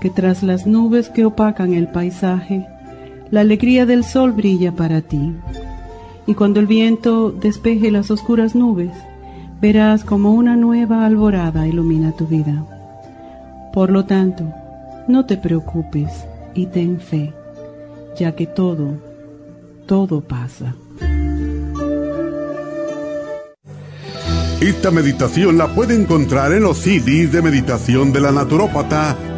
que tras las nubes que opacan el paisaje, la alegría del sol brilla para ti. Y cuando el viento despeje las oscuras nubes, verás como una nueva alborada ilumina tu vida. Por lo tanto, no te preocupes y ten fe, ya que todo, todo pasa. Esta meditación la puede encontrar en los CDs de meditación de la naturópata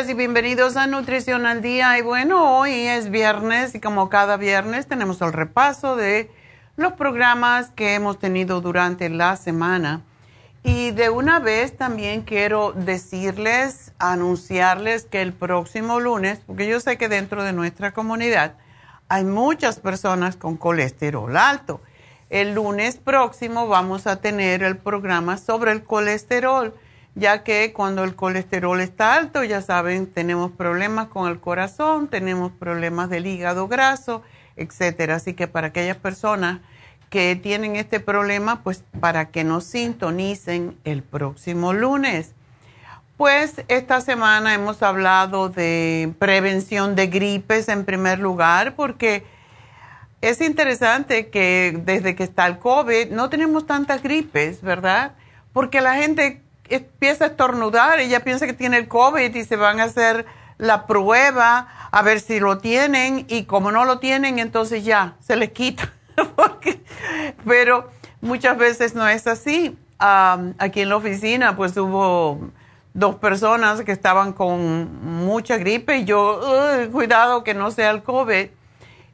días y bienvenidos a Nutrición al Día. Y bueno, hoy es viernes y como cada viernes tenemos el repaso de los programas que hemos tenido durante la semana. Y de una vez también quiero decirles, anunciarles que el próximo lunes, porque yo sé que dentro de nuestra comunidad hay muchas personas con colesterol alto. El lunes próximo vamos a tener el programa sobre el colesterol ya que cuando el colesterol está alto, ya saben, tenemos problemas con el corazón, tenemos problemas del hígado graso, etcétera. Así que para aquellas personas que tienen este problema, pues para que nos sintonicen el próximo lunes. Pues esta semana hemos hablado de prevención de gripes en primer lugar, porque es interesante que desde que está el COVID no tenemos tantas gripes, ¿verdad? Porque la gente empieza a estornudar, ella piensa que tiene el COVID y se van a hacer la prueba a ver si lo tienen y como no lo tienen, entonces ya se les quita. pero muchas veces no es así. aquí en la oficina pues hubo dos personas que estaban con mucha gripe y yo, cuidado que no sea el COVID.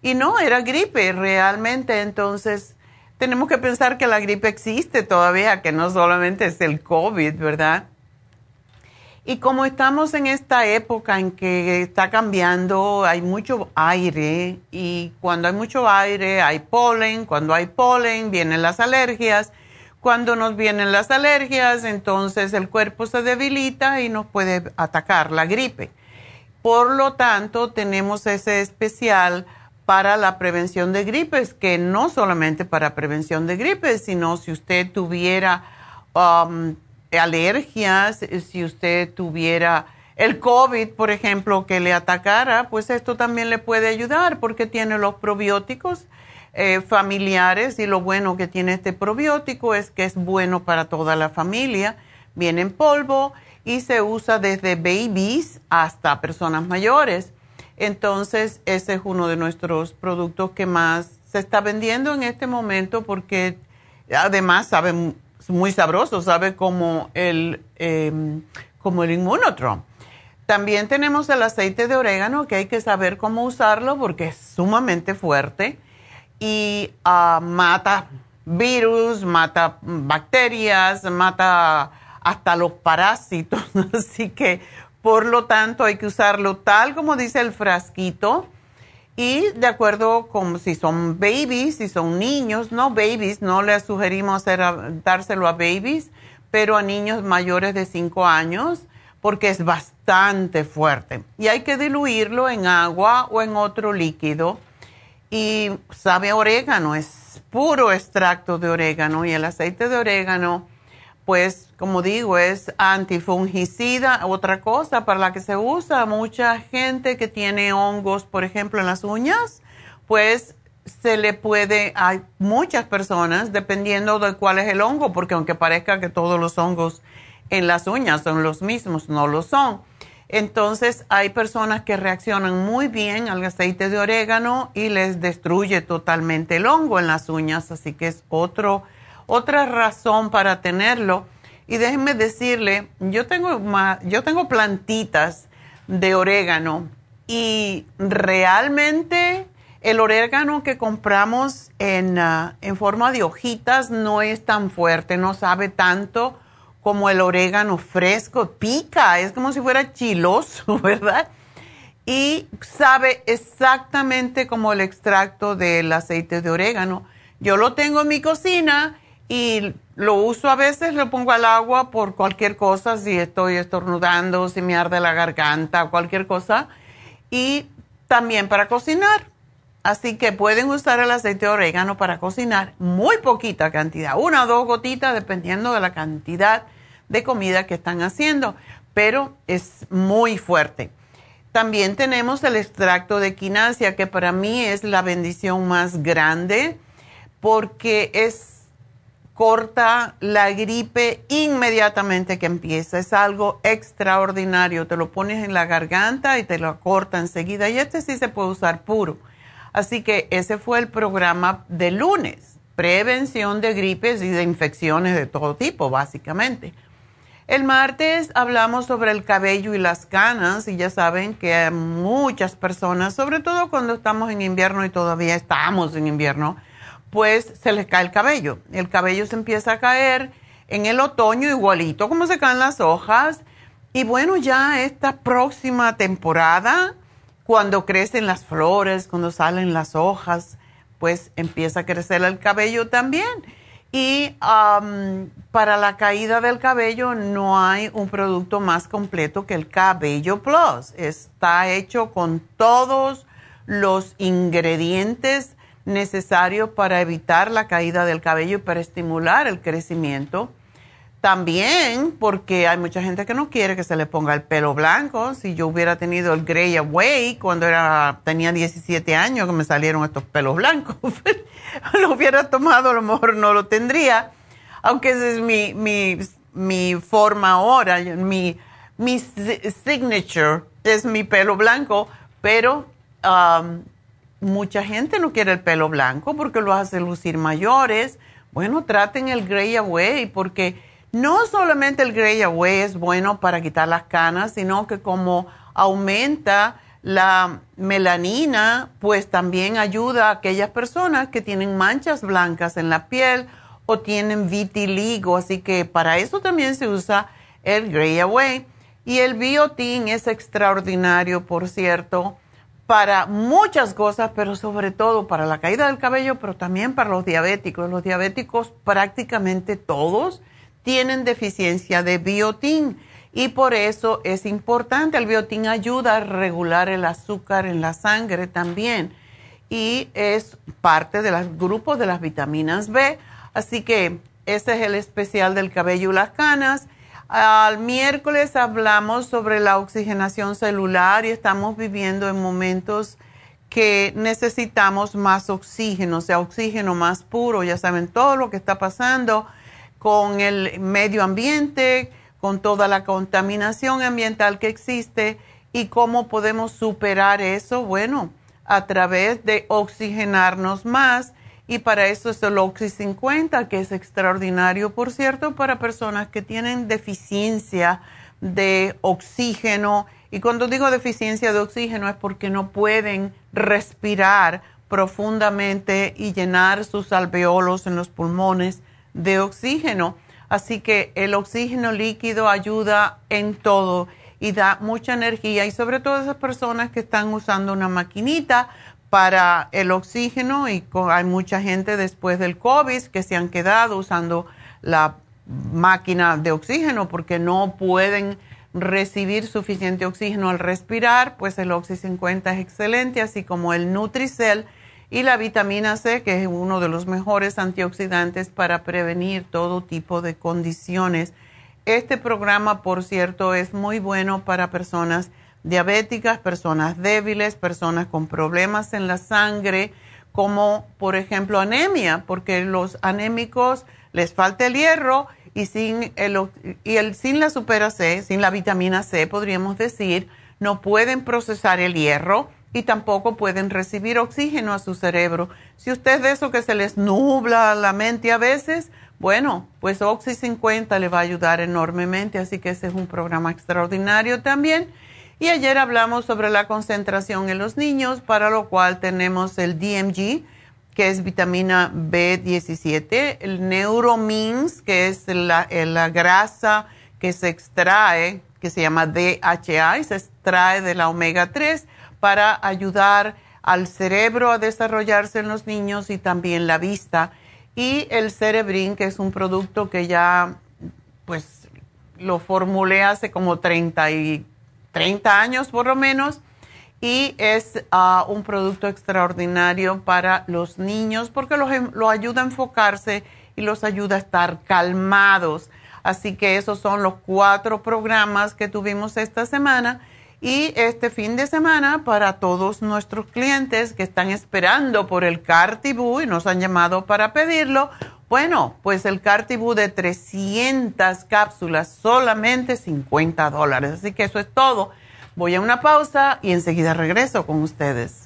Y no, era gripe realmente. Entonces tenemos que pensar que la gripe existe todavía, que no solamente es el COVID, ¿verdad? Y como estamos en esta época en que está cambiando, hay mucho aire y cuando hay mucho aire hay polen, cuando hay polen vienen las alergias, cuando nos vienen las alergias entonces el cuerpo se debilita y nos puede atacar la gripe. Por lo tanto, tenemos ese especial para la prevención de gripes, que no solamente para prevención de gripes, sino si usted tuviera um, alergias, si usted tuviera el COVID, por ejemplo, que le atacara, pues esto también le puede ayudar porque tiene los probióticos eh, familiares y lo bueno que tiene este probiótico es que es bueno para toda la familia. Viene en polvo y se usa desde babies hasta personas mayores. Entonces, ese es uno de nuestros productos que más se está vendiendo en este momento porque además sabe muy sabroso, sabe como el, eh, como el inmunotron. También tenemos el aceite de orégano que hay que saber cómo usarlo porque es sumamente fuerte y ah, mata virus, mata bacterias, mata hasta los parásitos. Así que, por lo tanto, hay que usarlo tal como dice el frasquito y de acuerdo con si son babies, si son niños, no babies, no les sugerimos dárselo a babies, pero a niños mayores de 5 años, porque es bastante fuerte. Y hay que diluirlo en agua o en otro líquido. Y sabe orégano, es puro extracto de orégano y el aceite de orégano pues como digo, es antifungicida. Otra cosa para la que se usa mucha gente que tiene hongos, por ejemplo, en las uñas, pues se le puede, hay muchas personas, dependiendo de cuál es el hongo, porque aunque parezca que todos los hongos en las uñas son los mismos, no lo son. Entonces hay personas que reaccionan muy bien al aceite de orégano y les destruye totalmente el hongo en las uñas, así que es otro otra razón para tenerlo. Y déjenme decirle, yo tengo, yo tengo plantitas de orégano y realmente el orégano que compramos en, ah, en forma de hojitas no es tan fuerte, no sabe tanto como el orégano fresco, pica, es como si fuera chiloso, ¿verdad? Y sabe exactamente como el extracto del aceite de orégano. Yo lo tengo en mi cocina y lo uso a veces, lo pongo al agua por cualquier cosa, si estoy estornudando, si me arde la garganta, cualquier cosa. Y también para cocinar. Así que pueden usar el aceite de orégano para cocinar muy poquita cantidad, una o dos gotitas dependiendo de la cantidad de comida que están haciendo, pero es muy fuerte. También tenemos el extracto de quinasia, que para mí es la bendición más grande porque es corta la gripe inmediatamente que empieza. Es algo extraordinario. Te lo pones en la garganta y te lo corta enseguida. Y este sí se puede usar puro. Así que ese fue el programa de lunes. Prevención de gripes y de infecciones de todo tipo, básicamente. El martes hablamos sobre el cabello y las canas y ya saben que muchas personas, sobre todo cuando estamos en invierno y todavía estamos en invierno, pues se les cae el cabello. El cabello se empieza a caer en el otoño igualito como se caen las hojas. Y bueno, ya esta próxima temporada, cuando crecen las flores, cuando salen las hojas, pues empieza a crecer el cabello también. Y para la caída del cabello no hay un producto más completo que el Cabello Plus. Está hecho con todos los ingredientes necesario para evitar la caída del cabello y para estimular el crecimiento. También porque hay mucha gente que no quiere que se le ponga el pelo blanco. Si yo hubiera tenido el Grey Away cuando era, tenía 17 años que me salieron estos pelos blancos, lo hubiera tomado, a lo mejor no lo tendría. Aunque esa es mi, mi, mi forma ahora, mi, mi signature es mi pelo blanco, pero mucha gente no quiere el pelo blanco porque lo hace lucir mayores. Bueno, traten el Grey Away porque no solamente el Grey Away es bueno para quitar las canas, sino que como aumenta la melanina, pues también ayuda a aquellas personas que tienen manchas blancas en la piel o tienen vitiligo. Así que para eso también se usa el Grey Away. Y el biotin es extraordinario, por cierto, para muchas cosas, pero sobre todo para la caída del cabello, pero también para los diabéticos. Los diabéticos prácticamente todos tienen deficiencia de biotin y por eso es importante. El biotin ayuda a regular el azúcar en la sangre también y es parte de los grupos de las vitaminas B. Así que ese es el especial del cabello y las canas. Al miércoles hablamos sobre la oxigenación celular y estamos viviendo en momentos que necesitamos más oxígeno, o sea, oxígeno más puro. Ya saben todo lo que está pasando con el medio ambiente, con toda la contaminación ambiental que existe y cómo podemos superar eso. Bueno, a través de oxigenarnos más y para eso es el Oxy 50, que es extraordinario, por cierto, para personas que tienen deficiencia de oxígeno. Y cuando digo deficiencia de oxígeno es porque no pueden respirar profundamente y llenar sus alveolos en los pulmones de oxígeno. Así que el oxígeno líquido ayuda en todo y da mucha energía y sobre todo esas personas que están usando una maquinita para el oxígeno y hay mucha gente después del COVID que se han quedado usando la máquina de oxígeno porque no pueden recibir suficiente oxígeno al respirar, pues el Oxy 50 es excelente, así como el Nutricel y la vitamina C, que es uno de los mejores antioxidantes para prevenir todo tipo de condiciones. Este programa, por cierto, es muy bueno para personas diabéticas, personas débiles, personas con problemas en la sangre, como por ejemplo anemia, porque los anémicos les falta el hierro y sin, el, y el, sin la supera C, sin la vitamina C, podríamos decir, no pueden procesar el hierro y tampoco pueden recibir oxígeno a su cerebro. Si usted es de eso que se les nubla la mente a veces, bueno, pues Oxy 50 le va a ayudar enormemente, así que ese es un programa extraordinario también. Y ayer hablamos sobre la concentración en los niños, para lo cual tenemos el DMG, que es vitamina B17, el Neuromins, que es la, la grasa que se extrae, que se llama DHA se extrae de la omega 3 para ayudar al cerebro a desarrollarse en los niños y también la vista. Y el Cerebrin, que es un producto que ya, pues, lo formulé hace como 30 y 30 años por lo menos y es ah, un producto extraordinario para los niños porque los, em, lo ayuda a enfocarse y los ayuda a estar calmados. Así que esos son los cuatro programas que tuvimos esta semana y este fin de semana para todos nuestros clientes que están esperando por el Cartibú y nos han llamado para pedirlo. Bueno, pues el Cartibú de 300 cápsulas, solamente 50 dólares. Así que eso es todo. Voy a una pausa y enseguida regreso con ustedes.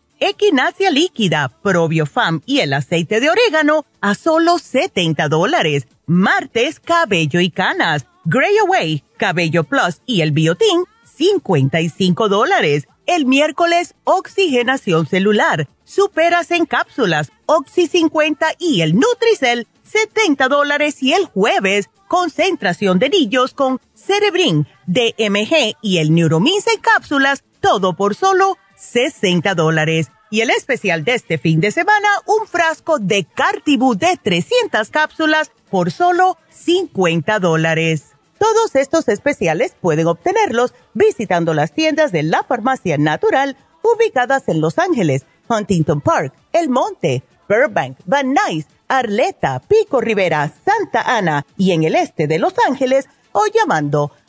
equinacia líquida, probiofam y el aceite de orégano a solo 70 dólares. Martes, cabello y canas, Gray Away, cabello plus y el biotín, 55 dólares. El miércoles, oxigenación celular, superas en cápsulas, Oxy 50 y el Nutricel, 70 dólares. Y el jueves, concentración de niños con Cerebrin, DMG y el Neuromins en cápsulas, todo por solo 60 dólares. Y el especial de este fin de semana, un frasco de Cartibú de 300 cápsulas por solo 50 dólares. Todos estos especiales pueden obtenerlos visitando las tiendas de la farmacia natural ubicadas en Los Ángeles, Huntington Park, El Monte, Burbank, Van Nuys, Arleta, Pico Rivera, Santa Ana y en el este de Los Ángeles o llamando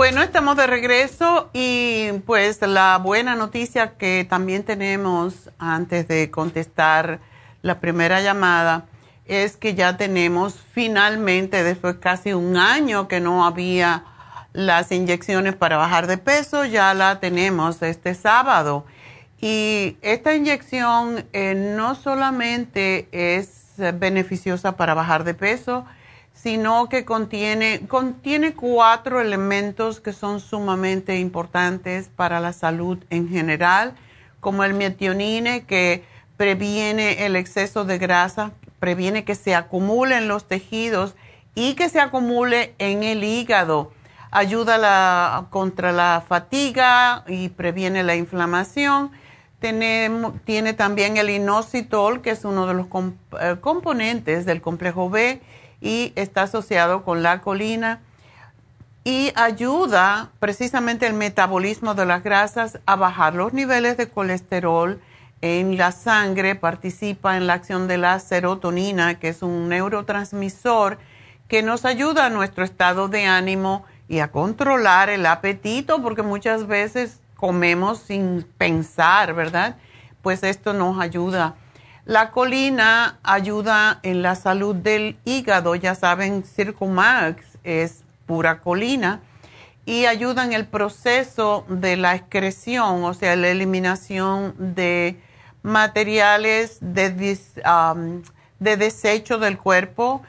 Bueno, estamos de regreso y pues la buena noticia que también tenemos antes de contestar la primera llamada es que ya tenemos finalmente, después de casi un año que no había las inyecciones para bajar de peso, ya la tenemos este sábado. Y esta inyección eh, no solamente es beneficiosa para bajar de peso, sino que contiene, contiene cuatro elementos que son sumamente importantes para la salud en general, como el metionine, que previene el exceso de grasa, previene que se acumule en los tejidos y que se acumule en el hígado. Ayuda contra la fatiga y previene la inflamación. Tiene, tiene también el inositol, que es uno de los eh, componentes del complejo B y está asociado con la colina y ayuda precisamente el metabolismo de las grasas a bajar los niveles de colesterol en la sangre, participa en la acción de la serotonina, que es un neurotransmisor que nos ayuda a nuestro estado de ánimo y a controlar el apetito, porque muchas veces comemos sin pensar, ¿verdad? Pues esto nos ayuda la colina ayuda en la salud del hígado, ya saben, Circumax es pura colina y ayuda en el proceso de la excreción, o sea, la eliminación de materiales de, de desecho del cuerpo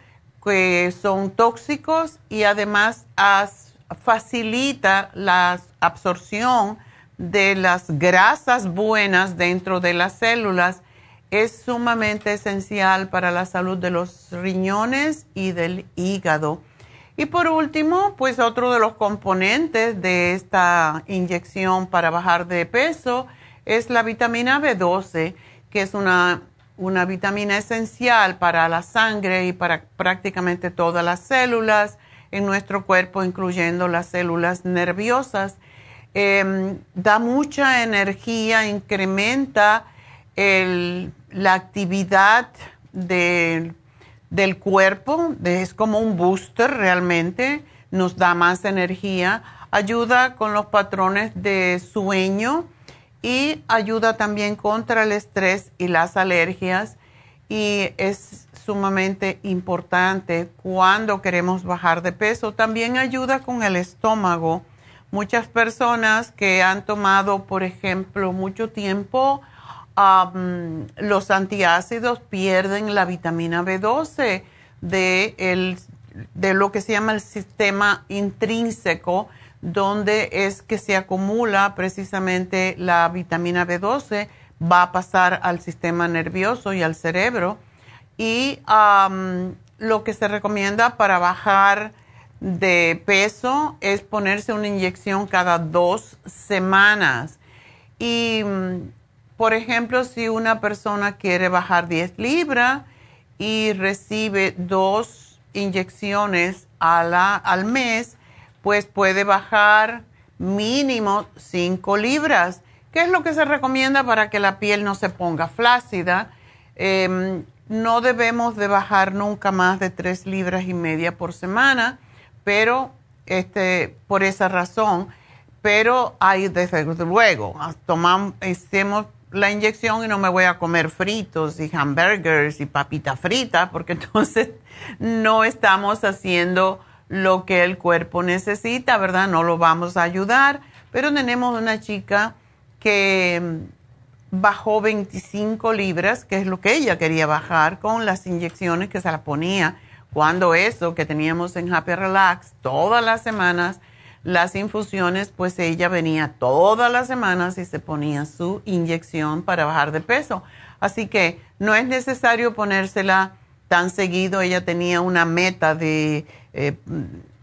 que son tóxicos y además facilita la absorción de las grasas buenas dentro de las células es sumamente esencial para la salud de los riñones y del hígado. Y por último, pues otro de los componentes de esta inyección para bajar de peso es la vitamina B12, que es una, una vitamina esencial para la sangre y para prácticamente todas las células en nuestro cuerpo, incluyendo las células nerviosas. Em, da mucha energía, incrementa el la actividad del cuerpo, es como un booster realmente, nos da más energía, ayuda con los patrones de sueño y ayuda también contra el estrés y las alergias y es sumamente importante cuando queremos bajar de peso. También ayuda con el estómago. Muchas personas que han tomado, por ejemplo, mucho tiempo los antiácidos pierden la vitamina B12 de, de lo que se llama el sistema intrínseco, donde es que se acumula precisamente la vitamina B12 va a pasar al sistema nervioso y al cerebro. Y lo que se recomienda para bajar de peso es ponerse una inyección cada dos semanas. Y, por ejemplo, si una persona quiere bajar 10 libras y recibe dos inyecciones a al mes, pues puede bajar mínimo 5 libras. ¿Qué es lo que se recomienda para que la piel no se ponga flácida? Em, no debemos de bajar nunca más de 3 libras y media por semana, pero este, por esa razón, pero hay desde luego, tomamos, hacemos la inyección y no me voy a comer fritos y hamburgers y papitas fritas, porque entonces no estamos haciendo lo que el cuerpo necesita, ¿verdad? No lo vamos a ayudar, pero tenemos una chica que mm, bajó 25 libras, que es lo que ella quería bajar con las inyecciones que se la ponía. Cuando eso que teníamos en Happy Relax todas las semanas, las infusiones, pues ella venía todas las semanas y se ponía su inyección para bajar de peso. Así que no es necesario ponérsela tan seguido. Ella tenía una meta de eh,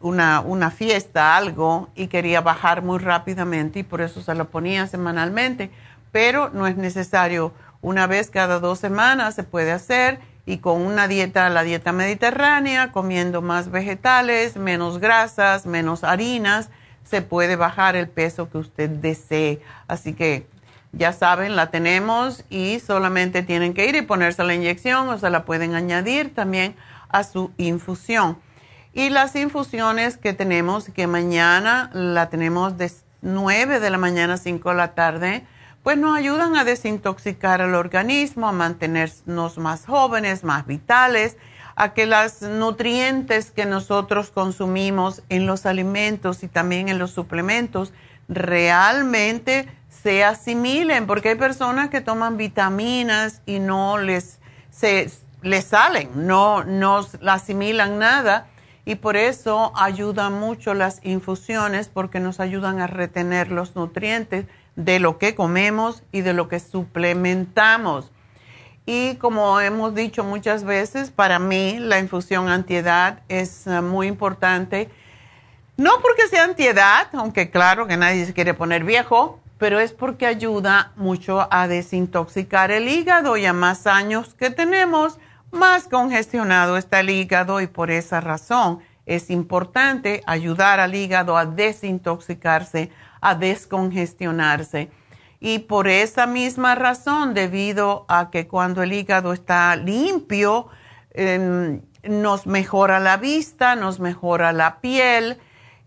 una, una, fiesta, algo, y quería bajar muy rápidamente y por eso se lo ponía semanalmente. Pero no es necesario una vez cada dos semanas, se puede hacer y con una dieta, la dieta mediterránea, comiendo más vegetales, menos grasas, menos harinas, se puede bajar el peso que usted desee. Así que ya saben, la tenemos y solamente tienen que ir y ponerse la inyección o se la pueden añadir también a su infusión. Y las infusiones que tenemos, que mañana la tenemos de 9 de la mañana a 5 de la tarde, pues nos ayudan a desintoxicar el organismo, a mantenernos más jóvenes, más vitales, a que los nutrientes que nosotros consumimos en los alimentos y también en los suplementos realmente se asimilen, porque hay personas que toman vitaminas y no les, se, les salen, no, no asimilan nada y por eso ayudan mucho las infusiones porque nos ayudan a retener los nutrientes de lo que comemos y de lo que suplementamos. Y como hemos dicho muchas veces, para mí la infusión antiedad es eh, muy importante. No porque sea antiedad, aunque claro que nadie se quiere poner viejo, pero es porque ayuda mucho a desintoxicar el hígado y a más años que tenemos, más congestionado está el hígado y por esa razón es importante ayudar al hígado a desintoxicarse, a descongestionarse. Y por esa misma razón, debido a que cuando el hígado está limpio, em, nos mejora la vista, nos mejora la piel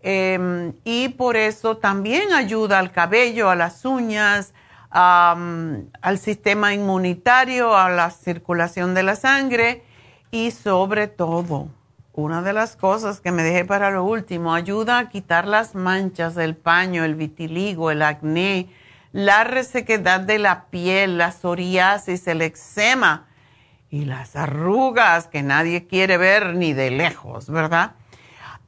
em, y por eso también ayuda al cabello, a las uñas, al sistema inmunitario, a la circulación de la sangre y sobre todo, una de las cosas que me dejé para lo último, ayuda a quitar las manchas del paño, el vitiligo, el acné, la resequedad de la piel, la psoriasis, el eczema y las arrugas que nadie quiere ver ni de lejos, ¿verdad?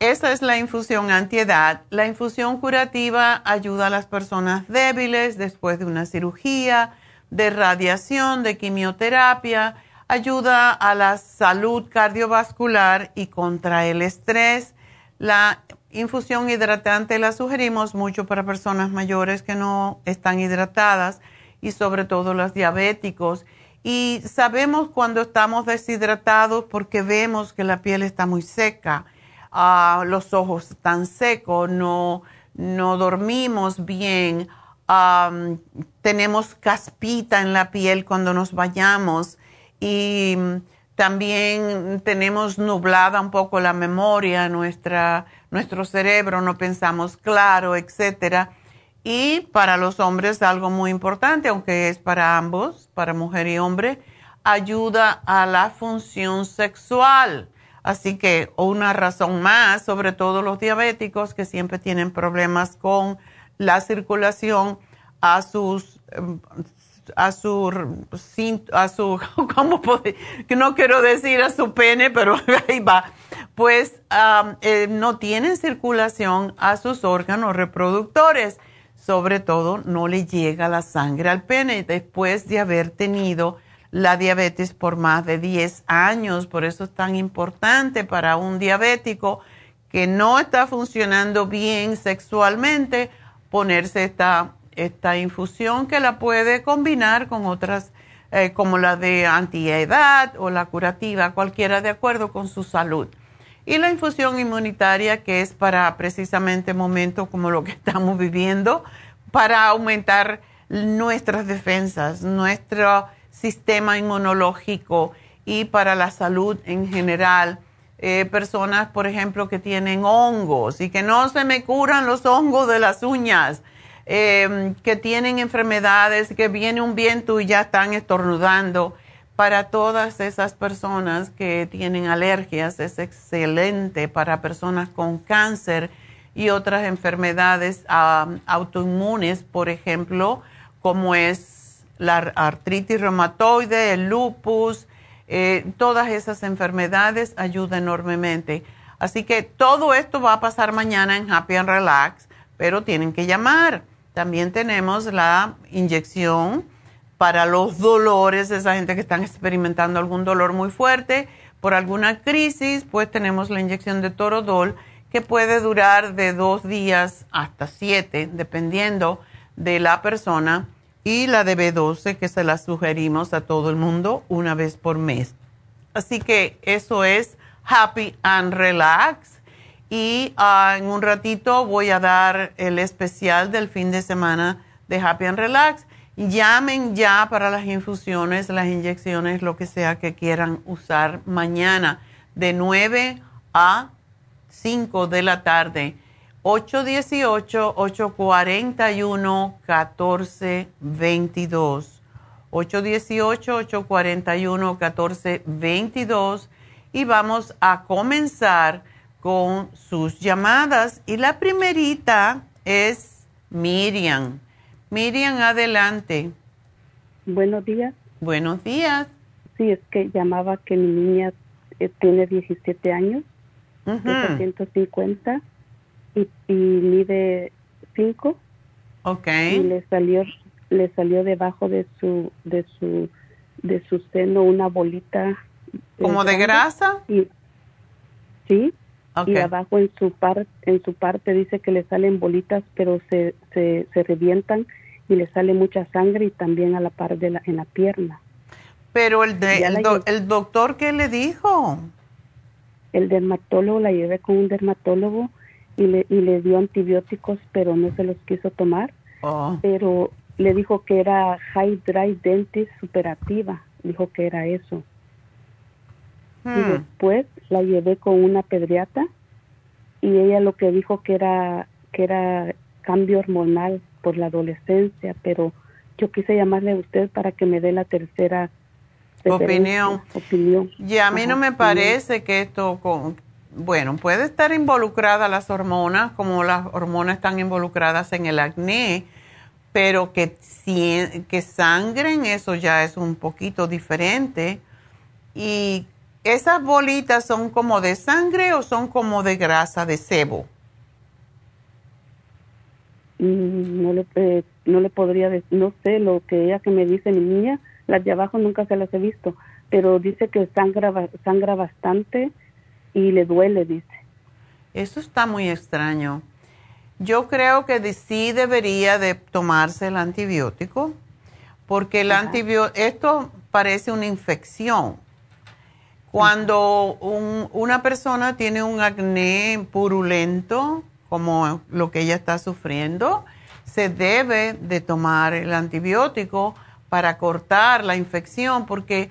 Esa es la infusión antiedad. La infusión curativa ayuda a las personas débiles después de una cirugía, de radiación, de quimioterapia, ayuda a la salud cardiovascular y contra el estrés. La infusión hidratante la sugerimos mucho para personas mayores que no están hidratadas y sobre todo los diabéticos. Y sabemos cuando estamos deshidratados porque vemos que la piel está muy seca los ojos están secos, no, no dormimos bien, tenemos caspita en la piel cuando nos bañamos y también tenemos nublada un poco la memoria, nuestra, nuestro cerebro, no pensamos claro, etcétera. Y para los hombres algo muy importante, aunque es para ambos, para mujer y hombre, ayuda a la función sexual. Así que una razón más, sobre todo los diabéticos que siempre tienen problemas con la circulación a sus em, a su a su cómo puede, no quiero decir a su pene, pero ahí va. Pues eh, no tienen circulación a sus órganos reproductores. sobre todo no le llega la sangre al pene después de haber tenido la diabetes por más de 10 años. Por eso es tan importante para un diabético que no está funcionando bien sexualmente ponerse esta, esta infusión que la puede combinar con otras eh, como la de antiedad o la curativa, cualquiera de acuerdo con su salud. Y la infusión inmunitaria, que es para precisamente momentos como lo que estamos viviendo, para aumentar nuestras defensas, nuestro sistema inmunológico y para la salud en general. Eh, personas, por ejemplo, que tienen hongos y que no se me curan los hongos de las uñas Em, que tienen enfermedades, que viene un viento y ya están estornudando. Para todas esas personas que tienen alergias es excelente. Para personas con cáncer y otras enfermedades autoinmunes, por ejemplo, como es la artritis reumatoide, el lupus, eh, todas esas enfermedades ayudan enormemente. Así que todo esto va a pasar mañana en Happy and Relax, pero tienen que llamar. También tenemos la inyección para los dolores, esa gente que están experimentando algún dolor muy fuerte por alguna crisis, pues tenemos la inyección de Torodol que puede durar de dos días hasta siete, dependiendo de la persona, y la de B12 que se la sugerimos a todo el mundo una vez por mes. Así que eso es Happy and Relax y ah, en un ratito voy a dar el especial del fin de semana de Happy and Relax. Llamen ya para las infusiones, las inyecciones, lo que sea que quieran usar mañana de 9 a 5 de la tarde. 818-841-1422. 818-841-1422. Y vamos a comenzar con sus llamadas. Y la primerita es Miriam. Miriam, adelante. Buenos días. Buenos días. Sí, es que llamaba que mi niña eh, tiene 17 años, uh 150 y, y mide 5. Ok. Y le salió le salió debajo de su de su de su seno una bolita eh, como de grasa y sí y abajo en su parte en su parte dice que le salen bolitas pero se, se, se revientan y le sale mucha sangre y también a la par de la en la pierna. Pero el de, el, doctor qué le dijo el dermatólogo la llevé con un dermatólogo y le y le dio antibióticos pero no se los quiso tomar. Oh. pero le dijo que era high dry dentist superativa dijo que era eso. Y hmm. después la llevé con una pediatra y ella lo que dijo que era que era cambio hormonal por la adolescencia, pero yo quise llamarle a usted para que me dé la tercera opinión. opinión. Y a mí no me parece que esto con bueno, puede estar involucrada las hormonas, como las hormonas están involucradas en el acné, pero que, que sangren, eso ya es un poquito diferente. Y ¿Esas bolitas son como de sangre o son como de grasa de sebo? Mm, no le, eh, no le podría decir, no sé lo que ella que me dice mi niña, las de abajo nunca se las he visto, pero dice que sangra, sangra bastante y le duele, dice. Eso está muy extraño. Yo creo que sí debería de tomarse el antibiótico, porque el antibiótico, esto parece una infección cuando una persona tiene un acné purulento, como lo que ella está sufriendo, se debe de tomar el antibiótico para cortar la infección, porque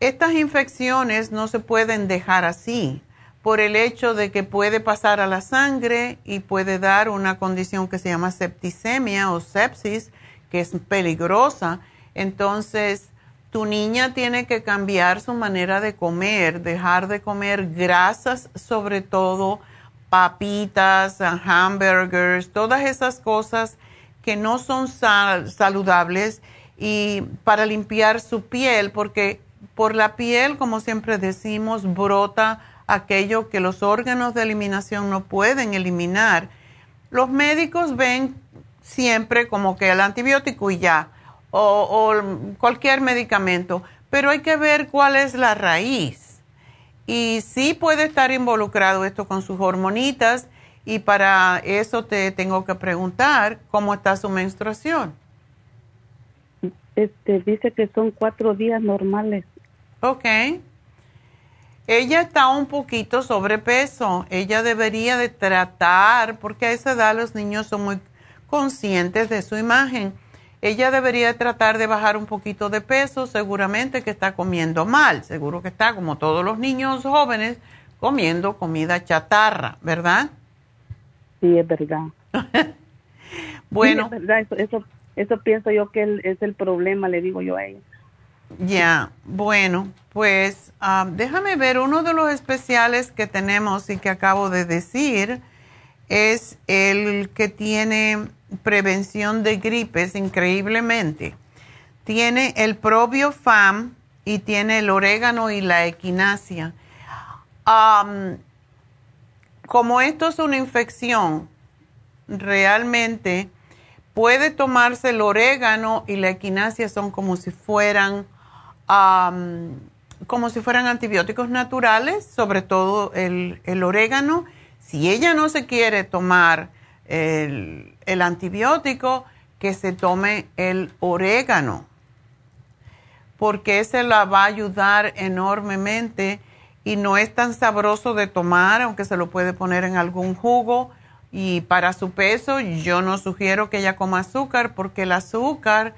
estas infecciones no se pueden dejar así por el hecho de que puede pasar a la sangre y puede dar una condición que se llama septicemia o sepsis, que es peligrosa. Entonces, tu niña tiene que cambiar su manera de comer, dejar de comer grasas, sobre todo papitas, hamburgers, todas esas cosas que no son saludables y para limpiar su piel, porque por la piel, como siempre decimos, brota aquello que los órganos de eliminación no pueden eliminar. Los médicos ven siempre como que el antibiótico y ya, o, cualquier medicamento, pero hay que ver cuál es la raíz. Y sí puede estar involucrado esto con sus hormonitas y para eso te tengo que preguntar cómo está su menstruación. Este, dice que son cuatro días normales. Ok. Ella está un poquito sobrepeso. Ella debería de tratar, porque a esa edad los niños son muy conscientes de su imagen. Ella debería tratar de bajar un poquito de peso, seguramente que está comiendo mal, seguro que está como todos los niños jóvenes comiendo comida chatarra, ¿verdad? Sí, es verdad. bueno. es verdad, eso, eso, pienso yo que es el problema, le digo yo a ella. Ya, bueno, pues ah, déjame ver, uno de los especiales que tenemos y que acabo de decir es el que tiene prevención de gripes increíblemente. Tiene el probiofam y tiene el orégano y la equinacia. como esto es una infección, realmente puede tomarse el orégano y la equinacia son como si fueran como si fueran antibióticos naturales, sobre todo el, el orégano. Si ella no se quiere tomar el, el antibiótico, que se tome el orégano, porque ese la va a ayudar enormemente y no es tan sabroso de tomar, aunque se lo puede poner en algún jugo. Y para su peso, yo no sugiero que ella coma azúcar, porque el azúcar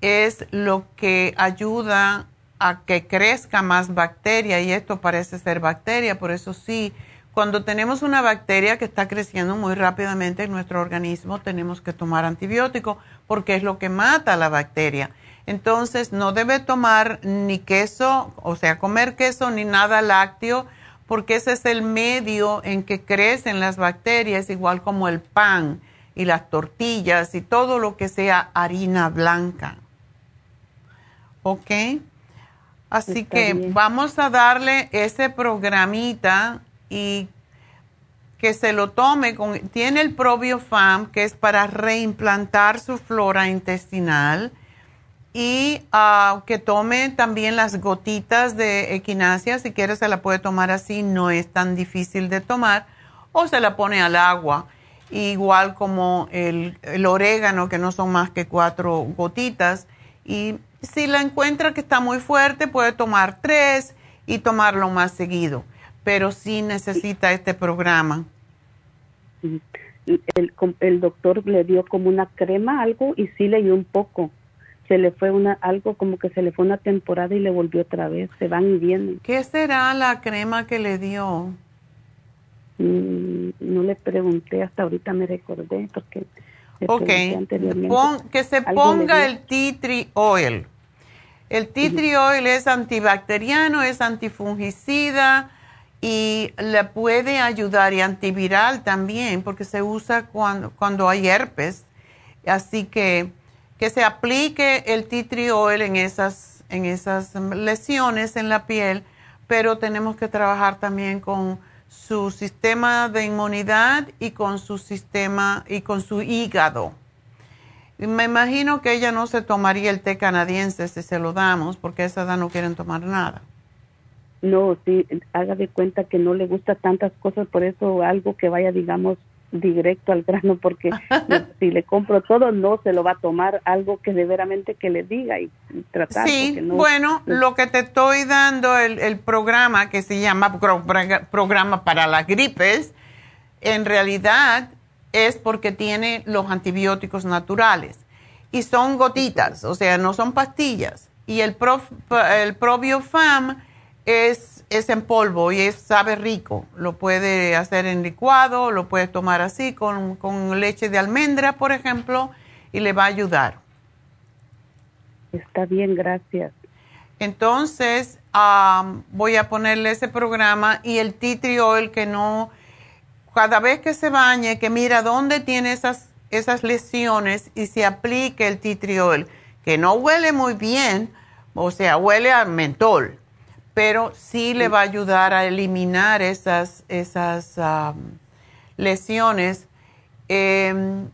es lo que ayuda a que crezca más bacteria y esto parece ser bacteria, por eso sí cuando tenemos una bacteria que está creciendo muy rápidamente en nuestro organismo, tenemos que tomar antibiótico porque es lo que mata a la bacteria. Entonces, no debe tomar ni queso, o sea, comer queso ni nada lácteo, porque ese es el medio en que crecen las bacterias, igual como el pan y las tortillas y todo lo que sea harina blanca. ¿Ok? Así que vamos a darle ese programita y que se lo tome con, tiene el probiofam que es para reimplantar su flora intestinal y ah, que tome también las gotitas de equinacia, si quiere se la puede tomar así, no es tan difícil de tomar, o se la pone al agua, igual como el, el orégano, que no son más que cuatro gotitas, y si la encuentra que está muy fuerte, puede tomar tres y tomarlo más seguido pero sí necesita este programa. El, el, doctor le dio como una crema, algo, y sí le dio un poco. Se le fue una, algo como que se le fue una temporada y le volvió otra vez. Se van y vienen. ¿Qué será la crema que le dio? Mm, no le pregunté, hasta ahorita me recordé porque... Ok, que se ponga el tea tree oil. El tea tree oil es antibacteriano, es antifungicida, y le puede ayudar y antiviral también porque se usa cuando, cuando hay herpes. Así que que se aplique el tea en esas, en esas lesiones en la piel, pero tenemos que trabajar también con su sistema de inmunidad y con su sistema y con su hígado. me imagino que ella no se tomaría el té canadiense si se lo damos, porque a esa edad no quieren tomar nada. No, sí, haga de cuenta que no le gusta tantas cosas, por eso algo que vaya, digamos, directo al grano, porque si le compro todo, no se lo va a tomar algo que de veramente que le diga y, tratar. Sí, bueno, lo que te estoy dando, el, el programa que se llama Programa para las Gripes, en realidad es porque tiene los antibióticos naturales y son gotitas, o sea, no son pastillas. Y el, prof, el Probiofam es, es en polvo y es, sabe rico. Lo puede hacer en licuado, lo puede tomar así con, leche de almendra, por ejemplo, y le va a ayudar. Está bien, gracias. Entonces, voy a ponerle ese programa y el tea oil que no, cada vez que se bañe, que mira dónde tiene esas, esas lesiones y se aplique el tea oil, que no huele muy bien, o sea, huele a mentol pero sí le va a ayudar a eliminar esas, esas lesiones. Em,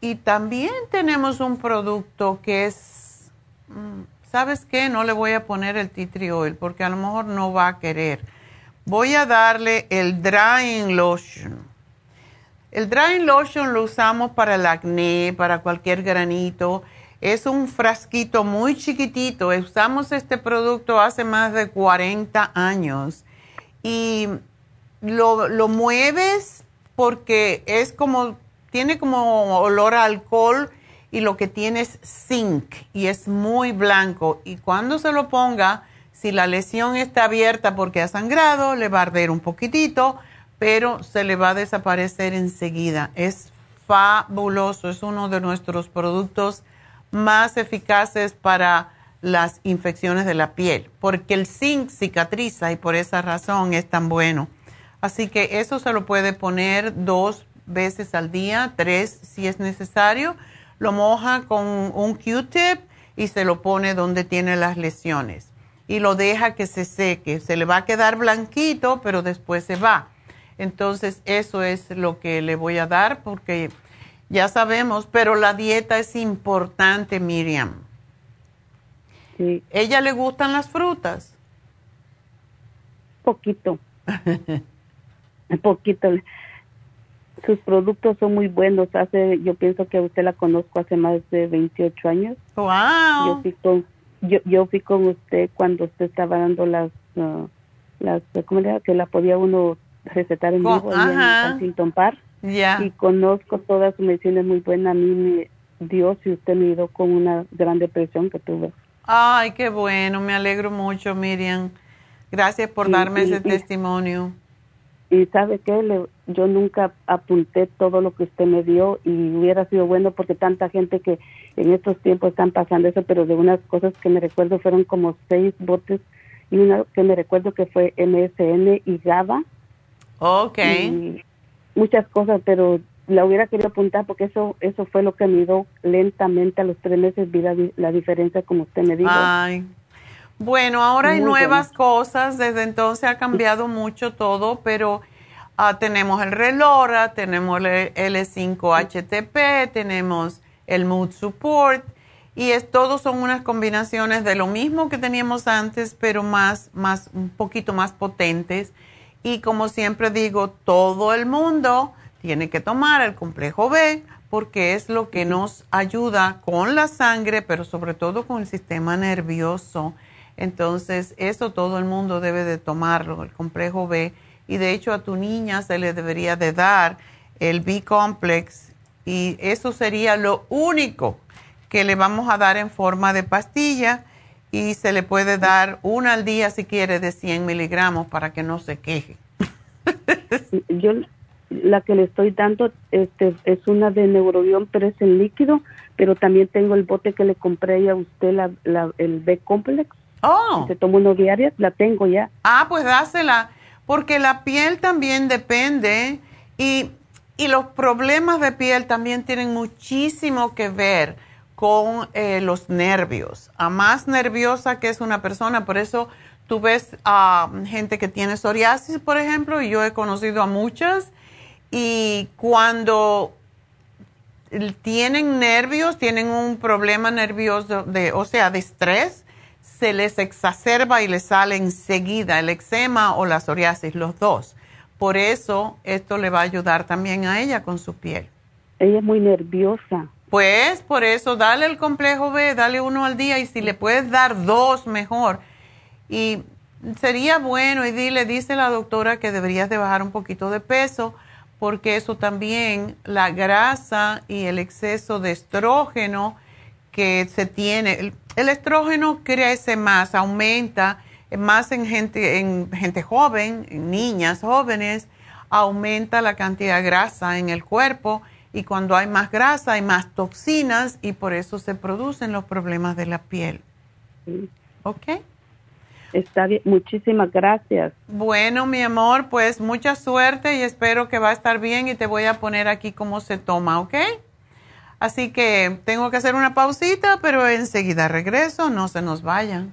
y también tenemos un producto que es, mm, ¿sabes qué? No le voy a poner el tea tree oil porque a lo mejor no va a querer. Voy a darle el drying lotion. El drying lotion lo usamos para el acné, para cualquier granito. Es un frasquito muy chiquitito. Usamos este producto hace más de 40 años. Y lo, lo mueves porque es como, tiene como olor a alcohol y lo que tiene es zinc y es muy blanco. Y cuando se lo ponga, si la lesión está abierta porque ha sangrado, le va a arder un poquitito, pero se le va a desaparecer enseguida. Es fabuloso, es uno de nuestros productos más eficaces para las infecciones de la piel, porque el zinc cicatriza y por esa razón es tan bueno. Así que eso se lo puede poner dos veces al día, tres si es necesario. Lo moja con un Q-tip y se lo pone donde tiene las lesiones. Y lo deja que se seque. Se le va a quedar blanquito, pero después se va. Entonces, eso es lo que le voy a dar porque ya sabemos, pero la dieta es importante, Miriam. Sí. ¿Ella le gustan las frutas? Poquito. poquito. Sus productos son muy buenos. Hace, yo pienso que usted la conozco hace más de 28 años. Wow. Yo fui con, yo, yo fui con usted cuando usted estaba dando las, uh, las, ¿cómo era? Que la podía uno recetar en vivo en Park. Y conozco todas sus medicinas muy buenas. A mí me dio, si usted me dio con una gran depresión que tuve. Ay, qué bueno, me alegro mucho, Miriam. Gracias por darme ese testimonio. Y sabe qué, yo nunca apunté todo lo que usted me dio y hubiera sido bueno porque tanta gente que en estos tiempos están pasando eso, pero de unas cosas que me recuerdo fueron como seis botes y una que me recuerdo que fue MSN y GABA. Ok. Muchas cosas, pero la hubiera querido apuntar porque eso eso fue lo que me dio lentamente a los tres meses vi la, diferencia como usted me dijo. Ay. Bueno, ahora hay nuevas cosas, desde entonces ha cambiado mucho todo, pero ah, tenemos el Relora, tenemos el L5-HTP, tenemos el Mood Support y es, todos son unas combinaciones de lo mismo que teníamos antes, pero más, más, un poquito más potentes. Y como siempre digo, todo el mundo tiene que tomar el complejo B porque es lo que nos ayuda con la sangre, pero sobre todo con el sistema nervioso. Entonces, eso todo el mundo debe de tomarlo, el complejo B. Y de hecho a tu niña se le debería de dar el B-complex y eso sería lo único que le vamos a dar en forma de pastilla y se le puede dar una al día si quiere de 100 miligramos para que no se queje. Yo la que le estoy dando este es una de neurobión, pero es en líquido, pero también tengo el bote que le compré a usted, la, el B-complex. Oh. Se tomó unos diarias, la tengo ya. Ah, pues dásela, porque la piel también depende y, y los problemas de piel también tienen muchísimo que ver con eh, los nervios. A más nerviosa que es una persona, por eso tú ves a gente que tiene psoriasis, por ejemplo, y yo he conocido a muchas, y cuando tienen nervios, tienen un problema nervioso, de, o sea, de estrés, se les exacerba y les sale enseguida el eczema o la psoriasis, los dos. Por eso esto le va a ayudar también a ella con su piel. Ella es muy nerviosa. Pues por eso dale el complejo B, dale uno al día y si le puedes dar dos, mejor. Y sería bueno y dile, dice la doctora que deberías de bajar un poquito de peso porque eso también, la grasa y el exceso de estrógeno que se tiene, el estrógeno crece más, aumenta más en gente, en gente joven, en niñas jóvenes, aumenta la cantidad de grasa en el cuerpo y cuando hay más grasa hay más toxinas y por eso se producen los problemas de la piel. ¿Ok? Está bien, muchísimas gracias. Bueno, mi amor, pues mucha suerte y espero que va a estar bien y te voy a poner aquí cómo se toma, ¿ok? Así que tengo que hacer una pausita, pero enseguida regreso, no se nos vayan.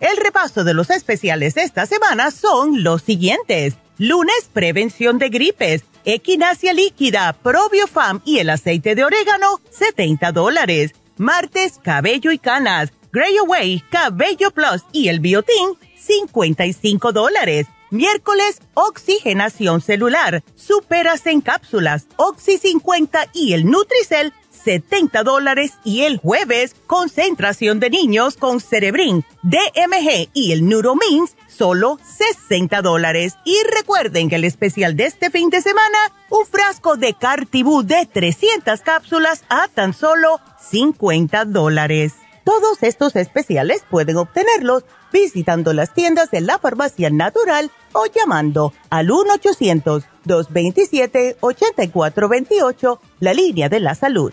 El repaso de los especiales de esta semana son los siguientes. Lunes, prevención de gripes, equinacia líquida, probiofam y el aceite de orégano, 70 dólares. Martes, cabello y canas, Grey Away, cabello plus y el biotín, 55 dólares. Miércoles, oxigenación celular, superas en cápsulas, Oxy 50 y el Nutricel, 70 dólares. Y el jueves, concentración de niños con Cerebrin, DMG y el Neuromins, solo 60 dólares. Y recuerden que el especial de este fin de semana, un frasco de Cartibú de 300 cápsulas a tan solo 50 dólares. Todos estos especiales pueden obtenerlos visitando las tiendas de la farmacia natural o llamando al 1-800-227-8428, la línea de la salud.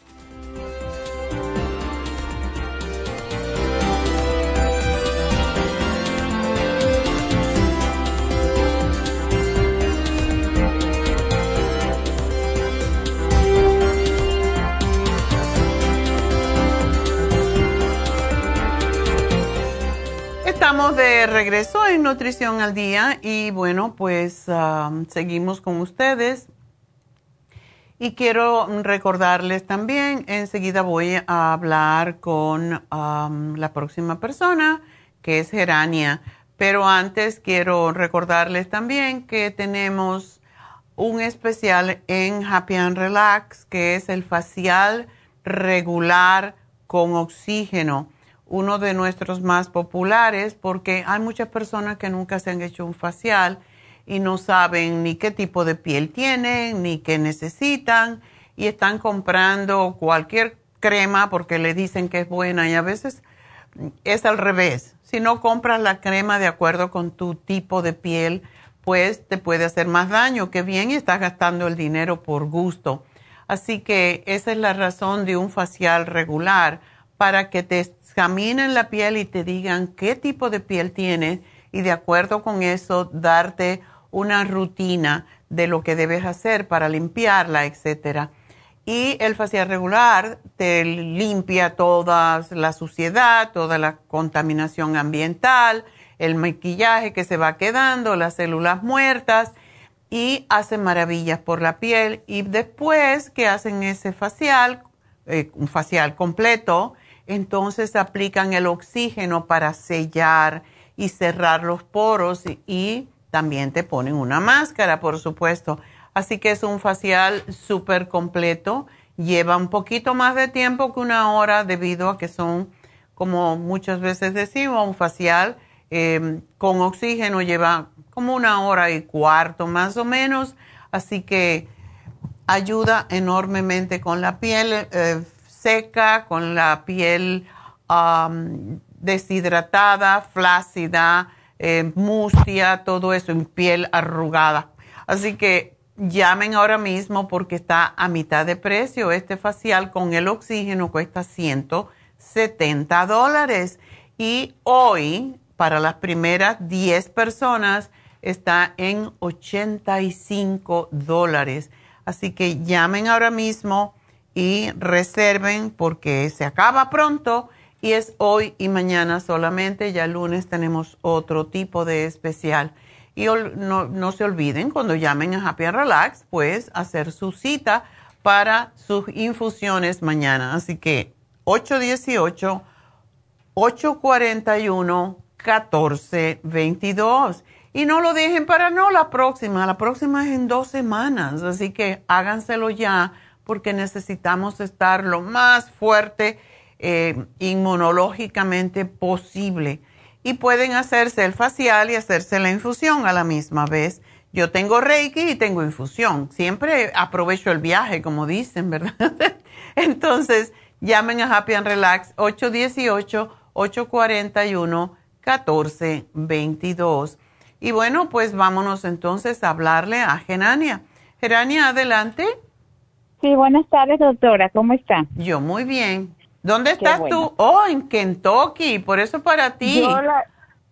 Estamos de regreso en Nutrición al Día y bueno, pues um, seguimos con ustedes. Y quiero recordarles también, enseguida voy a hablar con um, la próxima persona, que es Gerania. Pero antes quiero recordarles también que tenemos un especial en Happy and Relax, que es el facial regular con oxígeno uno de nuestros más populares porque hay muchas personas que nunca se han hecho un facial y no saben ni qué tipo de piel tienen, ni qué necesitan y están comprando cualquier crema porque le dicen que es buena y a veces es al revés. Si no compras la crema de acuerdo con tu tipo de piel, pues te puede hacer más daño que bien y estás gastando el dinero por gusto. Así que esa es la razón de un facial regular para que te examinen la piel y te digan qué tipo de piel tienes y de acuerdo con eso darte una rutina de lo que debes hacer para limpiarla, etcétera. Y el facial regular te limpia toda la suciedad, toda la contaminación ambiental, el maquillaje que se va quedando, las células muertas y hace maravillas por la piel. Y después que hacen ese facial, eh, un facial completo, entonces aplican el oxígeno para sellar y cerrar los poros y, también te ponen una máscara, por supuesto. Así que es un facial súper completo. Lleva un poquito más de tiempo que una hora debido a que son, como muchas veces decimos, un facial em, con oxígeno lleva como una hora y cuarto más o menos. Así que ayuda enormemente con la piel eh, seca, con la piel deshidratada, flácida, eh, mustia, todo eso, en piel arrugada. Así que llamen ahora mismo porque está a mitad de precio. Este facial con el oxígeno cuesta 170 dólares. Y hoy, para las primeras 10 personas, está en 85 dólares. Así que llamen ahora mismo y reserven porque se acaba pronto y es hoy y mañana solamente. Ya el lunes tenemos otro tipo de especial. Y no, se olviden, cuando llamen a Happy and Relax, pues hacer su cita para sus infusiones mañana. Así que 818-841-1422. Y no lo dejen para no la próxima. La próxima es en dos semanas. Así que háganselo ya porque necesitamos estar lo más fuerte eh, inmunológicamente posible. Y pueden hacerse el facial y hacerse la infusión a la misma vez. Yo tengo Reiki y tengo infusión. Siempre aprovecho el viaje, como dicen, ¿verdad? Entonces, llamen a Happy and Relax 818-841-1422. Y bueno, pues vámonos entonces a hablarle a Gerania. Gerania, adelante. Sí, buenas tardes, doctora. ¿Cómo está? Yo muy bien. ¿Dónde estás tú? Oh, en Kentucky, por eso para ti. Yo la,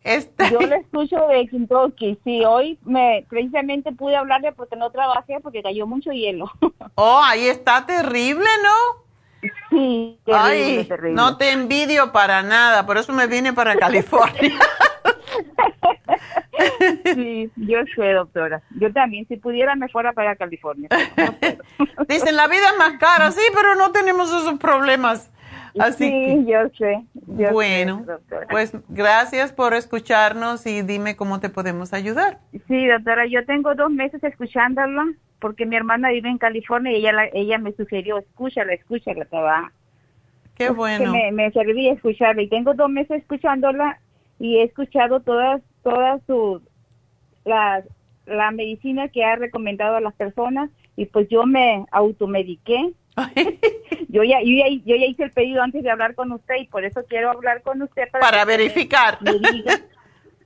este yo escucho de Kentucky, sí, hoy me precisamente pude hablarle porque no trabajé porque cayó mucho hielo. Oh, ahí está terrible, ¿no? Sí, terrible, terrible. No te envidio para nada, por eso me vine para California. sí, yo sé, doctora. Yo también, si pudiera, me fuera para California. Dicen, la vida es más cara, sí, pero no tenemos esos problemas. Así sí, yo sé. bueno, pues gracias por escucharnos y dime cómo te podemos ayudar. Sí, doctora, yo tengo dos meses escuchándola porque mi hermana vive en California y ella ella me sugirió, escúchala, escúchala, va. Qué bueno. me, me serví escucharla y tengo dos meses escuchándola y he escuchado todas, todas sus, la, la medicina que ha recomendado a las personas y pues yo me automediqué yo, ya, yo, ya, yo ya hice el pedido antes de hablar con usted y por eso quiero hablar con usted para, verificar.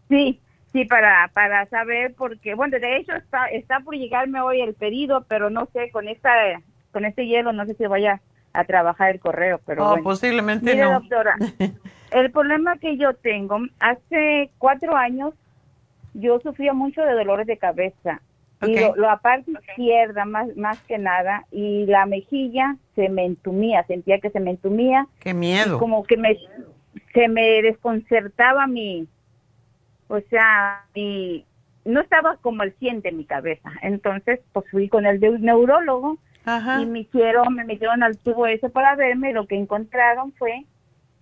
sí, sí, para, para saber, porque, bueno, de hecho está, está por llegarme hoy el pedido, pero no sé, con esta con este hielo no sé si vaya a trabajar el correo, pero oh, posiblemente no. doctora, el problema que yo tengo, hace cuatro años yo sufría mucho de dolores de cabeza y lo, la parte izquierda más, más que nada y la mejilla se me entumía, sentía que se me entumía. Qué miedo. Como que me, se me desconcertaba mi, o sea, mi, no estaba como el 100 de mi cabeza. Entonces, pues fui con el neurólogo y me hicieron, me metieron al tubo ese para verme. Lo que encontraron fue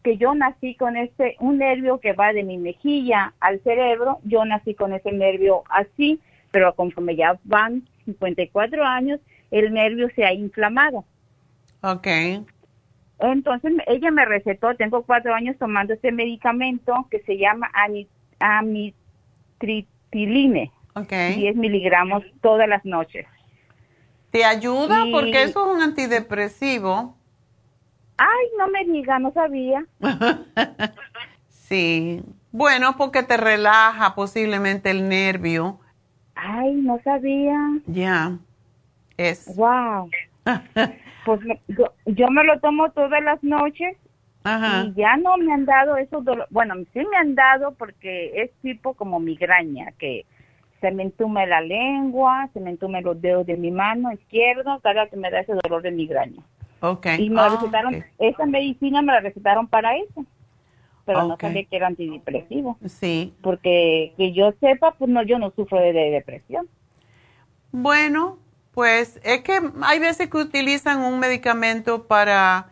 que yo nací con ese, un nervio que va de mi mejilla al cerebro, yo nací con ese nervio así pero conforme ya van 54 años, el nervio se ha inflamado. Ok. Entonces ella me recetó, tengo cuatro años tomando este medicamento que se llama amitriptiline. Ok. 10 miligramos todas las noches. ¿Te ayuda? Porque eso es un antidepresivo. Ay, no me diga, no sabía. sí. Bueno, porque te relaja posiblemente el nervio Ay, no sabía. Ya, es. Wow. pues yo, me lo tomo todas las noches y ya no me han dado esos dolores. Bueno, sí me han dado porque es tipo como migraña, que se me entume la lengua, se me entume los dedos de mi mano izquierdo cada que me da ese dolor de migraña. Okay. Y me ah, recetaron, esa medicina me la recetaron para eso pero no sabía que era antidepresivo. Sí. Porque que yo sepa, pues no, yo no sufro de, depresión. Bueno, pues es que hay veces que utilizan un medicamento para,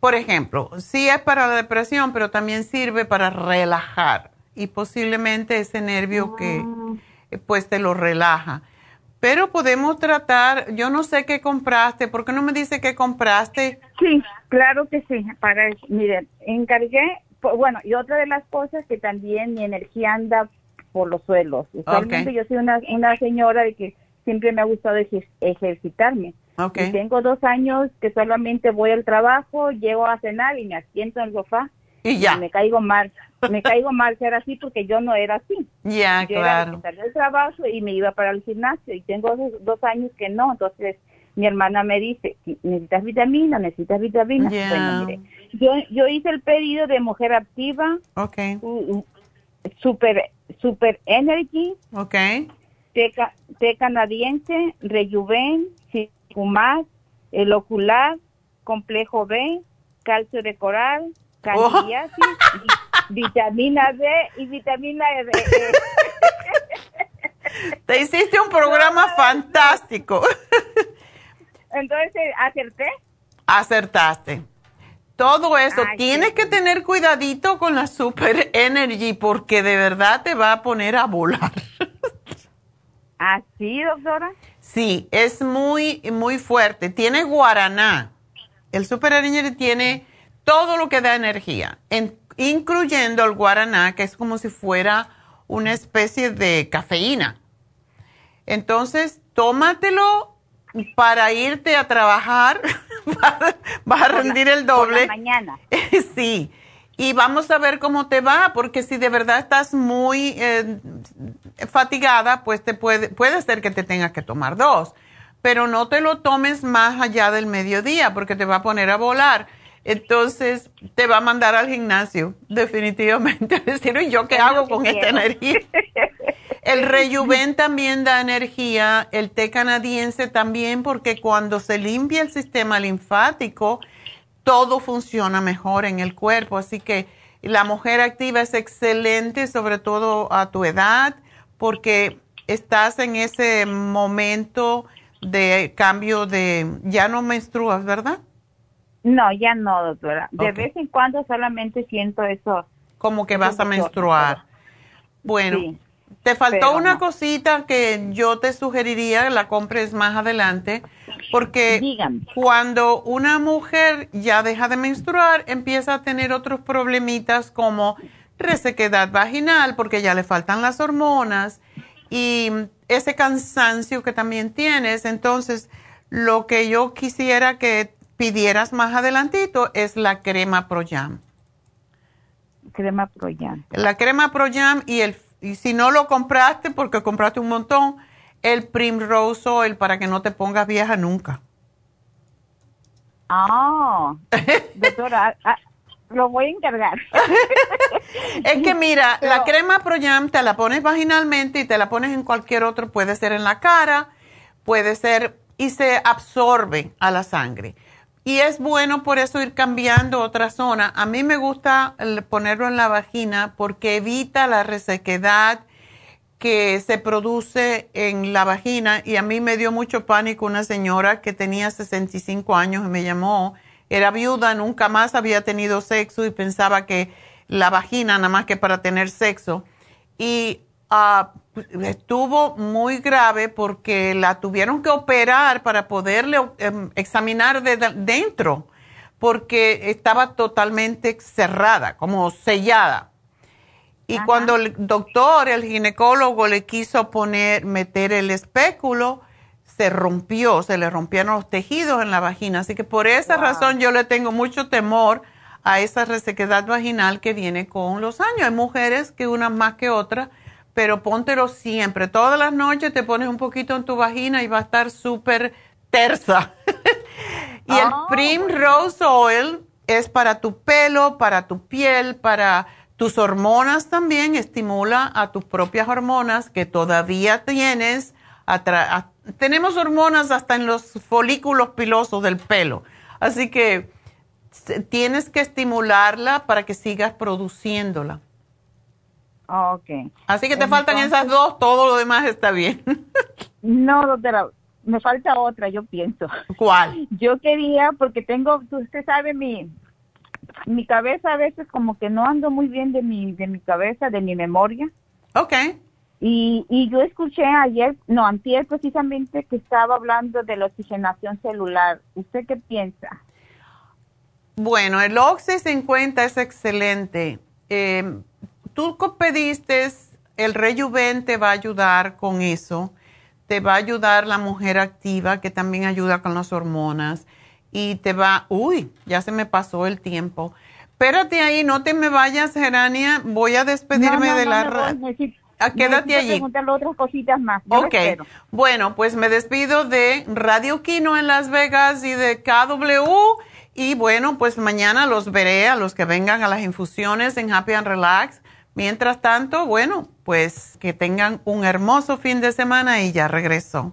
por ejemplo, sí es para la depresión, pero también sirve para relajar y posiblemente ese nervio que ah. pues te lo relaja. Pero podemos tratar, yo no sé qué compraste, ¿por qué no me dice qué compraste? Sí, claro que sí. Para, miren, encargué bueno, y otra de las cosas que también mi energía anda por los suelos. Usualmente yo soy una, una señora de que siempre me ha gustado ejercitarme. Y tengo dos años que solamente voy al trabajo, llego a cenar y me asiento en el sofá. Y ya. me caigo mal. Me caigo mal ser así porque yo no era así. Ya, yo claro. Era del trabajo y me iba para el gimnasio. Y tengo dos, años que no. Entonces, mi hermana me dice, necesitas vitamina, necesitas vitamina. Bueno, mire, yo, yo hice el pedido de mujer activa. Ok. super, super energy. Ok. Té, canadiense, rejuven, Fumar, el ocular, complejo B, calcio de coral, candidiasis, vitamina D y vitamina E. Te hiciste un programa fantástico. Entonces, ¿acerté? Acertaste. Todo eso, tienes que tener cuidadito con la Super Energy porque de verdad te va a poner a volar. ¿Así, doctora? Sí, es muy, muy fuerte. Tiene guaraná. El Super Energy tiene todo lo que da energía, incluyendo el guaraná, que es como si fuera una especie de cafeína. Entonces, tómatelo para irte a trabajar. vas a rendir el doble. mañana. sí. Y vamos a ver cómo te va, porque si de verdad estás muy eh, fatigada, pues te puede, puede ser que te tengas que tomar dos, pero no te lo tomes más allá del mediodía porque te va a poner a volar. Entonces te va a mandar al gimnasio, definitivamente. Decir, ¿y yo qué hago con esta energía? El rejuven también da energía, el té canadiense también, porque cuando se limpia el sistema linfático, todo funciona mejor en el cuerpo. Así que la mujer activa es excelente, sobre todo a tu edad porque estás en ese momento de cambio de, ya no menstruas, ¿verdad? No, ya no, doctora. De vez en cuando solamente siento eso. Como que vas a menstruar. Bueno, te faltó una cosita que yo te sugeriría, la compres más adelante, porque cuando una mujer ya deja de menstruar, empieza a tener otros problemitas como resequedad vaginal porque ya le faltan las hormonas y ese cansancio que también tienes. Entonces, lo que yo quisiera que pidieras más adelantito es la crema Proyam. Crema Proyam. La crema Proyam y el y si no lo compraste porque compraste un montón, el Primrose Oil para que no te pongas vieja nunca. Ah, doctora, lo voy a encargar. es que mira, la crema Proyam te la pones vaginalmente y te la pones en cualquier otro, puede ser en la cara, puede ser y se absorbe a la sangre. Y es bueno por eso ir cambiando otra zona. A mí me gusta ponerlo en la vagina porque evita la resequedad que se produce en la vagina y a mí me dio mucho pánico una señora que tenía 65 años y me llamó era viuda, nunca más había tenido sexo y pensaba que la vagina nada más que para tener sexo. Y uh, estuvo muy grave porque la tuvieron que operar para poderle em, examinar de dentro porque estaba totalmente cerrada, como sellada. Y cuando el doctor, el ginecólogo, le quiso poner, meter el espéculo, se rompió, se le rompieron los tejidos en la vagina. Así que por esa razón yo le tengo mucho temor a esa resequedad vaginal que viene con los años. Hay mujeres que unas más que otras, pero póntelo siempre. Todas las noches te pones un poquito en tu vagina y va a estar súper tersa. y el ah, Primrose Oil es para tu pelo, para tu piel, para tus hormonas también. Estimula a tus propias hormonas que todavía tienes. A tenemos hormonas hasta en los folículos pilosos del pelo. Así que tienes que estimularla para que sigas produciéndola. Ok. Así que te faltan esas dos, todo lo demás está bien. no, doctora, me falta otra, yo pienso. ¿Cuál? Yo quería, porque tengo, usted sabe, mi, mi cabeza a veces como que no ando muy bien de mi, de mi cabeza, de mi memoria. Ok. Y, y yo escuché ayer, no, antier precisamente, que estaba hablando de la oxigenación celular. ¿Usted qué piensa? Bueno, el Oxy 50 es excelente. Eh, tú pediste, el Rejuven te va a ayudar con eso. te va a ayudar la mujer activa, que también ayuda con las hormonas. Y te va, uy, ya se me pasó el tiempo. Espérate ahí, no te me vayas, Gerania. Voy a despedirme de la radio. Quédate allí. otras cositas más. ok. Bueno, pues me despido de Radio Kino en Las Vegas y de KW. Y bueno, pues mañana los veré a los que vengan a las infusiones en Happy and Relax. Mientras tanto, bueno, pues que tengan un hermoso fin de semana y ya regreso.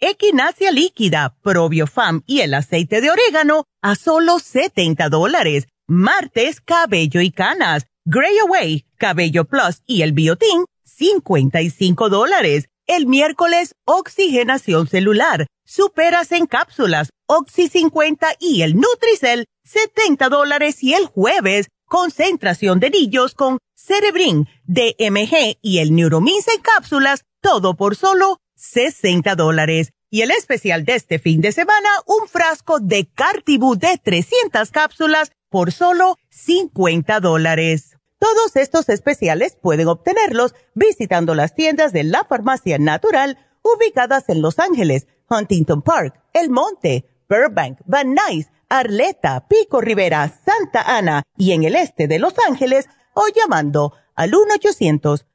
equinacia líquida, probiofam y el aceite de orégano a solo 70 dólares. Martes, cabello y canas, Gray Away, cabello plus y el biotín, 55 dólares. El miércoles, oxigenación celular, superas en cápsulas, Oxy 50 y el Nutricel, 70 dólares. Y el jueves, concentración de niños con Cerebrin, DMG y el Neuromins en cápsulas, todo por solo 60 dólares. Y el especial de este fin de semana, un frasco de Cartibu de 300 cápsulas por solo 50 dólares. Todos estos especiales pueden obtenerlos visitando las tiendas de la farmacia natural ubicadas en Los Ángeles, Huntington Park, El Monte, Burbank, Van Nuys, Arleta, Pico Rivera, Santa Ana y en el este de Los Ángeles o llamando al 1 800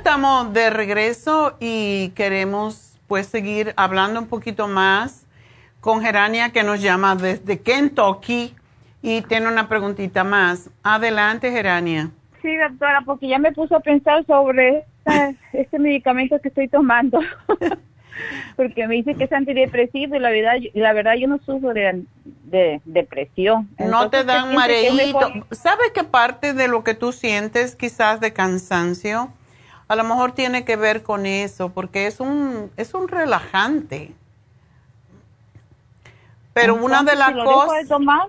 Estamos de regreso y queremos pues seguir hablando un poquito más con Gerania que nos llama desde Kentucky y tiene una preguntita más. Adelante, Gerania. Sí, doctora, porque ya me puso a pensar sobre este medicamento que estoy tomando. porque me dice que es antidepresivo y la verdad, la verdad yo no sufro de, depresión. no te dan mareíto. ¿Sabes qué parte de lo que tú sientes quizás de cansancio? A lo mejor tiene que ver con eso, porque es un, es un relajante. Pero una de las cosas... tomar?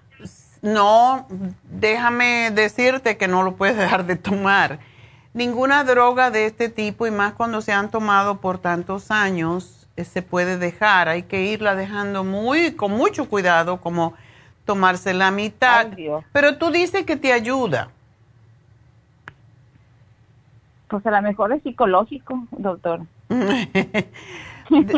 No, déjame decirte que no lo puedes dejar de tomar. Ninguna droga de este tipo, y más cuando se han tomado por tantos años, eh, se puede dejar. Hay que irla dejando muy, con mucho cuidado, como tomarse la mitad. Pero tú dices que te ayuda. Pues a lo mejor es psicológico, doctor.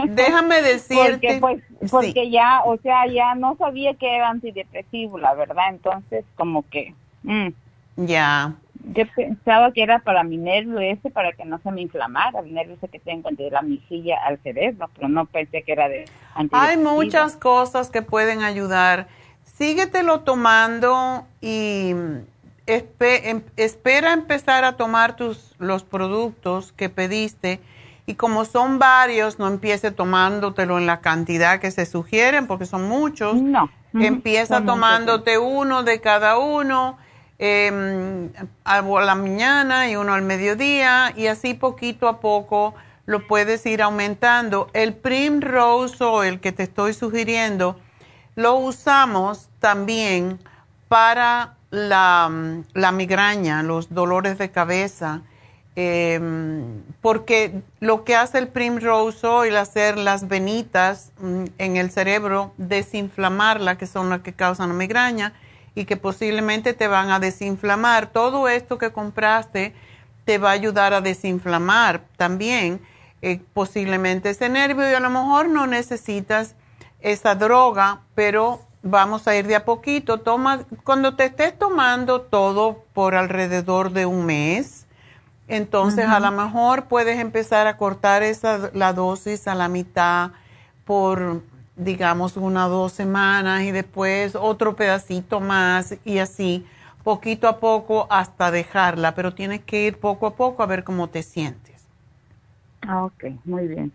Déjame decirte. Porque pues Porque ya, o sea, ya no sabía que era antidepresivo, la verdad, entonces como que... Mm. Ya. Yo pensaba que era para mi nervio ese, para que no se me inflamara, el nervio ese que tengo de la mejilla al cerebro, pero no pensé que era de Hay muchas cosas que pueden ayudar. Síguetelo tomando y em, espera empezar a tomar tus, los productos que pediste y como son varios, no empiece tomándotelo en la cantidad que se sugieren, porque son muchos. No. Empieza tomándote uno de cada uno eh, a la mañana y uno al mediodía y así poquito a poco lo puedes ir aumentando. El Primrose el que te estoy sugiriendo lo usamos también para la, migraña, los dolores de cabeza eh, porque lo que hace el Primrose Oil, hacer las venitas mm, en el cerebro, desinflamarla, que son las que causan la migraña y que posiblemente te van a desinflamar. Todo esto que compraste te va a ayudar a desinflamar también eh, posiblemente ese nervio y a lo mejor no necesitas esa droga, pero vamos a ir de a poquito. Toma, cuando te estés tomando todo por alrededor de un mes, entonces, a lo mejor puedes empezar a cortar esa, la dosis a la mitad por, digamos, una o dos semanas y después otro pedacito más y así, poquito a poco hasta dejarla, pero tienes que ir poco a poco a ver cómo te sientes. Ah, ok, muy bien.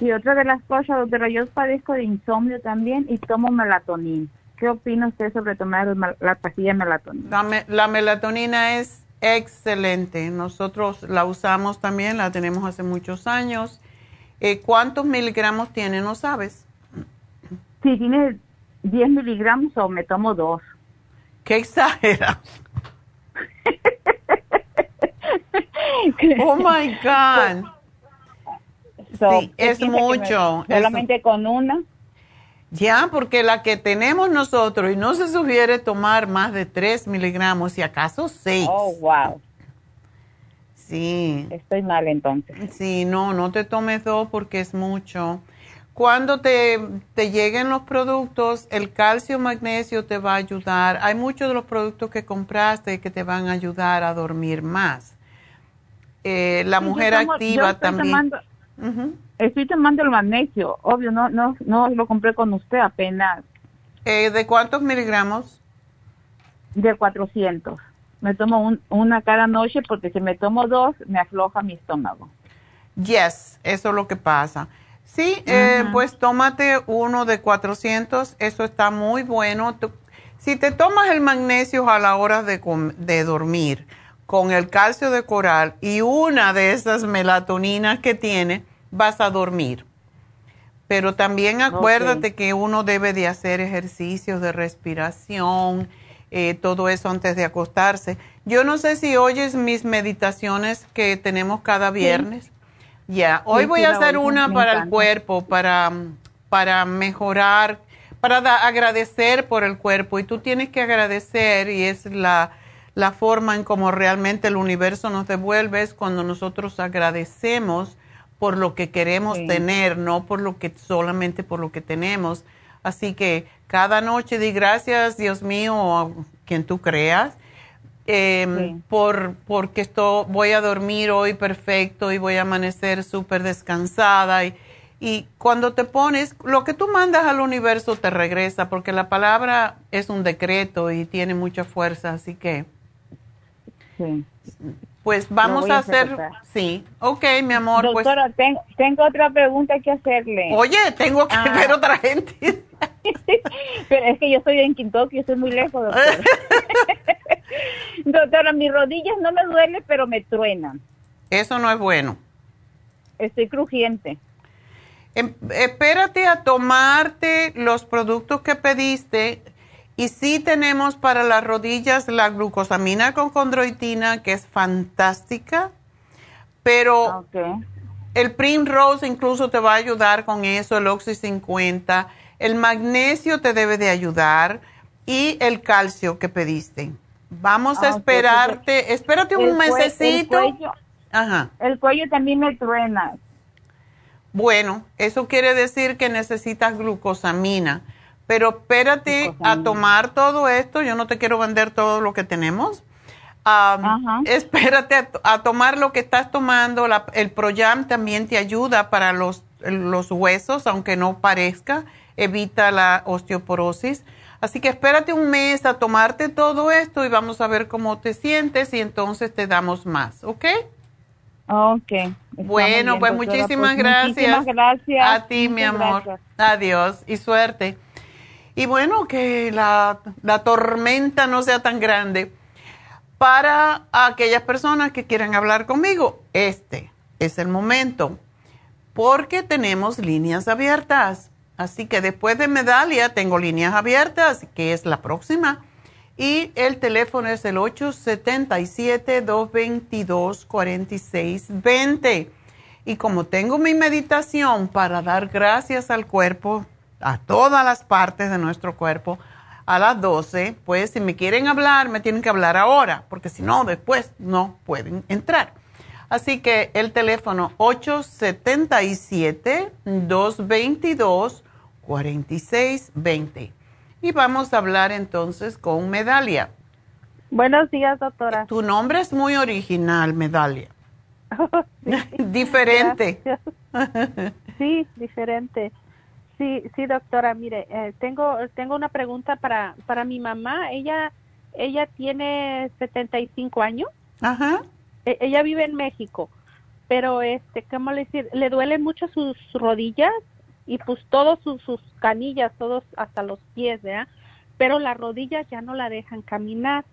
Y otra de las cosas, doctora, yo padezco de insomnio también y tomo melatonina. ¿Qué opina usted sobre tomar la pastilla de melatonina? la melatonina es excelente. Nosotros la usamos también, la tenemos hace muchos años. Eh, ¿Cuántos miligramos tiene? ¿No sabes? Sí, tiene 10 miligramos o me tomo dos. ¿Qué exagera? oh my God. Sí, es mucho. solamente con una. Ya, porque la que tenemos nosotros, y no se sugiere tomar más de 3 miligramos, si acaso 6. Oh, wow. Sí. Estoy mal entonces. Sí, no, no te tomes dos porque es mucho. Cuando te, te lleguen los productos, el calcio magnesio te va a ayudar. Hay muchos de los productos que compraste que te van a ayudar a dormir más. Eh, la mujer activa también. Estoy tomando el magnesio, obvio, no, no, no lo compré con usted apenas. Eh, ¿De cuántos miligramos? De 400. Me tomo una cada noche porque si me tomo dos me afloja mi estómago. Yes, eso es lo que pasa. Sí, eh, pues tómate uno de 400, eso está muy bueno. si te tomas el magnesio a la hora de, de dormir con el calcio de coral y una de esas melatoninas que tiene, vas a dormir. Pero también acuérdate que uno debe de hacer ejercicios de respiración, eh, todo eso antes de acostarse. Yo no sé si oyes mis meditaciones que tenemos cada viernes. Ya, hoy voy a hacer una para el cuerpo, para, para mejorar, para agradecer por el cuerpo. Y tú tienes que agradecer y es la, la forma en cómo realmente el universo nos devuelve, es cuando nosotros agradecemos por lo que queremos tener, no por lo que solamente por lo que tenemos. Así que cada noche di gracias, Dios mío, a quien tú creas, em, por porque esto, voy a dormir hoy perfecto y voy a amanecer súper descansada. Y, y cuando te pones, lo que tú mandas al universo te regresa, porque la palabra es un decreto y tiene mucha fuerza, así que... Sí. Pues vamos a hacer, sí, ok, mi amor. Pues Doctora, tengo otra pregunta que hacerle. Oye, tengo que ah. ver otra gente. Pero es que yo estoy en Kentucky, estoy muy lejos, doctora. doctora, mis rodillas no me duelen, pero me truenan. Eso no es bueno. Estoy crujiente. Em, espérate a tomarte los productos que pediste y sí tenemos para las rodillas la glucosamina con condroitina, que es fantástica, pero el Primrose incluso te va a ayudar con eso, el Oxy 50, el magnesio te debe de ayudar y el calcio que pediste. Vamos a ah, esperarte, espérate un mesecito. El cuello, Ajá. el cuello también me truena. Bueno, eso quiere decir que necesitas glucosamina. Pero espérate a tomar todo esto. Yo no te quiero vender todo lo que tenemos. espérate a, tomar lo que estás tomando. el Proyam también te ayuda para los, los huesos, aunque no parezca. Evita la osteoporosis. Así que espérate un mes a tomarte todo esto y vamos a ver cómo te sientes y entonces te damos más, ¿ok? Ok. Bueno, pues muchísimas gracias. Muchísimas gracias. A ti, mi amor. Adiós y suerte. Y bueno, que la, la tormenta no sea tan grande. Para aquellas personas que quieran hablar conmigo, este es el momento, porque tenemos líneas abiertas. Así que después de Medalia tengo líneas abiertas, que es la próxima. Y el teléfono es el 877-222-4620. Y como tengo mi meditación para dar gracias al cuerpo, a todas las partes de nuestro cuerpo a las 12, pues si me quieren hablar, me tienen que hablar ahora, porque si no, después no pueden entrar. Así que el teléfono 877-222-4620. Y vamos a hablar entonces con Medalia. Buenos días, doctora. Tu nombre es muy original, Medalia. diferente. sí, diferente. Sí, sí, doctora, mire, eh, tengo tengo una pregunta para para mi mamá. Ella ella tiene 75 años. Ajá. E, ella vive en México, pero este, ¿cómo le decir? Le duelen mucho sus rodillas y pues todos sus, sus canillas, todos hasta los pies, ¿verdad? Pero las rodillas ya no la dejan caminar.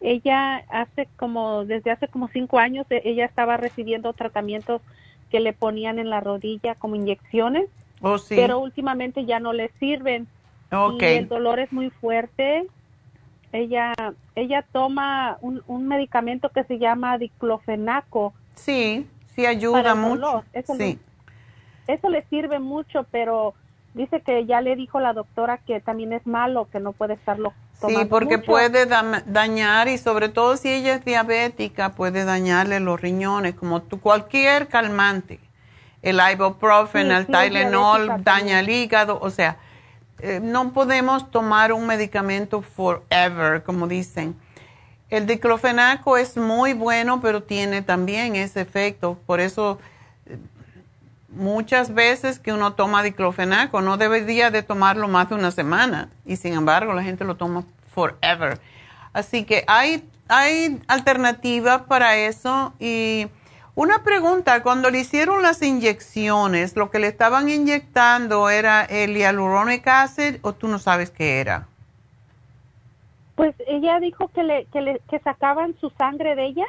Ella hace como, desde hace como cinco años, e, ella estaba recibiendo tratamientos que le ponían en la rodilla como inyecciones Oh, pero últimamente ya no le sirven. Y el dolor es muy fuerte. Ella, ella toma un, un medicamento que se llama diclofenaco. Sí, sí ayuda mucho. Eso, sí. le, eso le sirve mucho, pero dice que ya le dijo la doctora que también es malo, que no puede estarlo tomando Sí, porque puede dañar y sobre todo si ella es diabética, puede dañarle los riñones, como cualquier calmante el ibuprofen, el Tylenol daña el hígado, o sea, eh, no podemos tomar un medicamento forever, como dicen. El diclofenaco es muy bueno, pero tiene también ese efecto. Por eso, eh, muchas veces que uno toma diclofenaco, no debería de tomarlo más de una semana. Y sin embargo, la gente lo toma forever. Así que hay, hay alternativas para eso y una pregunta, cuando le hicieron las inyecciones, ¿lo que le estaban inyectando era el hyaluronic acid o tú no sabes qué era? Pues ella dijo que le, que le que sacaban su sangre de ella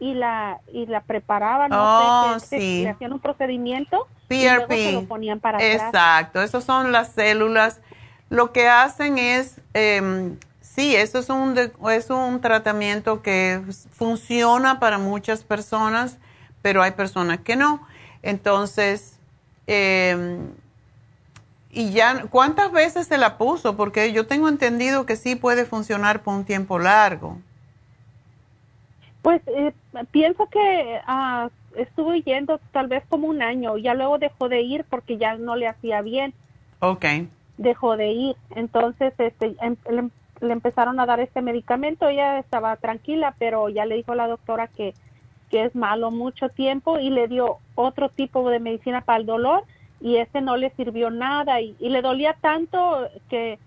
y la y la preparaban, no oh, sí. le hacían un procedimiento PRP. y luego se lo ponían para Exacto, esas son las células. Lo que hacen es, eh, sí, eso es un, es un tratamiento que funciona para muchas personas pero hay personas que no. Entonces, em, y ya, ¿cuántas veces se la puso? Porque yo tengo entendido que sí puede funcionar por un tiempo largo. Pues eh, pienso que uh, estuvo yendo tal vez como un año, ya luego dejó de ir porque ya no le hacía bien. Ok. Dejó de ir, entonces este, em, le, le empezaron a dar este medicamento, ella estaba tranquila, pero ya le dijo la doctora que que es malo mucho tiempo y le dio otro tipo de medicina para el dolor y ese no le sirvió nada y, le dolía tanto que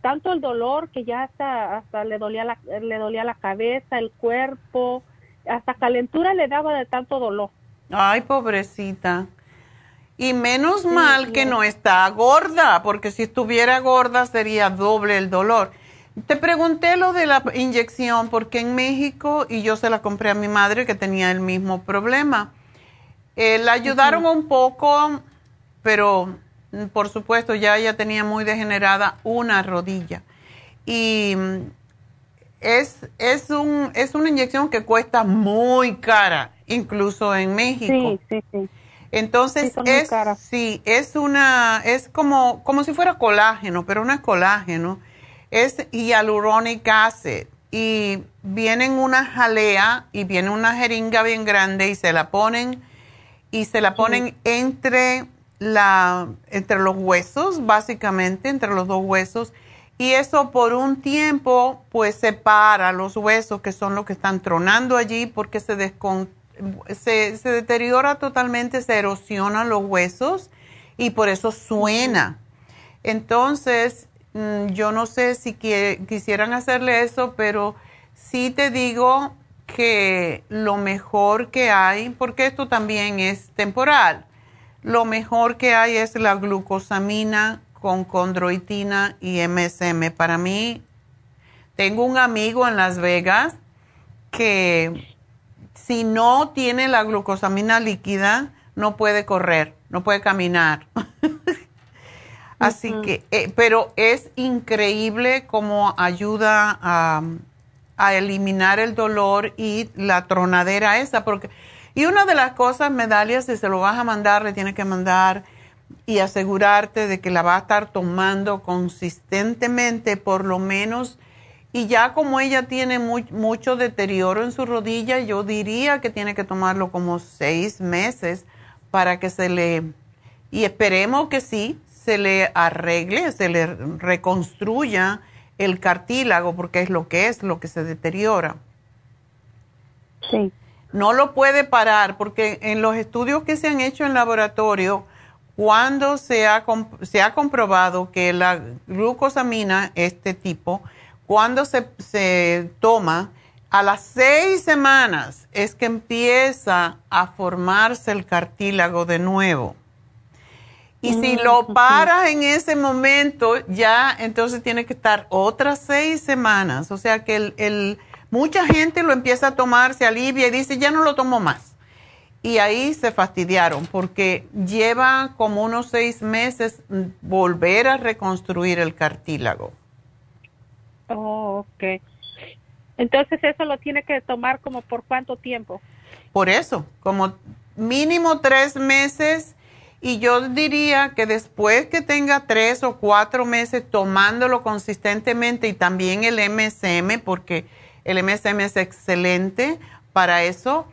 tanto el dolor que ya hasta hasta le dolía la le dolía la cabeza, el cuerpo, hasta calentura le daba de tanto dolor. Ay, pobrecita. Y menos mal que no está gorda, porque si estuviera gorda sería doble el dolor. Te pregunté lo de la inyección porque en México, y yo se la compré a mi madre que tenía el mismo problema, eh, la ayudaron un poco, pero mm, por supuesto ya ella tenía muy degenerada una rodilla. Y mm, es, es, un, es una inyección que cuesta muy cara, incluso en México. Sí, sí, sí. Entonces es, sí, es una, es como, como si fuera colágeno, pero no es colágeno es hyaluronic acid. Y viene en una jalea y viene una jeringa bien grande y se la ponen y se la ponen entre la, entre los huesos, básicamente, entre los dos huesos, y eso por un tiempo pues separa los huesos que son los que están tronando allí porque se, se, se deteriora totalmente, se erosionan los huesos y por eso suena. Entonces, yo no sé si quisieran hacerle eso, pero sí te digo que lo mejor que hay, porque esto también es temporal, lo mejor que hay es la glucosamina con condroitina y MSM. Para mí, tengo un amigo en Las Vegas que si no tiene la glucosamina líquida, no puede correr, no puede caminar. Así que, eh, pero es increíble cómo ayuda a, a, eliminar el dolor y la tronadera esa, porque, y una de las cosas, medallas, si se lo vas a mandar, le tienes que mandar y asegurarte de que la va a estar tomando consistentemente, por lo menos, y ya como ella tiene mucho deterioro en su rodilla, yo diría que tiene que tomarlo como seis meses para que se le, y esperemos que sí, se le arregle, se le reconstruya el cartílago, porque es lo que es, lo que se deteriora. Sí. No lo puede parar, porque en los estudios que se han hecho en laboratorio, cuando se ha, se ha comprobado que la glucosamina, este tipo, cuando se, se toma, a las seis semanas es que empieza a formarse el cartílago de nuevo. Y si mm, lo paras en ese momento, ya entonces tiene que estar otras seis semanas. O sea que el, mucha gente lo empieza a tomar, se alivia y dice, ya no lo tomo más. Y ahí se fastidiaron porque lleva como unos seis meses volver a reconstruir el cartílago. Oh, ok. Entonces eso lo tiene que tomar como por cuánto tiempo? Por eso, como mínimo tres meses y yo diría que después que tenga tres o cuatro meses tomándolo consistentemente y también el MSM, porque el MSM es excelente para eso,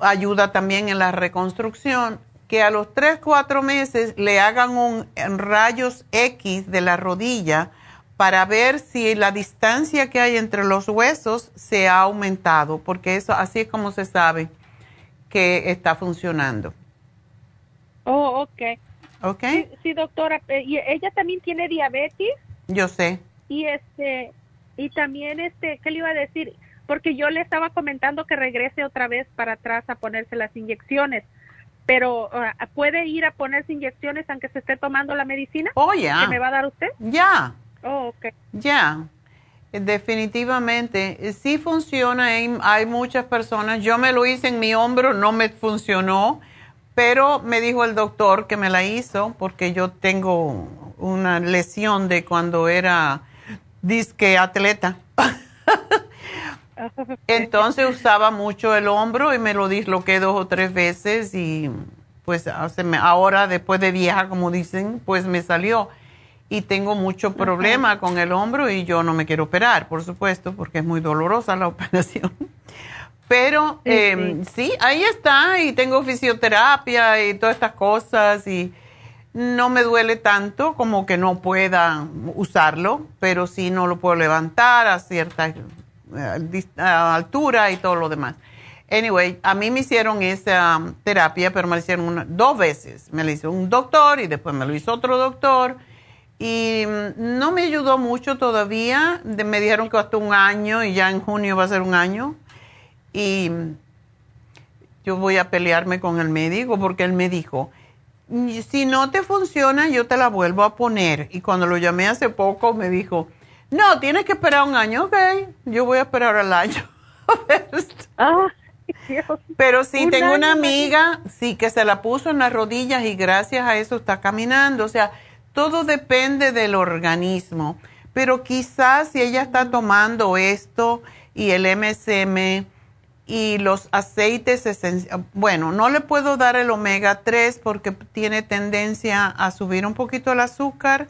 ayuda también en la reconstrucción, que a los tres, cuatro meses le hagan un rayos X de la rodilla para ver si la distancia que hay entre los huesos se ha aumentado, porque eso así es como se sabe que está funcionando. Oh, ok. Ok. Sí, doctora, eh, y ella también tiene diabetes. Yo sé. Y este, y también este, ¿qué le iba a decir? Porque yo le estaba comentando que regrese otra vez para atrás a ponerse las inyecciones. Pero, ah, ¿puede ir a ponerse inyecciones aunque se esté tomando la medicina? Oh, ya. ¿Que me va a dar usted? Ya. Oh, ok. Ya. Definitivamente, sí funciona. hay muchas personas. Yo me lo hice en mi hombro, no me funcionó pero me dijo el doctor que me la hizo porque yo tengo una lesión de cuando era disque atleta. Entonces usaba mucho el hombro y me lo disloqué dos o tres veces y pues ahora después de vieja, como dicen, pues me salió. Y tengo mucho problema con el hombro y yo no me quiero operar, por supuesto, porque es muy dolorosa la operación. Pero em, sí, ahí está y tengo fisioterapia y todas estas cosas y no me duele tanto como que no pueda usarlo, pero sí no lo puedo levantar a cierta eh, altura y todo lo demás. Anyway, a mí me hicieron esa terapia, pero me la hicieron dos veces. Me la hizo un doctor y después me lo hizo otro doctor. Y mm, no me ayudó mucho todavía. me dijeron que hasta un año y ya en junio va a ser un año y yo voy a pelearme con el médico porque él me dijo, si no te funciona, yo te la vuelvo a poner. Y cuando lo llamé hace poco, me dijo, no, tienes que esperar un año, ok, yo voy a esperar al año. Pero sí, tengo una amiga, sí, que se la puso en las rodillas y gracias a eso está caminando. O sea, todo depende del organismo. Pero quizás si ella está tomando esto y el MSM, y los aceites esenciales. Bueno, no le puedo dar el omega 3 porque tiene tendencia a subir un poquito el azúcar,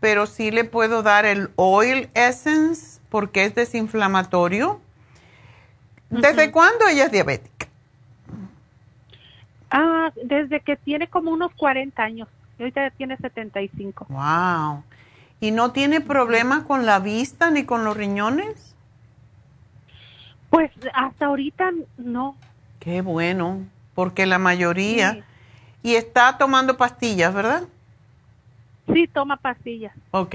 pero sí le puedo dar el oil essence porque es desinflamatorio. ¿Desde cuándo ella es diabética? Ah, desde que tiene como unos 40 años. Ahorita tiene 75. Wow. ¿Y no tiene problemas con la vista ni con los riñones? Pues hasta ahorita no. Qué bueno, porque la mayoría... Y está tomando pastillas, ¿verdad? Sí, toma pastillas. Ok.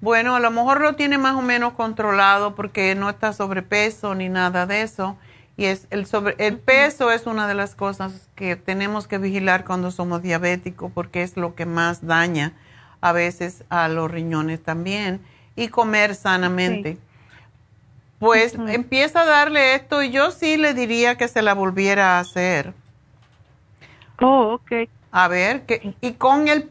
Bueno, a lo mejor lo tiene más o menos controlado porque no está sobrepeso ni nada de eso. Y es el, sobre, el peso es una de las cosas que tenemos que vigilar cuando somos diabéticos porque es lo que más daña a veces a los riñones también. Y comer sanamente. Pues empieza a darle esto y yo sí le diría que se la volviera a hacer. Oh, ok. A ver, que, y con, el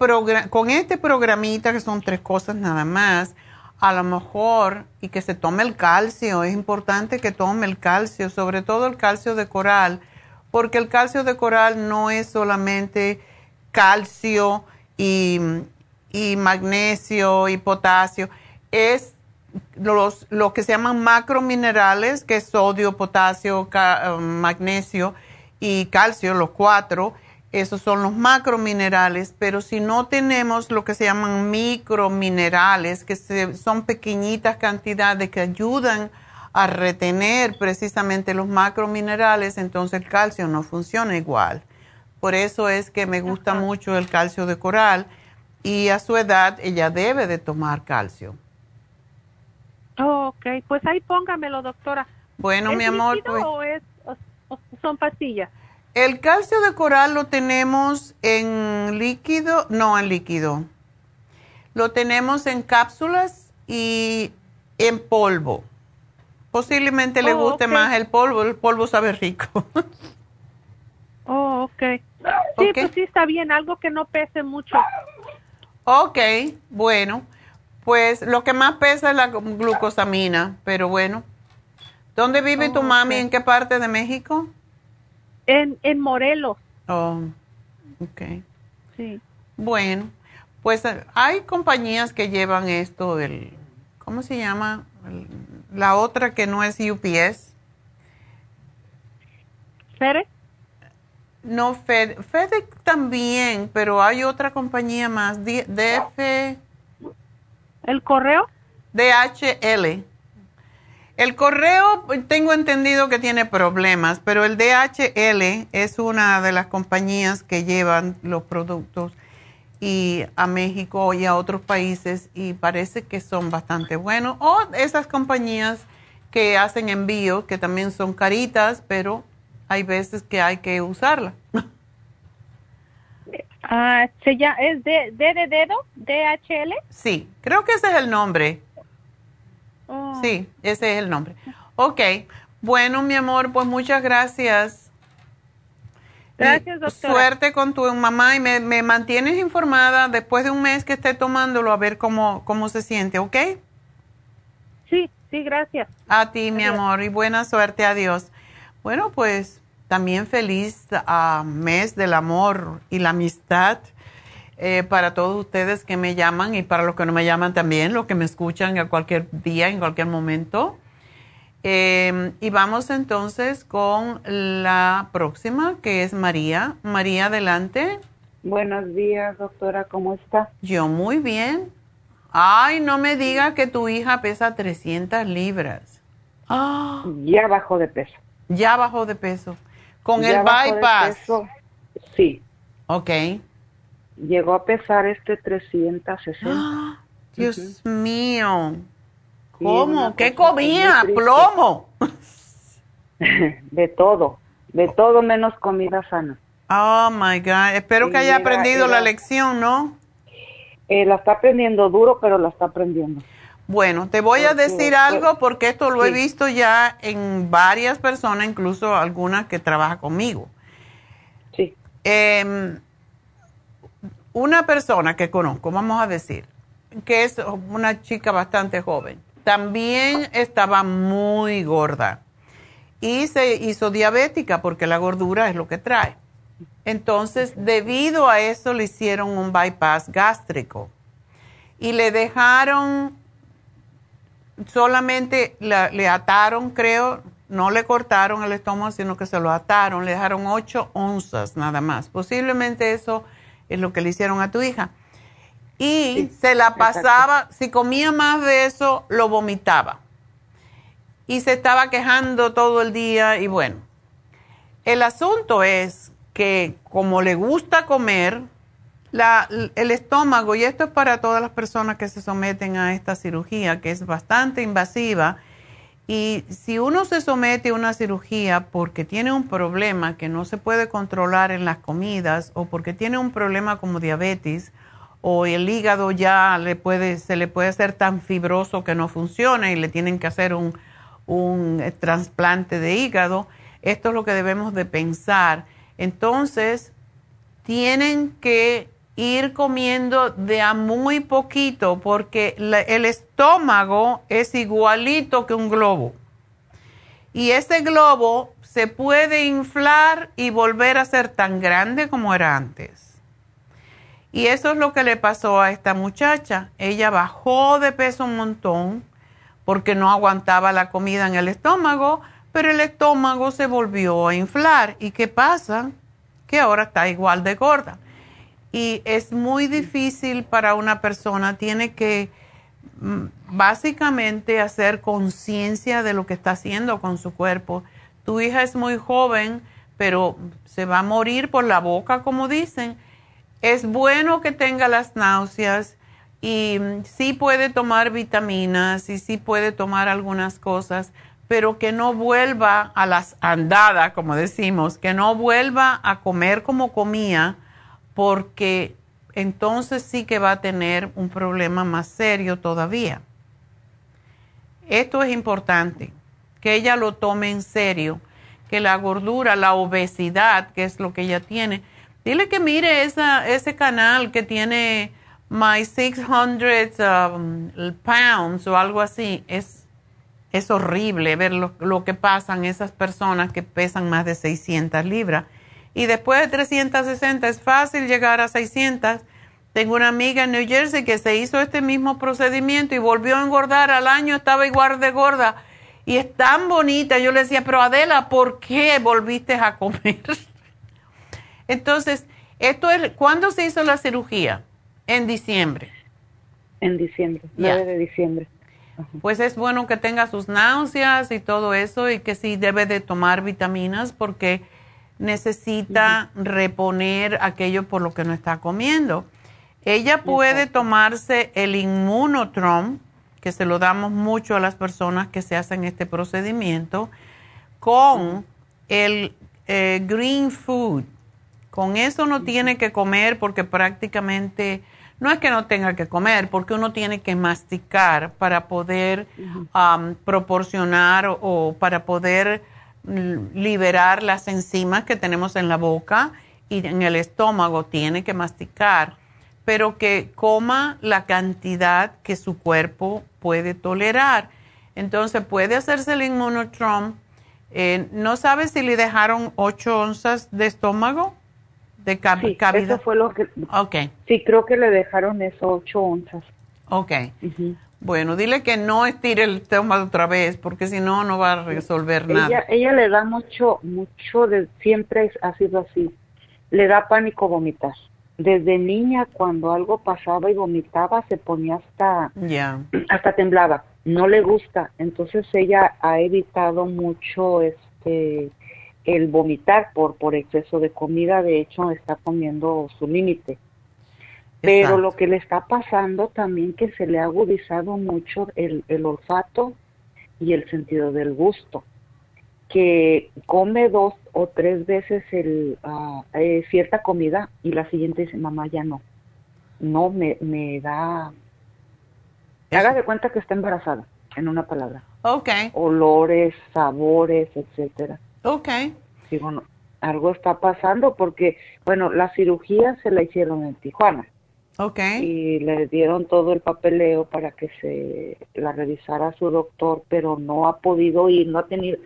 con este programita, que son tres cosas nada más, a lo mejor, y que se tome el calcio, es importante que tome el calcio, sobre todo el calcio de coral, porque el calcio de coral no es solamente calcio y, y magnesio y potasio, es los, lo que se llaman macrominerales, que es sodio, potasio, eh, magnesio y calcio, los cuatro. Esos son los macrominerales, pero si no tenemos lo que se llaman microminerales, que son pequeñitas cantidades que ayudan a retener precisamente los macrominerales, entonces el calcio no funciona igual. Por eso es que me gusta mucho el calcio de coral y a su edad ella debe de tomar calcio. Oh, ok, pues ahí póngamelo, doctora. Bueno, mi amor. Pues, o, es, son pastillas? El calcio de coral lo tenemos en líquido, no en líquido. Lo tenemos en cápsulas y en polvo. Posiblemente le oh, guste más el polvo, el polvo sabe rico. oh, ok. Sí, pues sí está bien, algo que no pese mucho. Ok, bueno. Pues lo que más pesa es la glucosamina, pero bueno. ¿Dónde vive tu mami? ¿En qué parte de México? En, en Morelos. Oh, ok. Sí. Bueno, pues eh, hay compañías que llevan esto, el, ¿cómo se llama? la otra que no es UPS. ¿FedEx? No, Fed, FedEx también, pero hay otra compañía más, DF... ¿El correo? DHL. El correo tengo entendido que tiene problemas, pero el DHL es una de las compañías que llevan los productos y a México y a otros países y parece que son bastante buenos. O esas compañías que hacen envíos que también son caritas, pero hay veces que hay que usarla. Ah, ¿Es de, de, dedo? ¿DHL? Sí, creo que ese es el nombre. Oh. Sí, ese es el nombre. Ok, bueno, mi amor, pues muchas gracias. Gracias, doctora. Suerte con tu mamá y me, me, mantienes informada después de un mes que esté tomándolo a ver cómo, cómo se siente, ¿ok? Sí, sí, gracias. A ti, mi amor, y buena suerte, adiós. Bueno, pues también feliz uh, mes del amor y la amistad. Eh, para todos ustedes que me llaman y para los que no me llaman también, los que me escuchan a cualquier día, en cualquier momento. Eh, y vamos entonces con la próxima, que es María. María, adelante. Buenos días, doctora, ¿cómo está? Yo muy bien. Ay, no me diga que tu hija pesa 300 libras. Ya bajó de peso. Ya bajó de peso. Con el bypass. sí. Ok. Llegó a pesar este 360. Dios mío. ¿Cómo? ¿Qué comía? ¿Plomo? de todo. De todo menos comida sana. Oh my God. Espero que haya aprendido la lección, ¿no? Eh, la está aprendiendo duro, pero la está aprendiendo. Bueno, te voy a decir algo porque esto lo he visto ya en varias personas, incluso algunas que trabajan conmigo. Sí. Eh, una persona que conozco, vamos a decir, que es una chica bastante joven, también estaba muy gorda y se hizo diabética porque la gordura es lo que trae. Entonces, debido a eso le hicieron un bypass gástrico y le dejaron solamente, le ataron, creo, no le cortaron el estómago, sino que se lo ataron, le dejaron 8 onzas nada más. Posiblemente eso es lo que le hicieron a tu hija. Y se la pasaba, si comía más de eso, lo vomitaba. Y se estaba quejando todo el día y bueno. El asunto es que como le gusta comer, el estómago, y esto es para todas las personas que se someten a esta cirugía, que es bastante invasiva, y si uno se somete a una cirugía porque tiene un problema que no se puede controlar en las comidas o porque tiene un problema como diabetes o el hígado ya le puede, se le puede hacer tan fibroso que no funciona y le tienen que hacer un, un trasplante de hígado, esto es lo que debemos de pensar. Entonces, tienen que ir comiendo de a muy poquito porque el estómago es igualito que un globo. Y ese globo se puede inflar y volver a ser tan grande como era antes. Y eso es lo que le pasó a esta muchacha. Ella bajó de peso un montón porque no aguantaba la comida en el estómago, pero el estómago se volvió a inflar. ¿Y qué pasa? Que ahora está igual de gorda y es muy difícil para una persona, tiene que mm, básicamente hacer conciencia de lo que está haciendo con su cuerpo. Tu hija es muy joven, pero se va a morir por la boca, como dicen. Es bueno que tenga las náuseas y mm, sí puede tomar vitaminas y sí puede tomar algunas cosas, pero que no vuelva a las andadas, como decimos, que no vuelva a comer como comía porque entonces sí que va a tener un problema más serio todavía. Esto es importante, que ella lo tome en serio, que la gordura, la obesidad, que es lo que ella tiene, dile que mire ese canal que tiene My 600 um, Pounds o algo así. Es, es horrible ver lo, lo que pasan esas personas que pesan más de 600 libras y después de 360 es fácil llegar a 600. Tengo una amiga en New Jersey que se hizo este mismo procedimiento y volvió a engordar al año, estaba igual de gorda. Y es tan bonita. Yo le decía, pero Adela, ¿por qué volviste a comer? Entonces, esto es, ¿cuándo se hizo la cirugía? En diciembre. En diciembre, 9 de diciembre. Pues es bueno que tenga sus náuseas y todo eso y que sí debe de tomar vitaminas porque necesita reponer aquello por lo que no está comiendo. Ella puede tomarse el inmunotrom, que se lo damos mucho a las personas que se hacen este procedimiento, con el eh, green food. Con eso no tiene que comer porque prácticamente, no es que no tenga que comer, porque uno tiene que masticar para poder proporcionar o para poder liberar las enzimas que tenemos en la boca y en el estómago, tiene que masticar, pero que coma la cantidad que su cuerpo puede tolerar. Entonces puede hacerse el inmunotrom. Eh, ¿No sabe si le dejaron 8 onzas de estómago? De cavidad. Eso fue lo que. Okay. Sí, creo que le dejaron eso, 8 onzas. Ok. Bueno, dile que no estire el estómago otra vez, porque si no, no va a resolver nada. Ella le da mucho, mucho, de, siempre ha sido así. Le da pánico vomitar. Desde niña, cuando algo pasaba y vomitaba, se ponía hasta, hasta temblaba. No le gusta. Entonces ella ha evitado mucho este el vomitar por, por exceso de comida. De hecho, está comiendo su límite pero lo que le está pasando también que se le ha agudizado mucho el, olfato y el sentido del gusto, que come dos o tres veces el, eh, cierta comida y la siguiente dice, mamá, ya no. No, me, me da... Haga de cuenta que está embarazada, en una palabra. Ok. Olores, sabores, etcétera. Ok. Digo, no, algo está pasando porque, bueno, la cirugía se la hicieron en Tijuana Okay. Y le dieron todo el papeleo para que se la revisara su doctor, pero no ha podido ir, no ha tenido,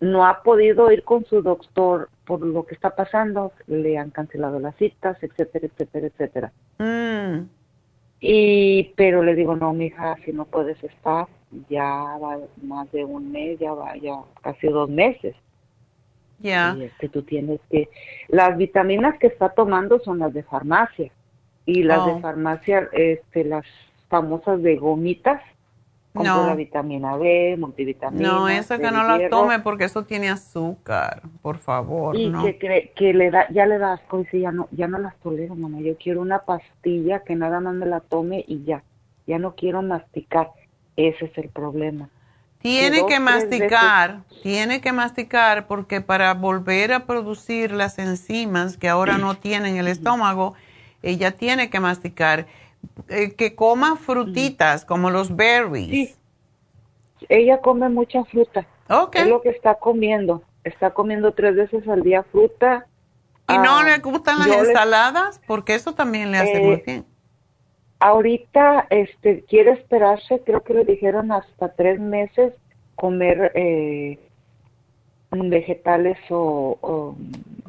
no ha podido ir con su doctor por lo que está pasando, le han cancelado las citas, etcétera, etcétera, etcétera. Mm. Y, pero le digo, no, mija, si no puedes estar, ya va más de un mes, ya va, ya casi dos meses. Ya. Y este, tú tienes que, las vitaminas que está tomando son las de farmacia. Y las de Oh. farmacia, este, las famosas de gomitas, con No. la vitamina B, multivitamina. No, esa que no la tome porque eso tiene azúcar, por favor, y ¿no? que, cree- que le da, ya le da asco, dice, ya no, ya no las tolero, mamá, yo quiero una pastilla que nada más me la tome y ya, ya no quiero masticar, ese es el problema. Tiene dos, que masticar, tiene que masticar porque para volver a producir las enzimas que ahora no tiene en el estómago, ella tiene que masticar. Eh, que coma frutitas como los berries. Ella come mucha fruta, Ok. es lo que está comiendo, está comiendo tres veces al día fruta. ¿Y no Ah, le gustan las le- ensaladas? Porque eso también le hace Eh, muy bien. Ahorita este, quiere esperarse, creo que le dijeron hasta tres meses comer eh, vegetales o, o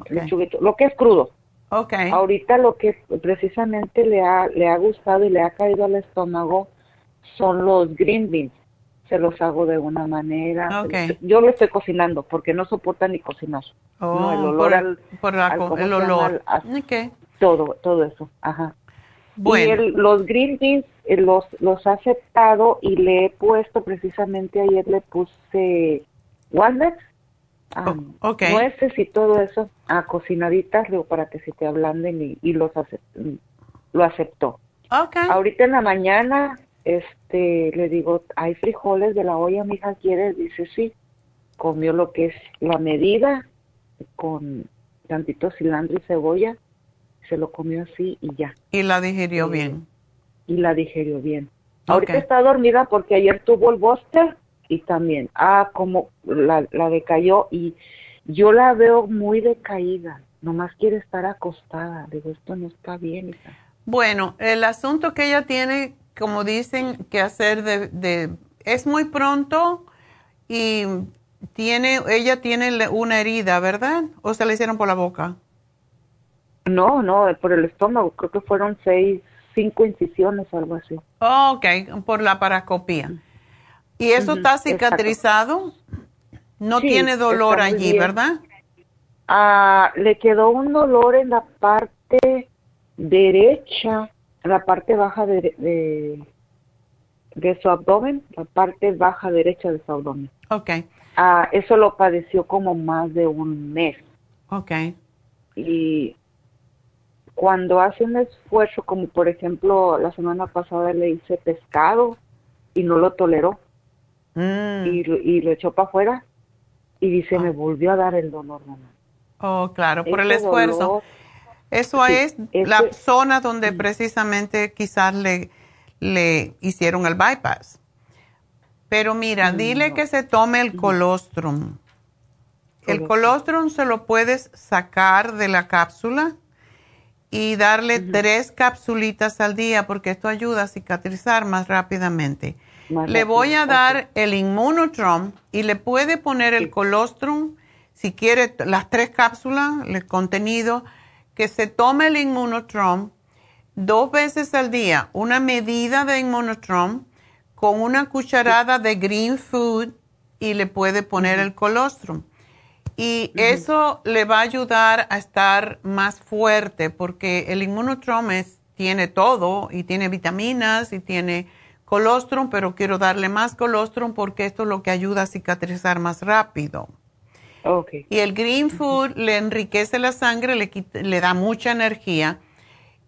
lechuguito, lo que es crudo. Ok. Ahorita lo que precisamente le ha, le ha gustado y le ha caído al estómago son los green beans. Se los hago de una manera. Ok. Yo lo estoy cocinando porque no soporta ni cocinar. Oh, no, el olor por, al, por la al- co- ¿cómo el olor. Al- todo, todo eso. Ajá. Bueno. Y el- los green beans eh, los, los ha aceptado y le he puesto precisamente ayer le puse walnuts, am, ok. nueces y todo eso a cocinaditas digo, para que se te ablanden y, y los lo aceptó. Ok. Ahorita en la mañana este le digo, hay frijoles de la olla, mi hija quiere, dice sí. Comió lo que es la medida con tantito cilantro y cebolla, se lo comió así y ya Y la digirió bien. y la digerió bien. Ok. Ahorita está dormida porque ayer tuvo el bóster y también, ah, como la, la decayó y yo la veo muy decaída, nomás quiere estar acostada. Digo, esto no está bien. hija. Bueno, el asunto que ella tiene, como dicen, que hacer de, de- es muy pronto y tiene, ella tiene una herida, ¿verdad? ¿O se la hicieron por la boca? No, no, por el estómago, creo que fueron seis, cinco incisiones o algo así. Oh, ok, por la paracopía. ¿Y eso está exacto. cicatrizado? No Sí, tiene dolor allí, bien. ¿verdad? Ah, le quedó un dolor en la parte derecha, en la parte baja de, de, de su abdomen, la parte baja derecha de su abdomen. Ok, Ah, eso lo padeció como más de un mes. ok. Y cuando hace un esfuerzo, como por ejemplo la semana pasada le hice pescado y no lo toleró Mm. y, lo- y lo echó para afuera y dice, me volvió a dar el dolor, mamá. Oh, claro, por el esfuerzo. dolor, Eso Sí, es la zona donde precisamente quizás le, le hicieron el bypass. Pero mira, dile que se tome el colostrum. El colostrum se lo puedes sacar de la cápsula y darle tres capsulitas al día porque esto ayuda a cicatrizar más rápidamente. Más le voy a rápido, dar el Immunotrom y le puede poner el colostrum, si quiere las tres cápsulas, el contenido, que se tome el Immunotrom dos veces al día, una medida de Immunotrom con una cucharada de green food y le puede poner el colostrum. Y eso le va a ayudar a estar más fuerte porque el Immunotrom es- tiene todo y tiene vitaminas y tiene colostrum, pero quiero darle más colostrum porque esto es lo que ayuda a cicatrizar más rápido. Okay. Y el green food le enriquece la sangre, le, quita- le da mucha energía.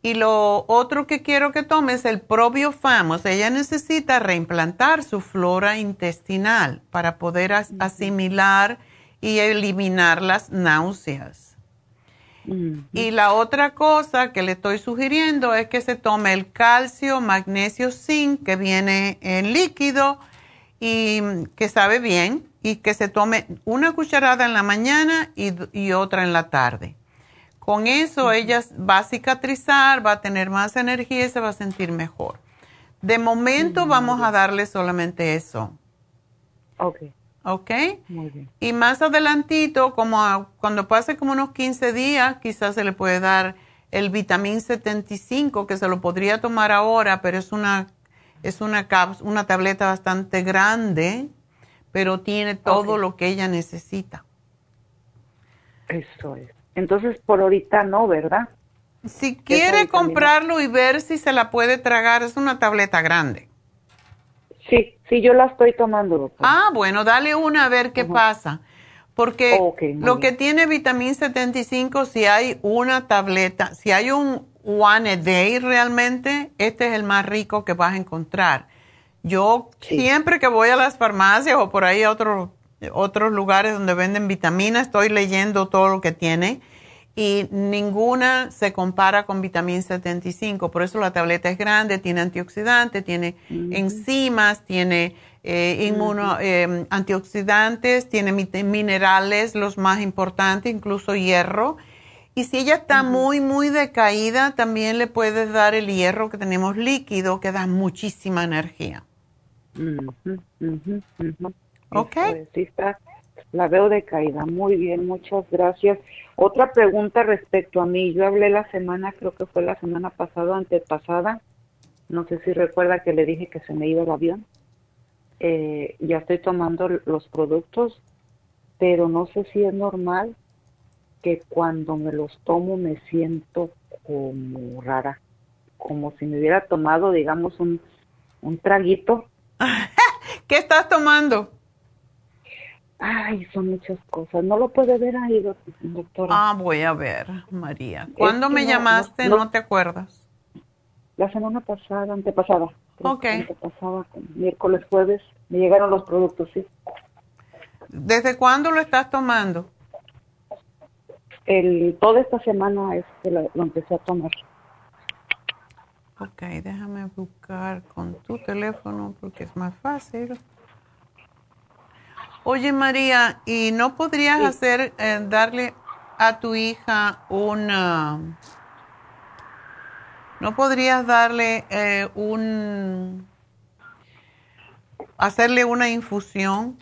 Y lo otro que quiero que tome es el probiofam. O sea, ella necesita reimplantar su flora intestinal para poder as- asimilar y eliminar las náuseas. Y la otra cosa que le estoy sugiriendo es que se tome el calcio, magnesio, zinc que viene en líquido y mm, que sabe bien y que se tome una cucharada en la mañana y, otra en la tarde. Con eso ella va a cicatrizar, va a tener más energía y se va a sentir mejor. De momento vamos a darle solamente eso, Okay. ¿Ok? Muy bien. Y más adelantito, como a- cuando pase como unos 15 días, quizás se le puede dar el vitamín 75, que se lo podría tomar ahora, pero es una, es una, una tableta bastante grande, pero tiene todo lo que ella necesita. Eso es. Entonces, por ahorita no, ¿verdad? Si quiere comprarlo y ver si se la puede tragar, es una tableta grande. Sí, sí, yo la estoy tomando, doctor. Ah, bueno, dale una a ver qué pasa. Porque lo que tiene vitamina 75, si hay una tableta, si hay un one a day realmente, este es el más rico que vas a encontrar. Yo siempre que voy a las farmacias o por ahí a otros, otros lugares donde venden vitaminas, estoy leyendo todo lo que tiene y ninguna se compara con vitamina 75. Por eso la tableta es grande, tiene antioxidantes, tiene enzimas, tiene eh, inmuno, eh, antioxidantes, tiene minerales, los más importantes, incluso hierro. Y si ella está muy, muy decaída, también le puedes dar el hierro que tenemos líquido, que da muchísima energía. Ok. la veo decaída. Muy bien, muchas gracias. Otra pregunta respecto a mí. Yo hablé la semana, creo que fue la semana pasada, antepasada. No sé si recuerda que le dije que se me iba el avión. Eh, ya estoy tomando los productos, pero no sé si es normal que cuando me los tomo me siento como rara, como si me hubiera tomado, digamos, un, un traguito. ¿Qué estás tomando? Ay, son muchas cosas. No lo puede ver ahí, doctora. Ah, voy a ver, María. ¿Cuándo me llamaste? No, te acuerdas? La semana pasada, antepasada. Ok. Antepasada, miércoles, jueves, me llegaron los productos, sí. ¿Desde cuándo lo estás tomando? El, toda esta semana es que lo, lo empecé a tomar. Ok, déjame buscar con tu teléfono porque es más fácil. Oye María, ¿y no podrías hacer, eh, darle a tu hija una, no podrías darle eh, un, hacerle una infusión?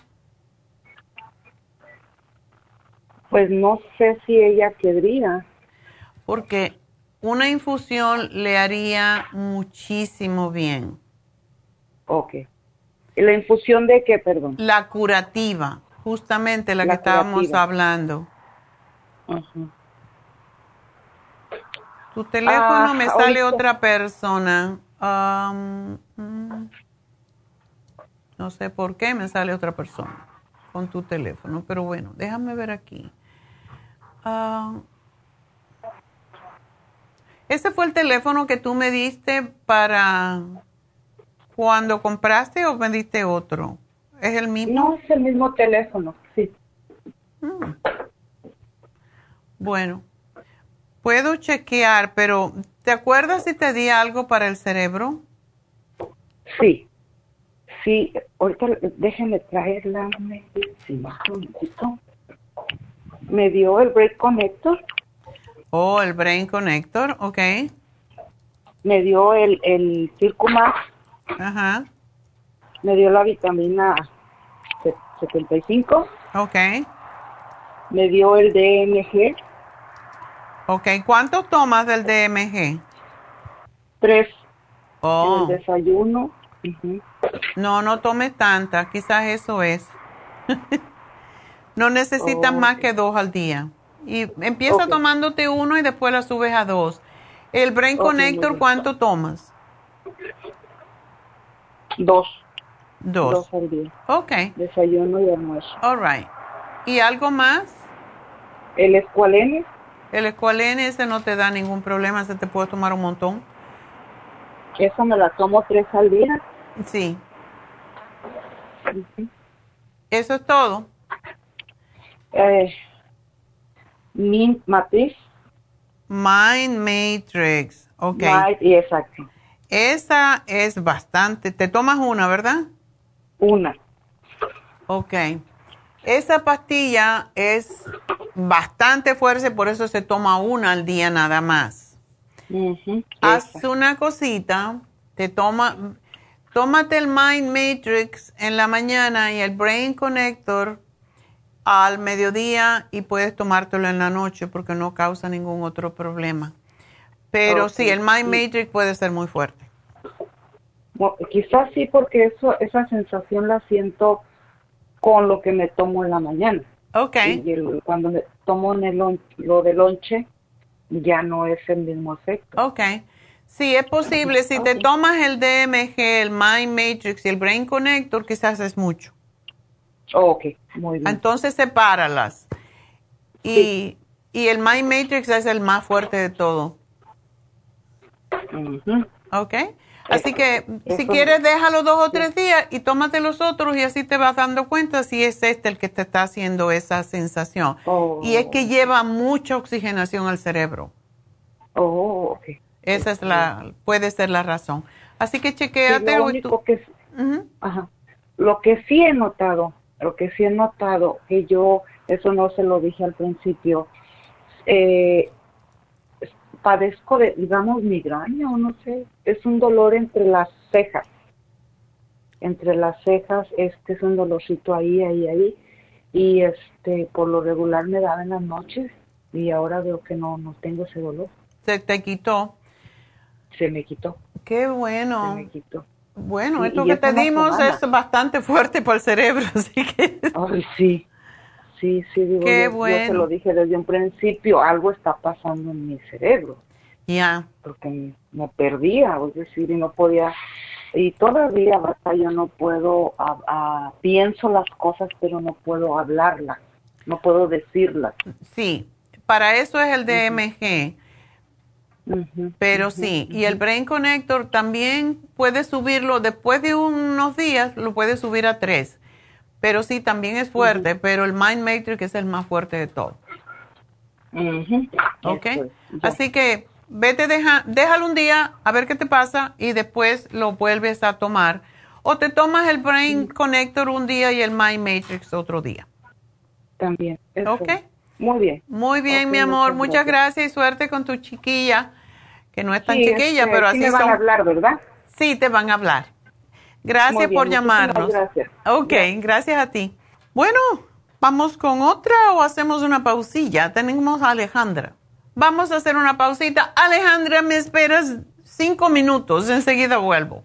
Pues no sé si ella querría. Porque una infusión le haría muchísimo bien. Ok. ¿La infusión de qué, perdón? La curativa, justamente la, que estábamos hablando. Tu teléfono ah, me sale otra persona. Mm, no sé por qué me sale otra persona con tu teléfono, pero bueno, déjame ver aquí. Ah, ese fue el teléfono que tú me diste para cuando compraste o vendiste otro? ¿Es el mismo? No, es el mismo teléfono, sí. Mm. Bueno, puedo chequear, pero ¿te acuerdas si te di algo para el cerebro? Sí, sí, ahorita déjenme traer la medicina Me dio el Brain Connector. Oh, el Brain Connector, ok. Me dio el, el Circumax Ajá. Me dio la vitamina 75. Ok. Me dio el DMG. Ok, ¿cuánto tomas del DMG? Tres. Oh. el desayuno. No, no tomes tanta, quizás eso es. no necesitas más que dos al día. Y empieza tomándote uno y después la subes a dos. El Brain Connector, ¿cuánto tomas? Dos. Dos. Dos al día. Ok. Desayuno y almuerzo. All right. ¿Y algo más? El escualene. El escualene ese no te da ningún problema, se te puede tomar un montón. Eso me la tomo tres al día. Sí. Eso es todo. Eh, Mint Matrix. Mind Matrix. Ok. exacto. Esa es bastante. Te tomas una, ¿verdad? Una. Ok. Esa pastilla es bastante fuerte, por eso se toma una al día nada más. Haz una cosita, te toma, tómate el Mind Matrix en la mañana y el Brain Connector al mediodía y puedes tomártelo en la noche porque no causa ningún otro problema. Pero sí, el Mind Matrix puede ser muy fuerte. quizás sí, porque eso, esa sensación la siento con lo que me tomo en la mañana. Ok. Y cuando me tomo en el, lo de lonche, ya no es el mismo efecto. Ok. Sí, es posible. Si te tomas el DMG, el Mind Matrix y el Brain Connector, quizás es mucho. ok, muy bien. Entonces sepáralas. Y, y el Mind Matrix es el más fuerte de todo. Ok. Así que si quieres, déjalo dos o tres días y tómate los otros y así te vas dando cuenta si es este el que te está haciendo esa sensación. Y es que lleva mucha oxigenación al cerebro. Oh, ok. Esa es la, puede ser la razón. Así que chequeate. lo, que, lo que sí he notado, lo que sí he notado, que yo, eso no se lo dije al principio, eh, padezco de, digamos, migraña o no sé, es un dolor entre las cejas. Entre las cejas, este es un dolorcito ahí, ahí, ahí. Y este, por lo regular me daba en las noches y ahora veo que no, no tengo ese dolor. ¿Se te quitó? Se me quitó. Qué bueno. Se me quitó. Bueno, esto que te dimos es bastante fuerte para el cerebro, así que... Ay, sí. Sí, sí, digo, Qué yo, bueno. yo se lo dije desde un principio, algo está pasando en mi cerebro. Ya. Porque me perdía, es decir, y no podía, y todavía, basta, yo no puedo, a, a, pienso las cosas, pero no puedo hablarlas, no puedo decirlas. Sí, para eso es el DMG. Pero sí, y el Brain Connector también puede subirlo después de unos días, lo puede subir a tres. Pero sí, también es fuerte, pero el Mind Matrix es el más fuerte de todo. ¿Ok? Así que vete, deja, déjalo un día a ver qué te pasa y después lo vuelves a tomar. O te tomas el Brain Connector un día y el Mind Matrix otro día. También. ¿Ok? Muy bien. Muy bien, mi amor. Muchas gracias. y suerte con tu chiquilla, que no es tan chiquilla, este, pero así sí me van a hablar, ¿verdad? Sí, te van a hablar. Gracias bien, por llamarnos. Gracias. Ok, gracias a ti. Bueno, ¿vamos con otra o hacemos una pausilla? Tenemos a Alejandra. Vamos a hacer una pausita. Alejandra, me esperas cinco minutos, enseguida vuelvo.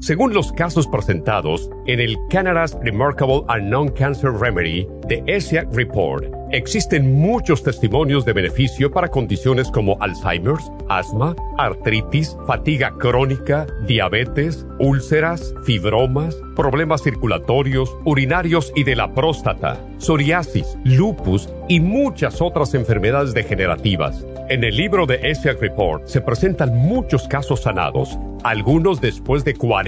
Según los casos presentados en el Canada's Remarkable Unknown Cancer Remedy de ESIAC Report, existen muchos testimonios de beneficio para condiciones como Alzheimer's, asma, artritis, fatiga crónica, diabetes, úlceras, fibromas, problemas circulatorios, urinarios y de la próstata, psoriasis, lupus y muchas otras enfermedades degenerativas. En el libro de ESIAC Report se presentan muchos casos sanados, algunos después de 40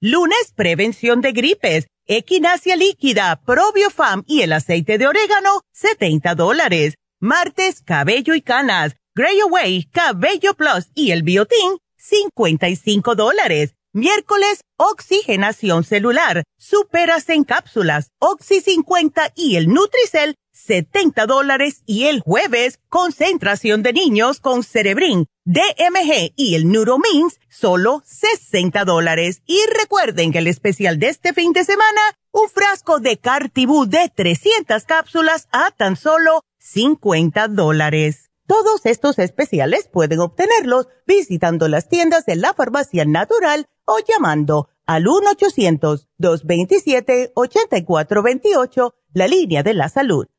Lunes, prevención de gripes, equinacia líquida, probiofam y el aceite de orégano, 70 dólares. Martes, cabello y canas, Grey Away, cabello plus y el biotín, 55 dólares. Miércoles, oxigenación celular, superas en cápsulas, Oxy 50 y el Nutricel, 70 dólares y el jueves concentración de niños con Cerebrin, DMG y el Neuromins, solo 60 dólares. Y recuerden que el especial de este fin de semana, un frasco de Cartibú de 300 cápsulas a tan solo 50 dólares. Todos estos especiales pueden obtenerlos visitando las tiendas de la farmacia natural o llamando al 1-800-227-8428, la línea de la salud.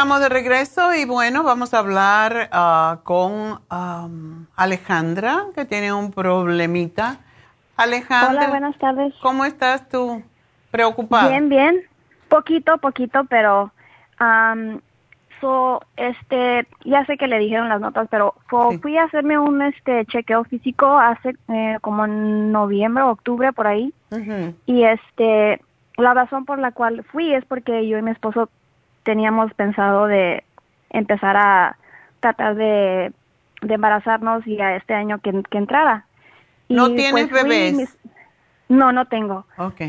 Estamos de regreso y bueno, vamos a hablar ah, con Alejandra, que tiene un problemita. Alejandra. Hola, buenas tardes. ¿Cómo estás tú? ¿Preocupada? Bien, bien. Poquito, poquito, pero so, este, ya sé que le dijeron las notas, pero fui a hacerme un este chequeo físico hace eh, como en noviembre o octubre por ahí. Y este, la razón por la cual fui es porque yo y mi esposo teníamos pensado de empezar a tratar de, embarazarnos y a este año que, que entrara. ¿No tienes pues bebés? no, no tengo. Ok.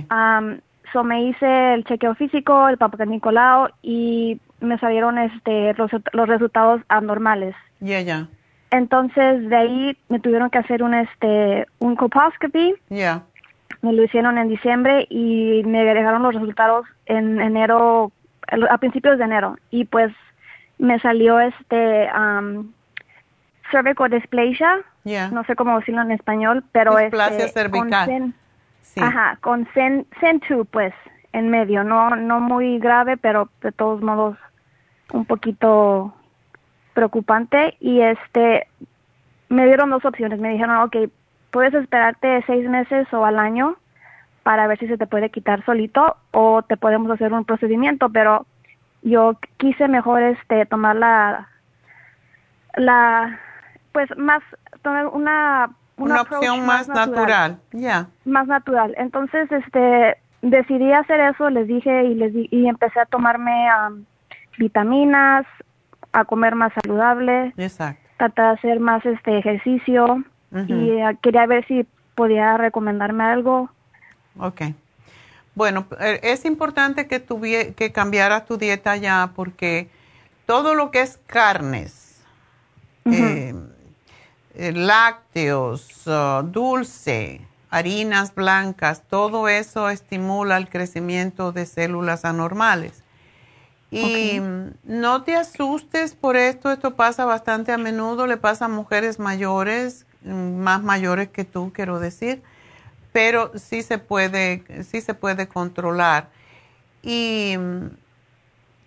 so me hice el chequeo físico, el papá Nicolau y me salieron este los, los resultados anormales. Ya, ya. Entonces de ahí me tuvieron que hacer un este un colposcopy. Ya. Me lo hicieron en diciembre y me agregaron los resultados en enero a principios de enero. Y pues me salió este um, cervical dysplasia, no sé cómo decirlo en español, pero es este, cervical. Con Ajá, con CEN, 2 pues en medio, no no muy grave, pero de todos modos un poquito preocupante. Y este me dieron dos opciones, me dijeron, ok, puedes esperarte seis meses o al año para ver si se te puede quitar solito o te podemos hacer un procedimiento, pero yo quise mejor este tomar la la pues más tomar una una, opción más, natural, ya. Más natural. Entonces, este decidí hacer eso, les dije y les y empecé a tomarme vitaminas, a comer más saludable. Exacto. Tratar de hacer más este ejercicio y eh, quería ver si podía recomendarme algo Ok. Bueno, eh, es importante que, que cambiaras tu dieta ya porque todo lo que es carnes, eh, eh, lácteos, uh, dulce, harinas blancas, todo eso estimula el crecimiento de células anormales. Y no te asustes por esto, esto pasa bastante a menudo, le pasa a mujeres mayores, mm, más mayores que tú, quiero decir pero sí se puede, sí se puede controlar. Y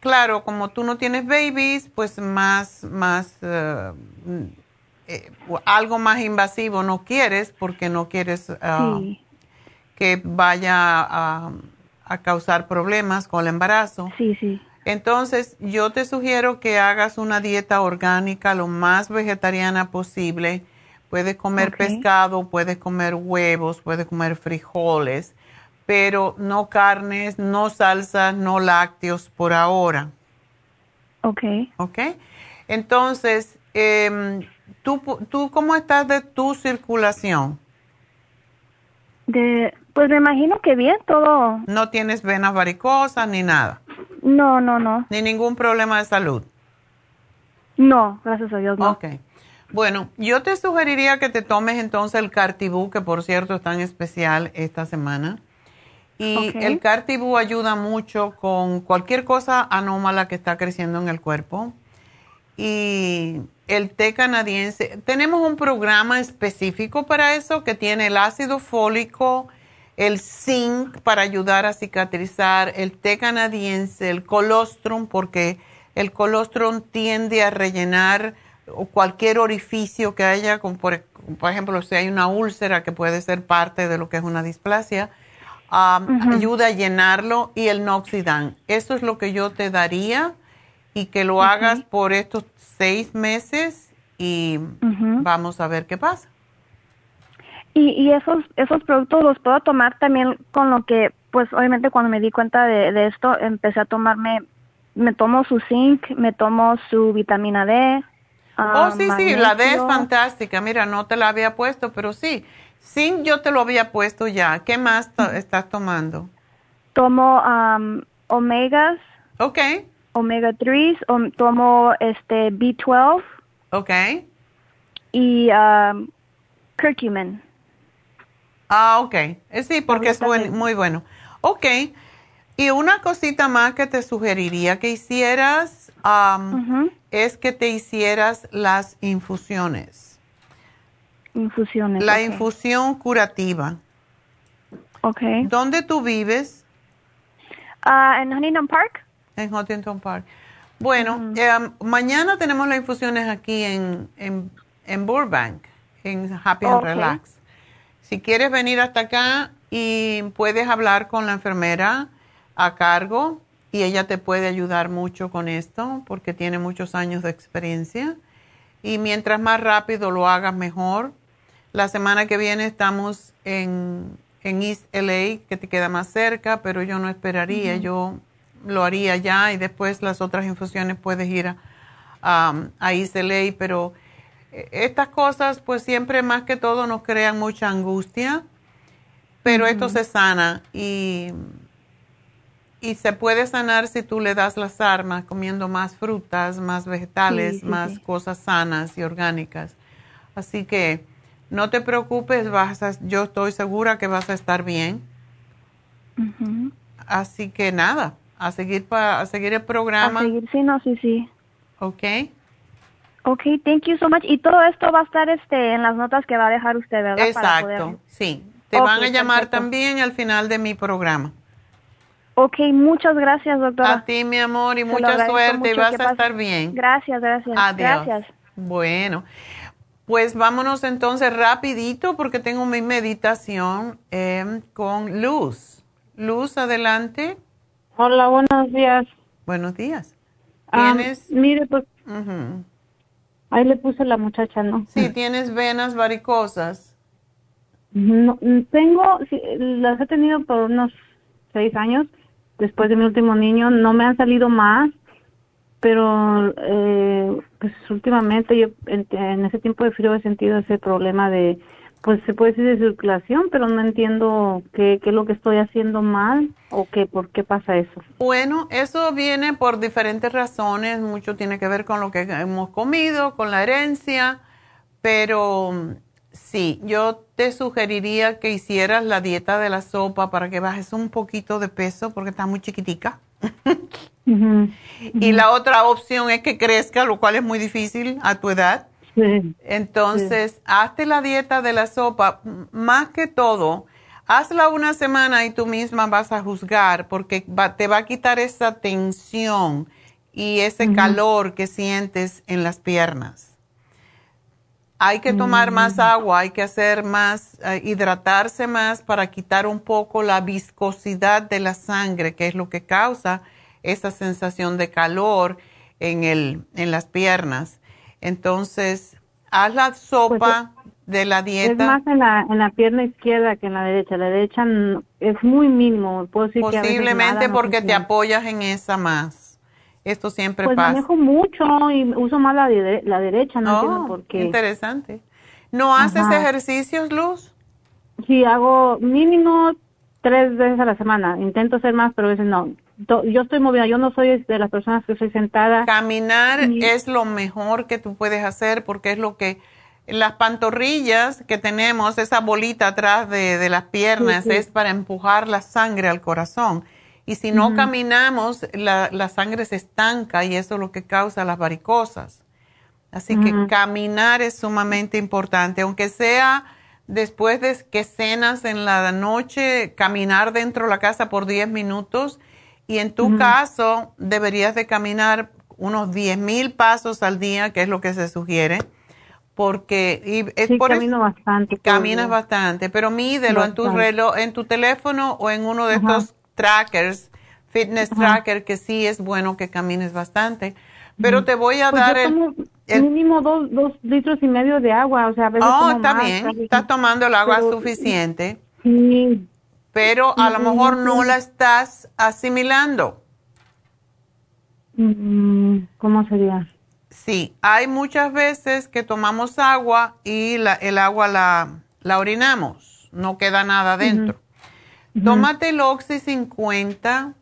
claro, como tú no tienes babies, pues más, más, eh, eh, algo más invasivo no quieres porque no quieres ah, que vaya a, a, causar problemas con el embarazo. Sí, sí. Entonces, yo te sugiero que hagas una dieta orgánica lo más vegetariana posible Puedes comer pescado, puedes comer huevos, puedes comer frijoles, pero no carnes, no salsas, no lácteos por ahora. Ok. Ok. Entonces, eh, ¿tú, ¿tú cómo estás de tu circulación? De, pues me imagino que bien, todo. ¿No tienes venas varicosas ni nada? No, no, no. ¿Ni ningún problema de salud? No, gracias a Dios, no. Ok. Bueno, yo te sugeriría que te tomes entonces el Cartibú, que por cierto es tan especial esta semana. Y el Cartibú ayuda mucho con cualquier cosa anómala que está creciendo en el cuerpo. Y el té canadiense, tenemos un programa específico para eso que tiene el ácido fólico, el zinc para ayudar a cicatrizar, el té canadiense, el colostrum, porque el colostrum tiende a rellenar o cualquier orificio que haya, como por, ejemplo, si hay una úlcera que puede ser parte de lo que es una displasia, ayuda a llenarlo y el noxidan. Eso es lo que yo te daría y que lo hagas por estos seis meses y vamos a ver qué pasa. Y, y esos, esos productos los puedo tomar también con lo que, pues obviamente cuando me di cuenta de, esto, empecé a tomarme, me tomo su zinc, me tomo su vitamina D. oh, sí, sí, la D es fantástica. Mira, no te la había puesto, pero sí. Zinc yo te lo había puesto ya. ¿Qué más estás tomando? Tomo omegas. Ok. Omega 3, tomo este B12. Ok. Y um, curcumin. Ah, ok. Eh, sí, porque es muy bueno. Ok. Y una cosita más que te sugeriría que hicieras es que te hicieras las infusiones. Infusiones. La infusión curativa. Ok. ¿Dónde tú vives? Ah, en Huntington Park. En Huntington Park. Bueno, em, mañana tenemos las infusiones aquí en, en, Burbank, en Happy and Relax. Si quieres venir hasta acá y puedes hablar con la enfermera a cargo y ella te puede ayudar mucho con esto porque tiene muchos años de experiencia. Y mientras más rápido lo hagas, mejor. La semana que viene estamos en, en East LA, que te queda más cerca, pero yo no esperaría. Yo lo haría ya y después las otras infusiones puedes ir a, a, a East LA, pero estas cosas pues siempre más que todo nos crean mucha angustia, pero esto se sana y, y se puede sanar si tú le das las armas comiendo más frutas, más vegetales, más cosas sanas y orgánicas. Así que no te preocupes, vas yo estoy segura que vas a estar bien. Así que nada, a seguir, pa, a seguir el programa. A seguir, sí, no, sí, sí. Ok. Ok, thank you so much. Y todo esto va a estar este en las notas que va a dejar usted, ¿verdad? Exacto, sí. Te van a llamar también al final de mi programa. Ok, muchas gracias, doctora. A ti, mi amor, y mucha suerte. Y vas a estar bien. Gracias, gracias. Adiós. Gracias. Bueno, pues vámonos entonces rapidito porque tengo mi meditación em, con Luz. Luz, adelante. Hola, buenos días. Buenos días. ¿Tienes? mire, pues... Ahí le puse la muchacha, ¿no? Sí, tienes venas varicosas. No, tengo, las he tenido por unos seis años después de mi último niño. No me han salido más, pero eh, pues últimamente yo en, en, ese tiempo de frío he sentido ese problema de pues se puede decir de circulación, pero no entiendo qué, qué, es lo que estoy haciendo mal o qué, por qué pasa eso. Bueno, eso viene por diferentes razones, mucho tiene que ver con lo que hemos comido, con la herencia, pero sí, yo te sugeriría que hicieras la dieta de la sopa para que bajes un poquito de peso porque está muy chiquitica. Y la otra opción es que crezca, lo cual es muy difícil a tu edad. Entonces, hazte la dieta de la sopa, más que todo, hazla una semana y tú misma vas a juzgar porque te va a quitar esa tensión y ese calor que sientes en las piernas. Hay que tomar más agua, hay que hacer más, eh, hidratarse más para quitar un poco la viscosidad de la sangre, que es lo que causa esa sensación de calor en, el, en las piernas. Entonces, haz la sopa pues de la dieta. Es más en la, en la pierna izquierda que en la derecha. La derecha es muy mínimo. Puedo decir Posiblemente porque te apoyas en esa más. Esto siempre pues pasa. manejo mucho y uso más la, la derecha, no entiendo oh, por qué. Interesante. ¿No haces ejercicios, Luz? Sí, hago mínimo tres veces a la semana. Intento hacer más, pero a veces no yo estoy movida, yo no soy de las personas que soy sentada. Caminar es lo mejor que tú puedes hacer porque es lo que las pantorrillas que tenemos, esa bolita atrás de, las piernas, es para empujar la sangre al corazón. Y si no caminamos, la, la, sangre se estanca y eso es lo que causa las varicosas. Así que caminar es sumamente importante, aunque sea después de que cenas en la noche, caminar dentro de la casa por 10 minutos. Y en tu caso, deberías de caminar unos 10 mil pasos al día, que es lo que se sugiere, porque y es sí, camino bastante. Caminas bastante, pero mídelo en tu reloj, en tu teléfono o en uno de estos trackers, fitness tracker, que sí es bueno que camines bastante. Pero te voy a pues dar el... mínimo dos, dos litros y medio de agua, o sea, a veces Oh, está bien, estás tomando el agua suficiente. Sí. Pero a lo mejor no la estás asimilando. Mm, ¿Cómo sería? Sí, hay muchas veces que tomamos agua y la, el agua la, la orinamos, no queda nada dentro. Tómate el Oxy 50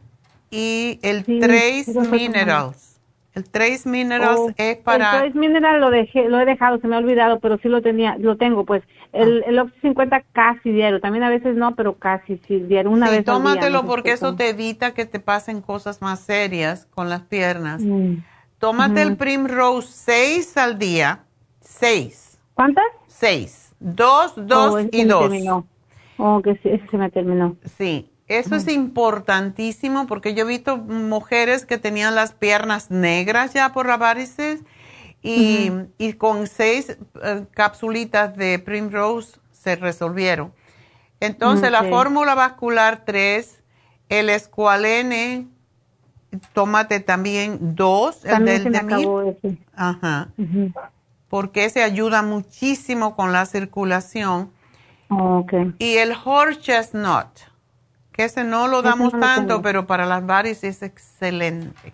y el Trace Minerals. El Trace Minerals Oh, es para... El Trace Mineral lo dejé, lo he dejado, se me ha olvidado, pero sí lo tenía, lo tengo, pues. El, el Oxy 50 casi diario, también a veces no, pero casi sí diario, una sí, vez al día, tómatelo no porque eso te evita que te pasen cosas más serias con las piernas. Mm. Tómate el Ujú. Primrose 6 al día. 6. ¿Cuántas? 6. Dos, dos Oh, ese y se me dos. terminó. Oh, que sí, ese se me terminó. Sí, eso es importantísimo porque yo he visto mujeres que tenían las piernas negras ya por la varices y, y con seis eh, capsulitas de Primrose se resolvieron. Entonces, la fórmula vascular 3, el escualene, tómate también dos, el También del se me Demir. acabó ese. Ajá. Porque ese ayuda muchísimo con la circulación. Oh, ok. Y el horse chestnut, que ese no lo damos no tanto, pero para las varices es excelente.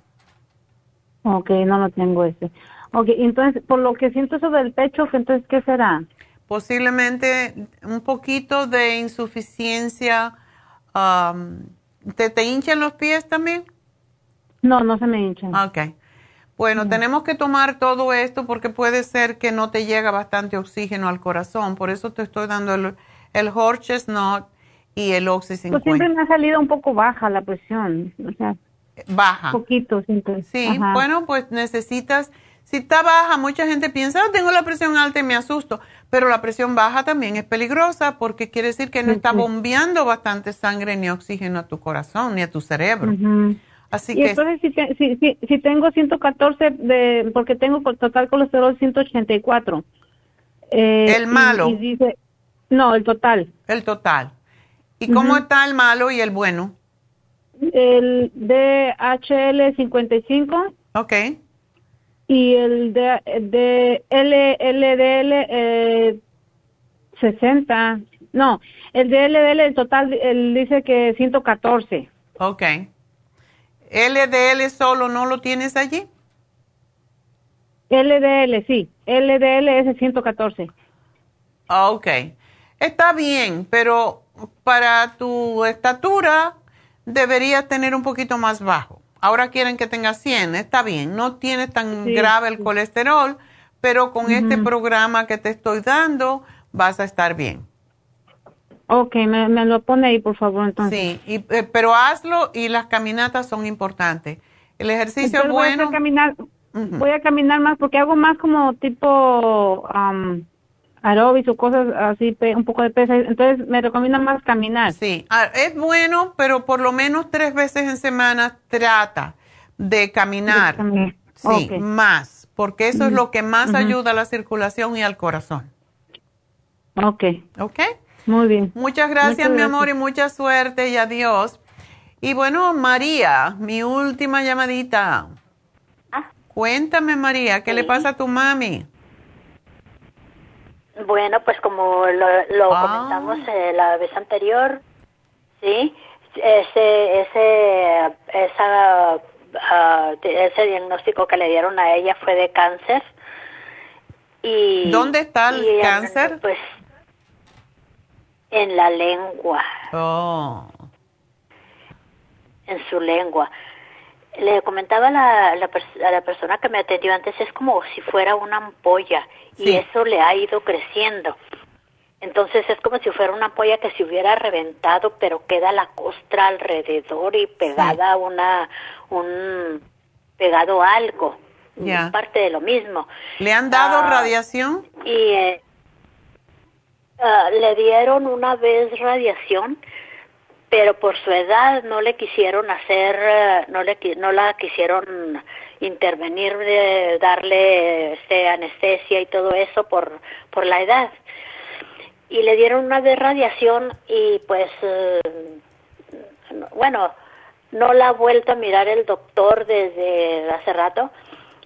Ok, no lo tengo ese. Ok, entonces, por lo que siento eso del pecho, entonces, ¿qué será? Posiblemente un poquito de insuficiencia. um, ¿te, ¿Te hinchan los pies también? No, no se me hinchan. Ok. Bueno, tenemos que tomar todo esto porque puede ser que no te llega bastante oxígeno al corazón. Por eso te estoy dando el, el horse chestnut y el Oxy Pues 50. siempre me ha salido un poco baja la presión, o sea, Baja. poquito siempre. Sí, Ajá. bueno, pues necesitas, si está baja, mucha gente piensa, "Ah, tengo la presión alta y me asusto, pero la presión baja también es peligrosa porque quiere decir que no Sí, está sí. bombeando bastante sangre ni oxígeno a tu corazón ni a tu cerebro. Ujú. Así y que entonces si, te- si, si, si tengo 114 de, porque tengo total colesterol 184. Eh, ¿El y- malo? y dice, no, el total. el total. ¿Y cómo está el malo y el bueno? El DHL 55 Ok. y el de, de eh, 60. No, el de LDL el total él dice que 114. Ok. LDL solo no lo tienes allí? LDL, sí. LDL es el 114. Ah, Ok. Está bien, pero para tu estatura deberías tener un poquito más bajo. Ahora quieren que tengas 100, está bien. No tienes tan Sí, grave el colesterol, pero con este programa que te estoy dando vas a estar bien. Ok, me, me lo pone ahí, por favor, entonces. Sí, y, eh, pero hazlo y las caminatas son importantes. El ejercicio Entonces voy a bueno. caminar, voy a caminar más porque hago más como tipo um, aeróbics o cosas así, un poco de pesa. Entonces me recomienda más caminar. Sí, ah, es bueno, pero por lo menos tres veces en semana trata de caminar. De caminar. Sí, más, porque eso es lo que más ayuda a la circulación y al corazón. Ok, ¿Ok? muy bien. Muchas gracias, Muchas mi gracias. amor, y mucha suerte y adiós. Y bueno, María, mi última llamadita. Cuéntame, María, ¿qué le pasa a tu mami? Bueno, pues como lo, lo Ah. comentamos eh, la vez anterior, sí, ese ese esa de- ese diagnóstico que le dieron a ella fue de cáncer y ¿Dónde está el y cáncer? Pues en la lengua, Oh, en su lengua. Le comentaba a la, la pers- a la persona que me atendió antes, es como si fuera una ampolla y Sí. eso le ha ido creciendo. Entonces es como si fuera una ampolla que se hubiera reventado, pero queda la costra alrededor y pegada una, un, pegado algo, Ya. parte de lo mismo. ¿le han dado Ah, radiación? Y eh, ah, le dieron una vez radiación, pero por su edad no le quisieron hacer, eh, no le no la quisieron intervenir, de darle este, anestesia y todo eso por por la edad. Y le dieron una vez radiación y pues eh, no- bueno, no la ha vuelto a mirar el doctor desde hace rato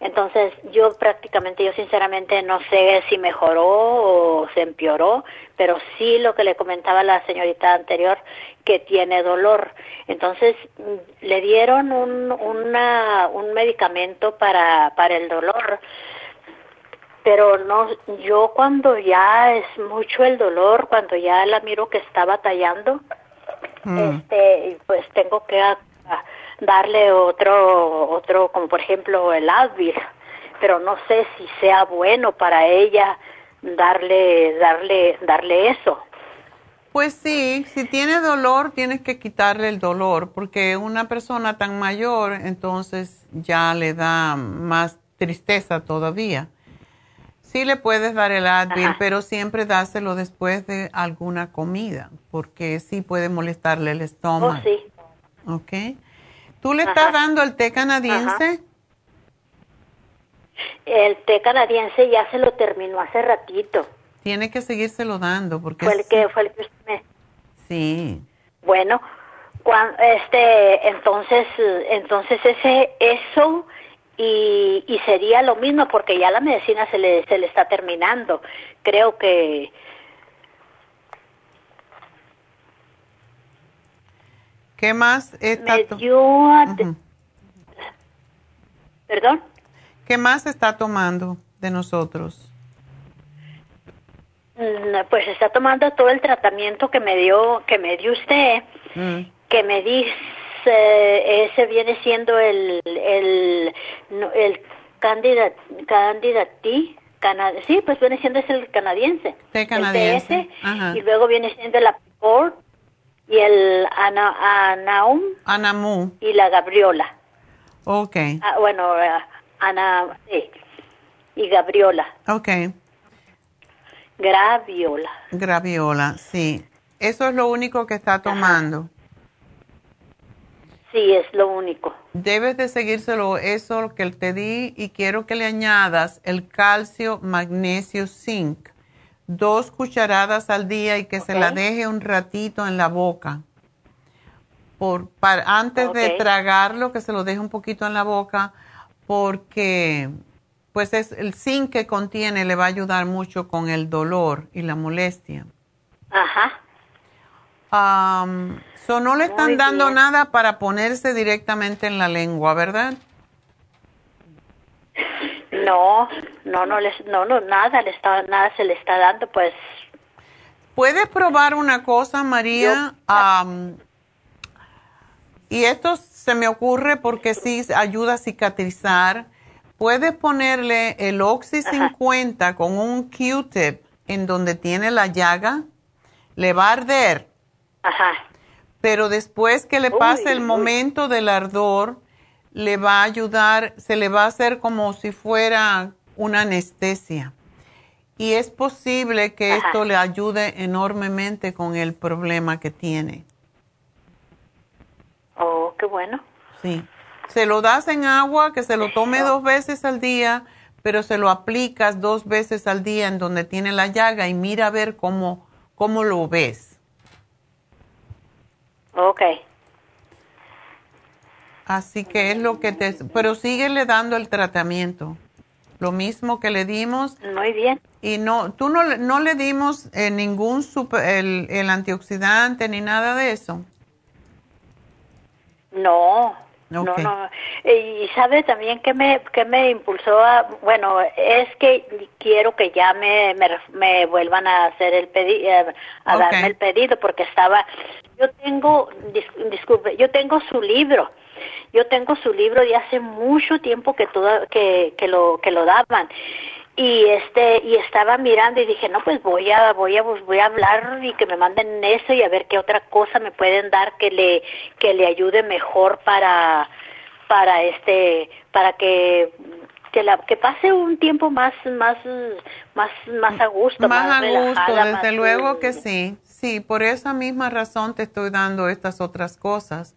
Entonces, yo prácticamente, yo sinceramente no sé si mejoró o se empeoró, pero sí lo que le comentaba la señorita anterior, que tiene dolor. Entonces, mm, le dieron un, una, un medicamento para, para el dolor, pero no, yo cuando ya es mucho el dolor, cuando ya la miro que está batallando, mm. este, pues tengo que darle otro, otro, como por ejemplo el Advil, pero no sé si sea bueno para ella darle, darle, darle eso. Pues sí, si tiene dolor, tienes que quitarle el dolor, porque una persona tan mayor, entonces ya le da más tristeza todavía. Sí le puedes dar el Advil, pero siempre dáselo después de alguna comida, porque sí puede molestarle el estómago. Oh, sí. ¿Ok? ¿Tú le estás dando el té canadiense? El té canadiense ya se lo terminó hace ratito. Tiene que seguírselo dando porque fue el que fue el que usted me... Sí. Bueno, cuando, este entonces entonces ese eso y, y sería lo mismo porque ya la medicina se le se le está terminando. Creo que ¿Qué más está ¿Perdón? ¿Qué más está tomando de nosotros? Mm, pues está tomando todo el tratamiento que me dio que me dio usted, mm. que me dice ese viene siendo el el el candida candidati sí, pues viene siendo ese el canadiense. El canadiense. y luego viene siendo la Port y el Ana, Anaum. Anamu. Y la Gabriola. Ok. Ah, bueno, eh, Ana, sí. Y Gabriola. Ok. Graviola. Graviola, sí. Eso es lo único que está tomando. Sí, es lo único. Debes de seguírselo, eso que te di, y quiero que le añadas el calcio, magnesio, zinc dos cucharadas al día y que se la deje un ratito en la boca. Por, para, antes de tragarlo, que se lo deje un poquito en la boca, porque pues es el zinc que contiene le va a ayudar mucho con el dolor y la molestia. Ajá. Um, so no le están dando nada para ponerse directamente en la lengua, ¿verdad? No, no, no, les, no, no, nada, le está, nada se le está dando, pues. Puedes probar una cosa, María, y esto se me ocurre porque sí ayuda a cicatrizar. Puedes ponerle el Oxy 50 con un Q-tip en donde tiene la llaga, le va a arder. Ajá. Pero después que le pase el momento del ardor, le va a ayudar, se le va a hacer como si fuera una anestesia. Y es posible que esto le ayude enormemente con el problema que tiene. Oh, qué bueno. Sí. Se lo das en agua, que se lo tome dos veces al día, pero se lo aplicas dos veces al día en donde tiene la llaga y mira a ver cómo, cómo lo ves. Ok. Así que es lo que te... Pero síguele dando el tratamiento. Lo mismo que le dimos. Muy bien. Y no, tú no, no le dimos eh, ningún super, el, el, antioxidante ni nada de eso. No, no, no. Y sabe también que me, que me impulsó a, bueno, es que quiero que ya me, me, vuelvan a hacer el pedido, eh, a darme el pedido, porque estaba, yo tengo, disculpe, yo tengo su libro. Yo tengo su libro de hace mucho tiempo que toda, que, que lo que lo daban y este y estaba mirando y dije no pues voy a voy a voy a hablar y que me manden eso y a ver qué otra cosa me pueden dar que le que le ayude mejor para para este para que que la que pase un tiempo más más más más a gusto más, a gusto desde luego que sí. Sí por esa misma razón te estoy dando estas otras cosas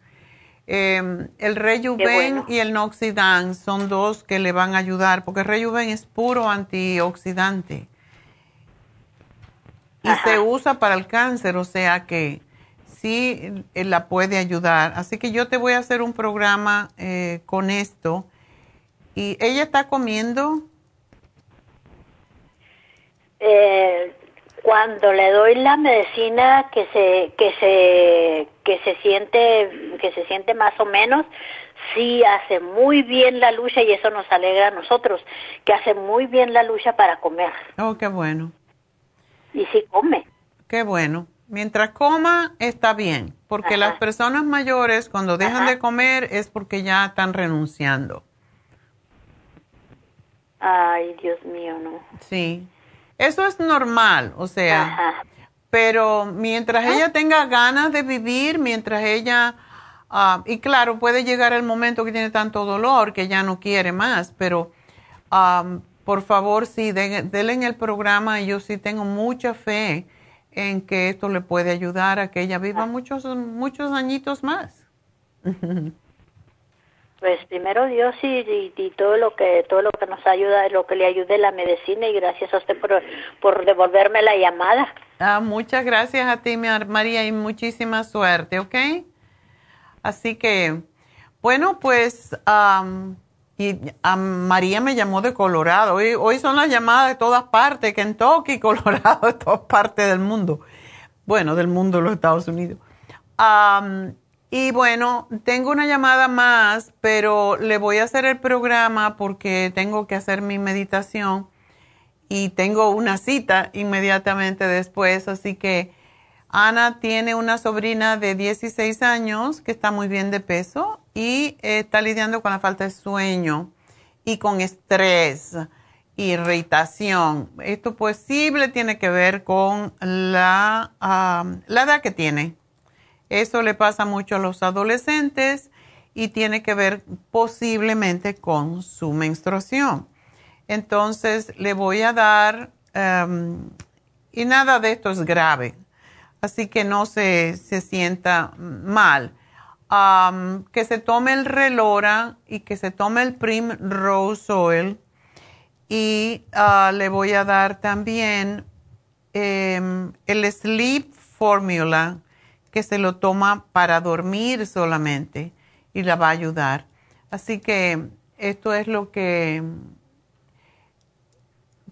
eh, el Rejuven y el Noxidan son dos que le van a ayudar, porque el Rejuven es puro antioxidante y se usa para el cáncer, o sea que sí la puede ayudar. Así que yo te voy a hacer un programa eh, con esto ¿Y ella está comiendo? Eh, cuando le doy la medicina que se que se que se siente que se siente más o menos sí hace muy bien la lucha y eso nos alegra a nosotros que hace muy bien la lucha para comer. Oh qué bueno. Y sí come. Qué bueno. Mientras coma está bien porque las personas mayores cuando dejan de comer es porque ya están renunciando. Ay Dios mío no. Sí eso es normal, o sea, pero mientras ella tenga ganas de vivir, mientras ella, ah, y claro, puede llegar el momento que tiene tanto dolor que ya no quiere más, pero por favor, sí, denle en el programa, yo sí tengo mucha fe en que esto le puede ayudar a que ella viva muchos, muchos añitos más. Pues primero Dios y, todo lo que todo lo que nos ayuda, lo que le ayude la medicina y gracias a usted por, por devolverme la llamada. Ah, muchas gracias a ti, María, y muchísima suerte, ¿ok? Así que, bueno, pues, y a María me llamó de Colorado. Hoy, son las llamadas de todas partes, Kentucky, Colorado, de todas partes del mundo. Bueno, del mundo los Estados Unidos. Y bueno, tengo una llamada más, pero le voy a hacer el programa porque tengo que hacer mi meditación y tengo una cita inmediatamente después. Así que Ana tiene una sobrina de 16 años que está muy bien de peso y está lidiando con la falta de sueño y con estrés, irritación. Esto posible tiene que ver con la, ah, la edad que tiene eso le pasa mucho a los adolescentes y tiene que ver posiblemente con su menstruación. Entonces le voy a dar, em, y nada de esto es grave, así que no se, se sienta mal. que se tome el relora y que se tome el Rose Oil y ah, le voy a dar también em, el Sleep Formula que se lo toma para dormir solamente y la va a ayudar. Así que esto es lo que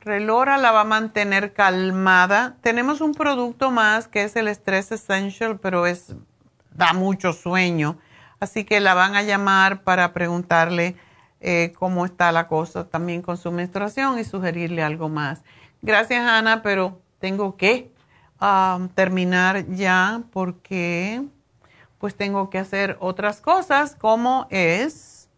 Relora la va a mantener calmada. Tenemos un producto más que es el Stress Essential, pero es da mucho sueño. Así que la van a llamar para preguntarle eh, cómo está la cosa también con su menstruación y sugerirle algo más. Gracias, Ana, pero tengo que terminar ya porque pues tengo que hacer otras cosas como es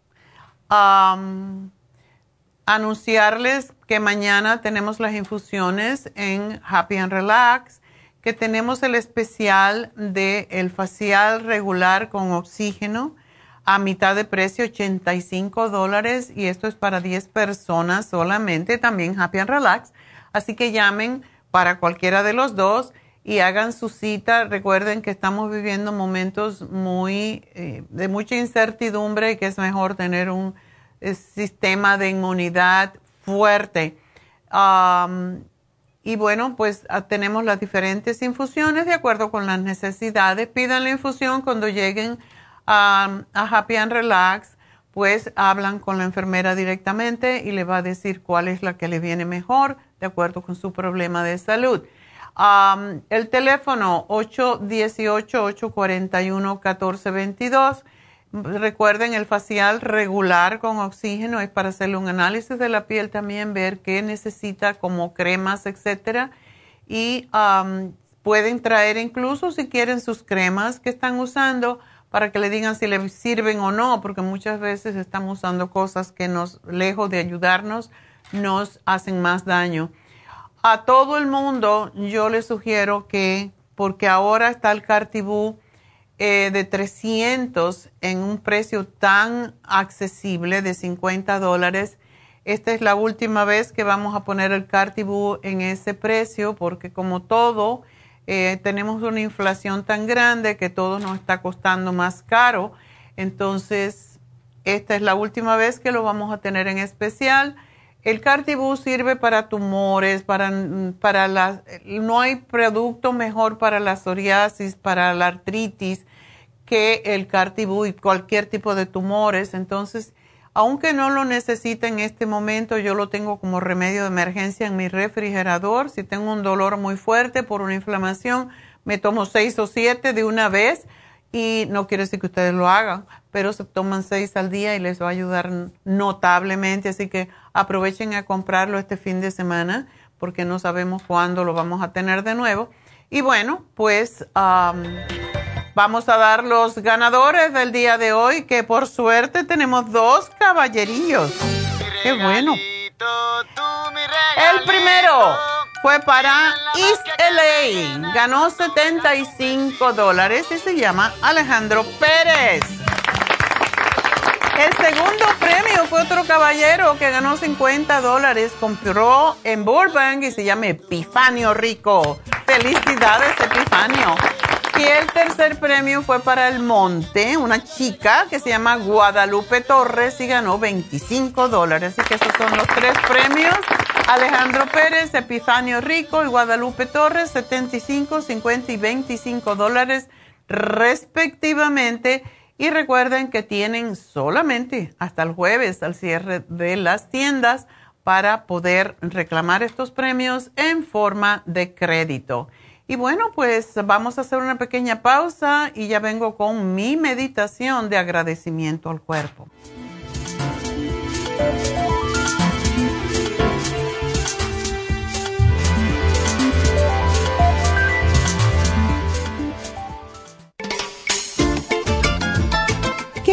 anunciarles que mañana tenemos las infusiones en Happy and Relax, que tenemos el especial de el facial regular con oxígeno a mitad de precio, 85 dólares, y esto es para 10 personas solamente, también Happy and Relax. Así que llamen para cualquiera de los dos y hagan su cita. Recuerden que estamos viviendo momentos muy eh, de mucha incertidumbre y que es mejor tener un eh, sistema de inmunidad fuerte. y bueno, pues ah, tenemos las diferentes infusiones de acuerdo con las necesidades. Pidan la infusión cuando lleguen a Happy and Relax, pues hablan con la enfermera directamente y le va a decir cuál es la que le viene mejor de acuerdo con su problema de salud. el teléfono 818-841-1422. Recuerden, el facial regular con oxígeno es para hacerle un análisis de la piel también, ver qué necesita como cremas, etcétera. Y pueden traer incluso si quieren sus cremas que están usando para que le digan si le sirven o no, porque muchas veces estamos usando cosas que nos, lejos de ayudarnos, nos hacen más daño. A todo el mundo yo les sugiero que, porque ahora está el Cartibú eh, de 300 en un precio tan accesible de 50 dólares, esta es la última vez que vamos a poner el Cartibú en ese precio, porque como todo, eh, tenemos una inflación tan grande que todo nos está costando más caro. Entonces, esta es la última vez que lo vamos a tener en especial. El Cartibú sirve para tumores, para, para la, no hay producto mejor para la psoriasis, para la artritis que el Cartibú y cualquier tipo de tumores. Entonces, Aunque no lo necesite en este momento, yo lo tengo como remedio de emergencia en mi refrigerador. Si tengo un dolor muy fuerte por una inflamación, me tomo seis o siete de una vez y no quiere decir que ustedes lo hagan, pero se toman seis al día y les va a ayudar notablemente. Así que aprovechen a comprarlo este fin de semana porque no sabemos cuándo lo vamos a tener de nuevo. Y bueno, pues vamos a dar los ganadores del día de hoy, que por suerte tenemos dos caballerillos. Qué bueno. El primero fue para East LA. Ganó 75 dólares y se llama Alejandro Pérez. El segundo premio fue otro caballero que ganó 50 dólares. Compró en Burbank y se llama Epifanio Rico. Felicidades, Epifanio. Y el tercer premio fue para el Monte, una chica que se llama Guadalupe Torres y ganó 25 dólares. Así que esos son los tres premios. Alejandro Pérez, Epifanio Rico y Guadalupe Torres, 75, 50 y 25 dólares respectivamente. Y recuerden que tienen solamente hasta el jueves al cierre de las tiendas para poder reclamar estos premios en forma de crédito. Y bueno, pues vamos a hacer una pequeña pausa y ya vengo con mi meditación de agradecimiento al cuerpo.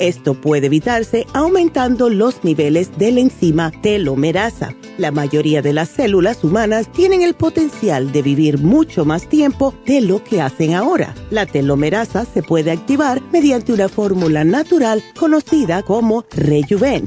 Esto puede evitarse aumentando los niveles de la enzima telomerasa. La mayoría de las células humanas tienen el potencial de vivir mucho más tiempo de lo que hacen ahora. La telomerasa se puede activar mediante una fórmula natural conocida como Rejuven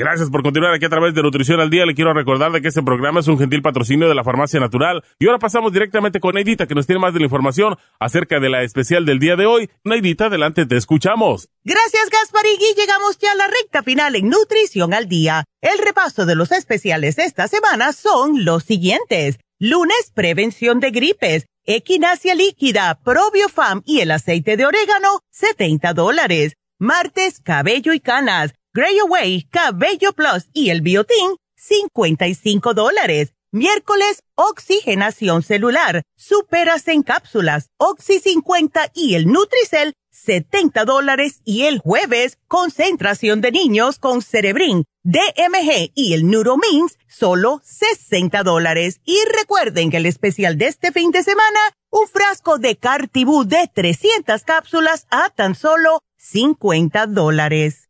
Gracias por continuar aquí a través de Nutrición al Día. Le quiero recordar de que este programa es un gentil patrocinio de la Farmacia Natural. Y ahora pasamos directamente con Neidita, que nos tiene más de la información acerca de la especial del día de hoy. Neidita, adelante, te escuchamos. Gracias, Gasparigui. Llegamos ya a la recta final en Nutrición al Día. El repaso de los especiales esta semana son los siguientes. Lunes, prevención de gripes. Equinacia líquida, probiofam y el aceite de orégano, 70 dólares. Martes, cabello y canas. Gray Away, Cabello Plus y el Biotin, 55 dólares. Miércoles, oxigenación celular, superas en cápsulas, Oxy 50 y el Nutricel, 70 dólares. Y el jueves, concentración de niños con Cerebrin, DMG y el Neuromins, solo 60 dólares. Y recuerden que el especial de este fin de semana, un frasco de Cartibú de 300 cápsulas a tan solo 50 dólares.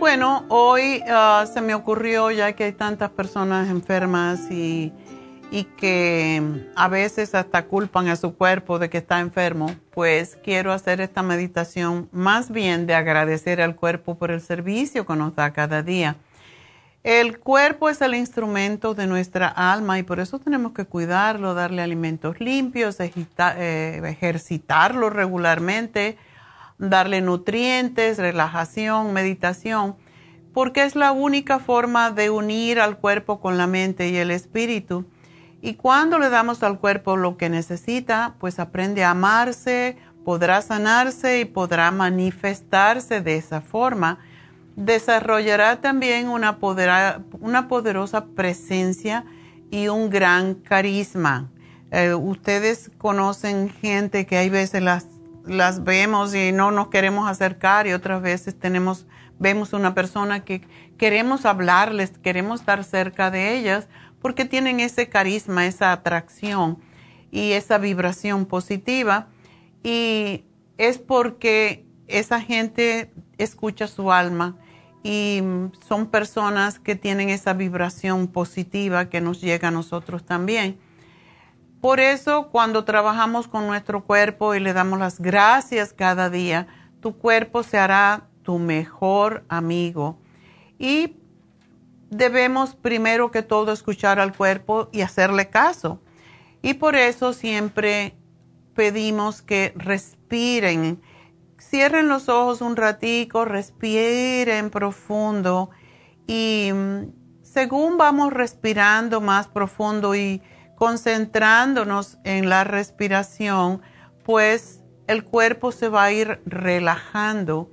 Bueno, hoy ah, se me ocurrió, ya que hay tantas personas enfermas y, y, que a veces hasta culpan a su cuerpo de que está enfermo, pues quiero hacer esta meditación más bien de agradecer al cuerpo por el servicio que nos da cada día. El cuerpo es el instrumento de nuestra alma y por eso tenemos que cuidarlo, darle alimentos limpios, eh, ejercitarlo regularmente darle nutrientes, relajación, meditación, porque es la única forma de unir al cuerpo con la mente y el espíritu. Y cuando le damos al cuerpo lo que necesita, pues aprende a amarse, podrá sanarse y podrá manifestarse de esa forma. Desarrollará también una, una poderosa presencia y un gran carisma. Eh, ustedes conocen gente que hay veces las, las vemos y no nos queremos acercar y otras veces tenemos, vemos una persona que queremos hablarles, queremos estar cerca de ellas porque tienen ese carisma, esa atracción y esa vibración positiva. Y es porque esa gente escucha su alma y son personas que tienen esa vibración positiva que nos llega a nosotros también. Por eso cuando trabajamos con nuestro cuerpo y le damos las gracias cada día, tu cuerpo se hará tu mejor amigo. Y debemos primero que todo escuchar al cuerpo y hacerle caso. Y por eso siempre pedimos que respiren. Cierren los ojos un ratico, respiren profundo y mm, según vamos respirando más profundo y concentrándonos en la respiración, pues el cuerpo se va a ir relajando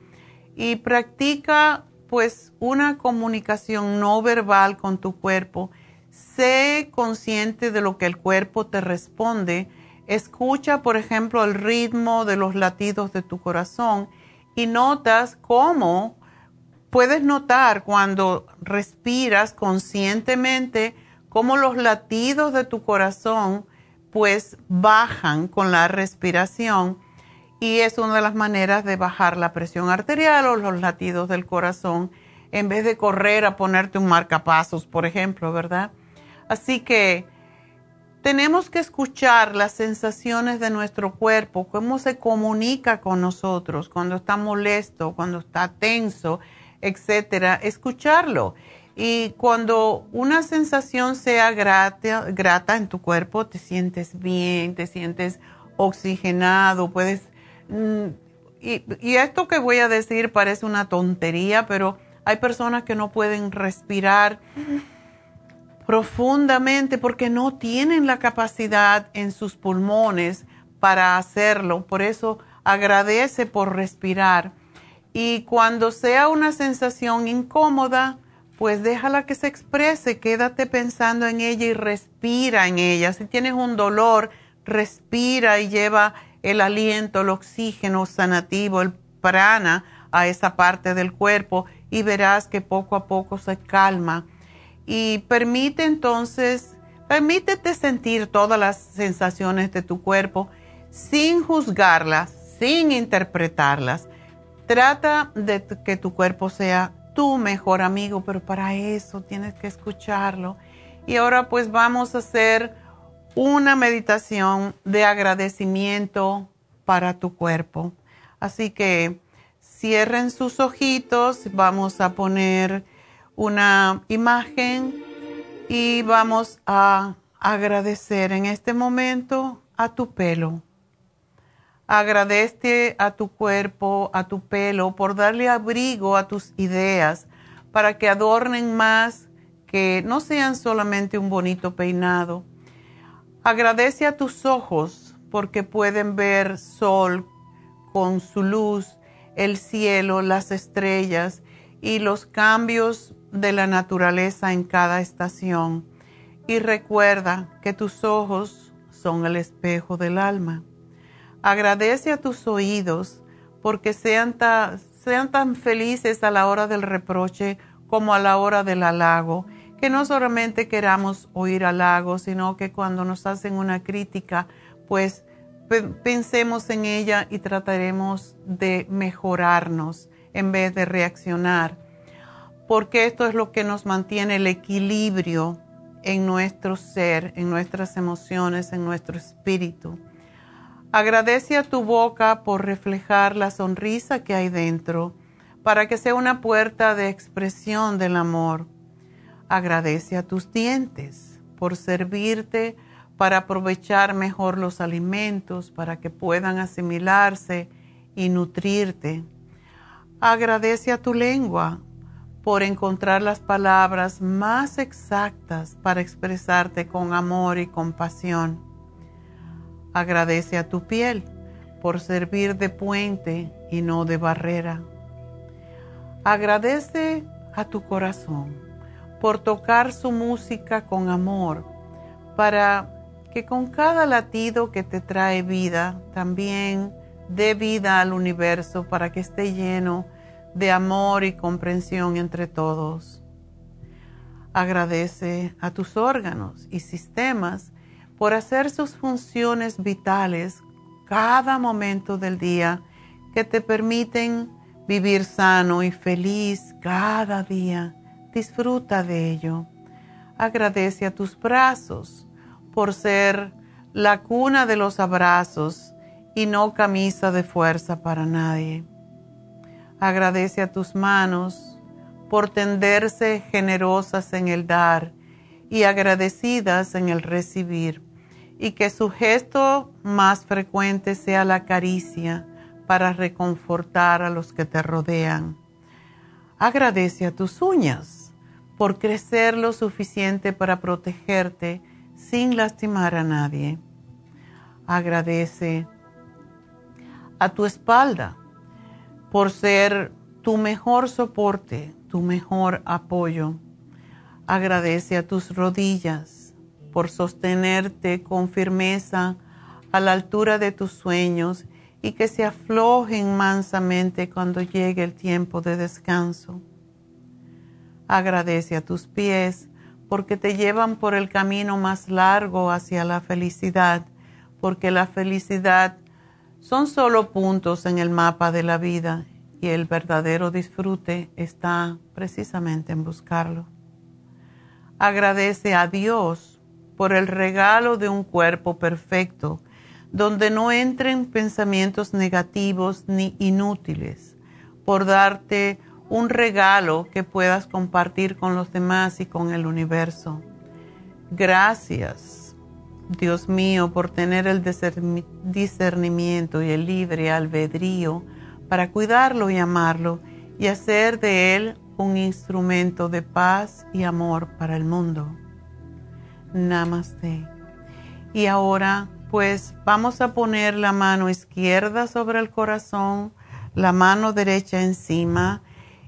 y practica pues una comunicación no verbal con tu cuerpo. Sé consciente de lo que el cuerpo te responde. Escucha, por ejemplo, el ritmo de los latidos de tu corazón y notas cómo puedes notar cuando respiras conscientemente cómo los latidos de tu corazón pues bajan con la respiración y es una de las maneras de bajar la presión arterial o los latidos del corazón en vez de correr a ponerte un marcapasos, por ejemplo, ¿verdad? Así que tenemos que escuchar las sensaciones de nuestro cuerpo, cómo se comunica con nosotros cuando está molesto, cuando está tenso, etcétera, escucharlo. Y cuando una sensación sea grata, en tu cuerpo, te sientes bien, te sientes oxigenado, puedes Mm, y, esto que voy a decir parece una tontería, pero hay personas que no pueden respirar profundamente porque no tienen la capacidad en sus pulmones para hacerlo. Por eso agradece por respirar. Y cuando sea una sensación incómoda, pues déjala que se exprese, quédate pensando en ella y respira en ella. Si tienes un dolor, respira y lleva el aliento, el oxígeno sanativo, el prana a esa parte del cuerpo y verás que poco a poco se calma. Y permite entonces, permítete sentir todas las sensaciones de tu cuerpo sin juzgarlas, sin interpretarlas. Trata de que tu cuerpo sea tu mejor amigo, pero para eso tienes que escucharlo. Y ahora pues vamos a hacer una meditación de agradecimiento para tu cuerpo. Así que cierren sus ojitos, vamos a poner una imagen y vamos a agradecer en este momento a tu pelo. Agradece a tu cuerpo, a tu pelo, por darle abrigo a tus ideas, para que adornen más, que no sean solamente un bonito peinado Agradece a tus ojos porque pueden ver sol con su luz, el cielo, las estrellas y los cambios de la naturaleza en cada estación. Y recuerda que tus ojos son el espejo del alma. Agradece a tus oídos porque sean, sean tan felices a la hora del reproche como a la hora del halago que no solamente queramos oír halagos, sino que cuando nos hacen una crítica, pues pensemos en ella y trataremos de mejorarnos en vez de reaccionar, porque esto es lo que nos mantiene el equilibrio en nuestro ser, en nuestras emociones, en nuestro espíritu. Agradece a tu boca por reflejar la sonrisa que hay dentro, para que sea una puerta de expresión del amor Agradece a tus dientes por servirte para aprovechar mejor los alimentos, para que puedan asimilarse y nutrirte. Agradece a tu lengua por encontrar las palabras más exactas para expresarte con amor y compasión. Agradece a tu piel por servir de puente y no de barrera. Agradece a tu corazón por tocar su música con amor para que con cada latido que te trae vida también dé vida al universo para que esté lleno de amor y comprensión entre todos. Agradece a tus órganos y sistemas por hacer sus funciones vitales cada momento del día que te permiten vivir sano y feliz cada día. Disfruta de ello. Agradece a tus brazos por ser la cuna de los abrazos y no camisa de fuerza para nadie. Agradece a tus manos por tenderse generosas en el dar y agradecidas en el recibir, y que su gesto más frecuente sea la caricia para reconfortar a los que te rodean. Agradece a tus uñas por crecer lo suficiente para protegerte sin lastimar a nadie. Agradece a tu espalda por ser tu mejor soporte, tu mejor apoyo. Agradece a tus rodillas por sostenerte con firmeza a la altura de tus sueños y que se aflojen mansamente cuando llegue el tiempo de descanso. Agradece a tus pies porque te llevan por el camino más largo hacia la felicidad, porque la felicidad son solo puntos en el mapa de la vida y el verdadero disfrute está precisamente en buscarlo. Agradece a Dios por el regalo de un cuerpo perfecto donde no entren pensamientos negativos ni inútiles, por darte un regalo que puedas compartir con los demás y con el universo. Gracias, Dios mío, por tener el discernimiento y el libre albedrío para cuidarlo y amarlo y hacer de él un instrumento de paz y amor para el mundo. Namaste. Y ahora pues vamos a poner la mano izquierda sobre el corazón, la mano derecha encima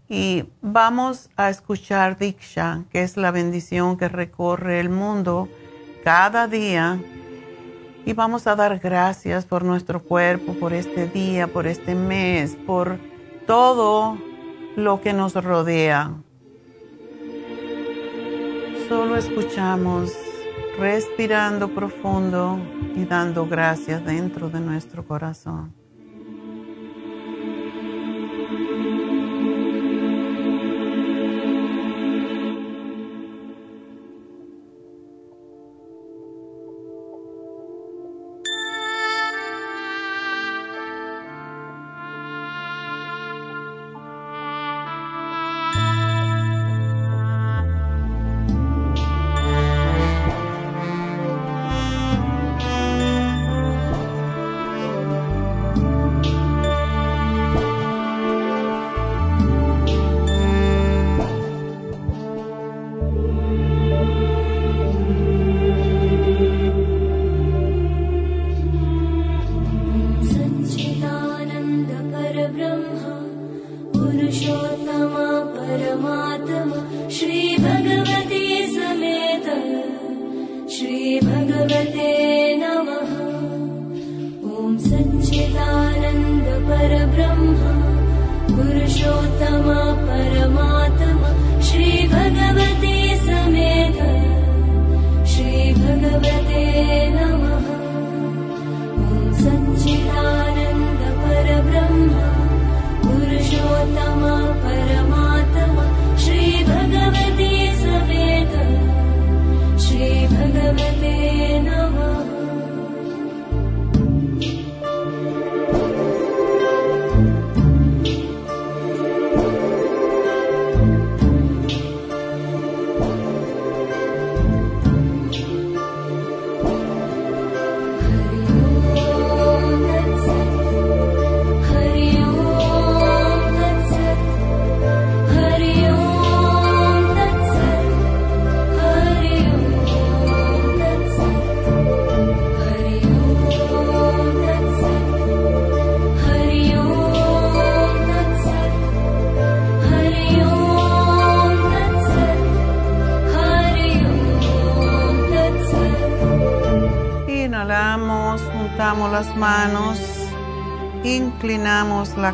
y vamos a escuchar Diksha, que es la bendición que recorre el mundo cada día. Y vamos a dar gracias por nuestro cuerpo, por este día, por este mes, por todo lo que nos rodea. Solo escuchamos respirando profundo y dando gracias dentro de nuestro corazón.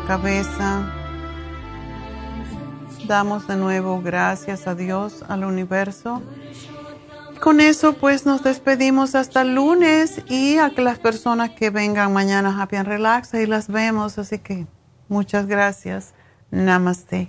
Cabeza. Damos de nuevo gracias a Dios, al universo. Con eso pues nos despedimos hasta el lunes y a que las personas que vengan mañana Happy and Relax y las vemos. Así que muchas gracias. Namaste.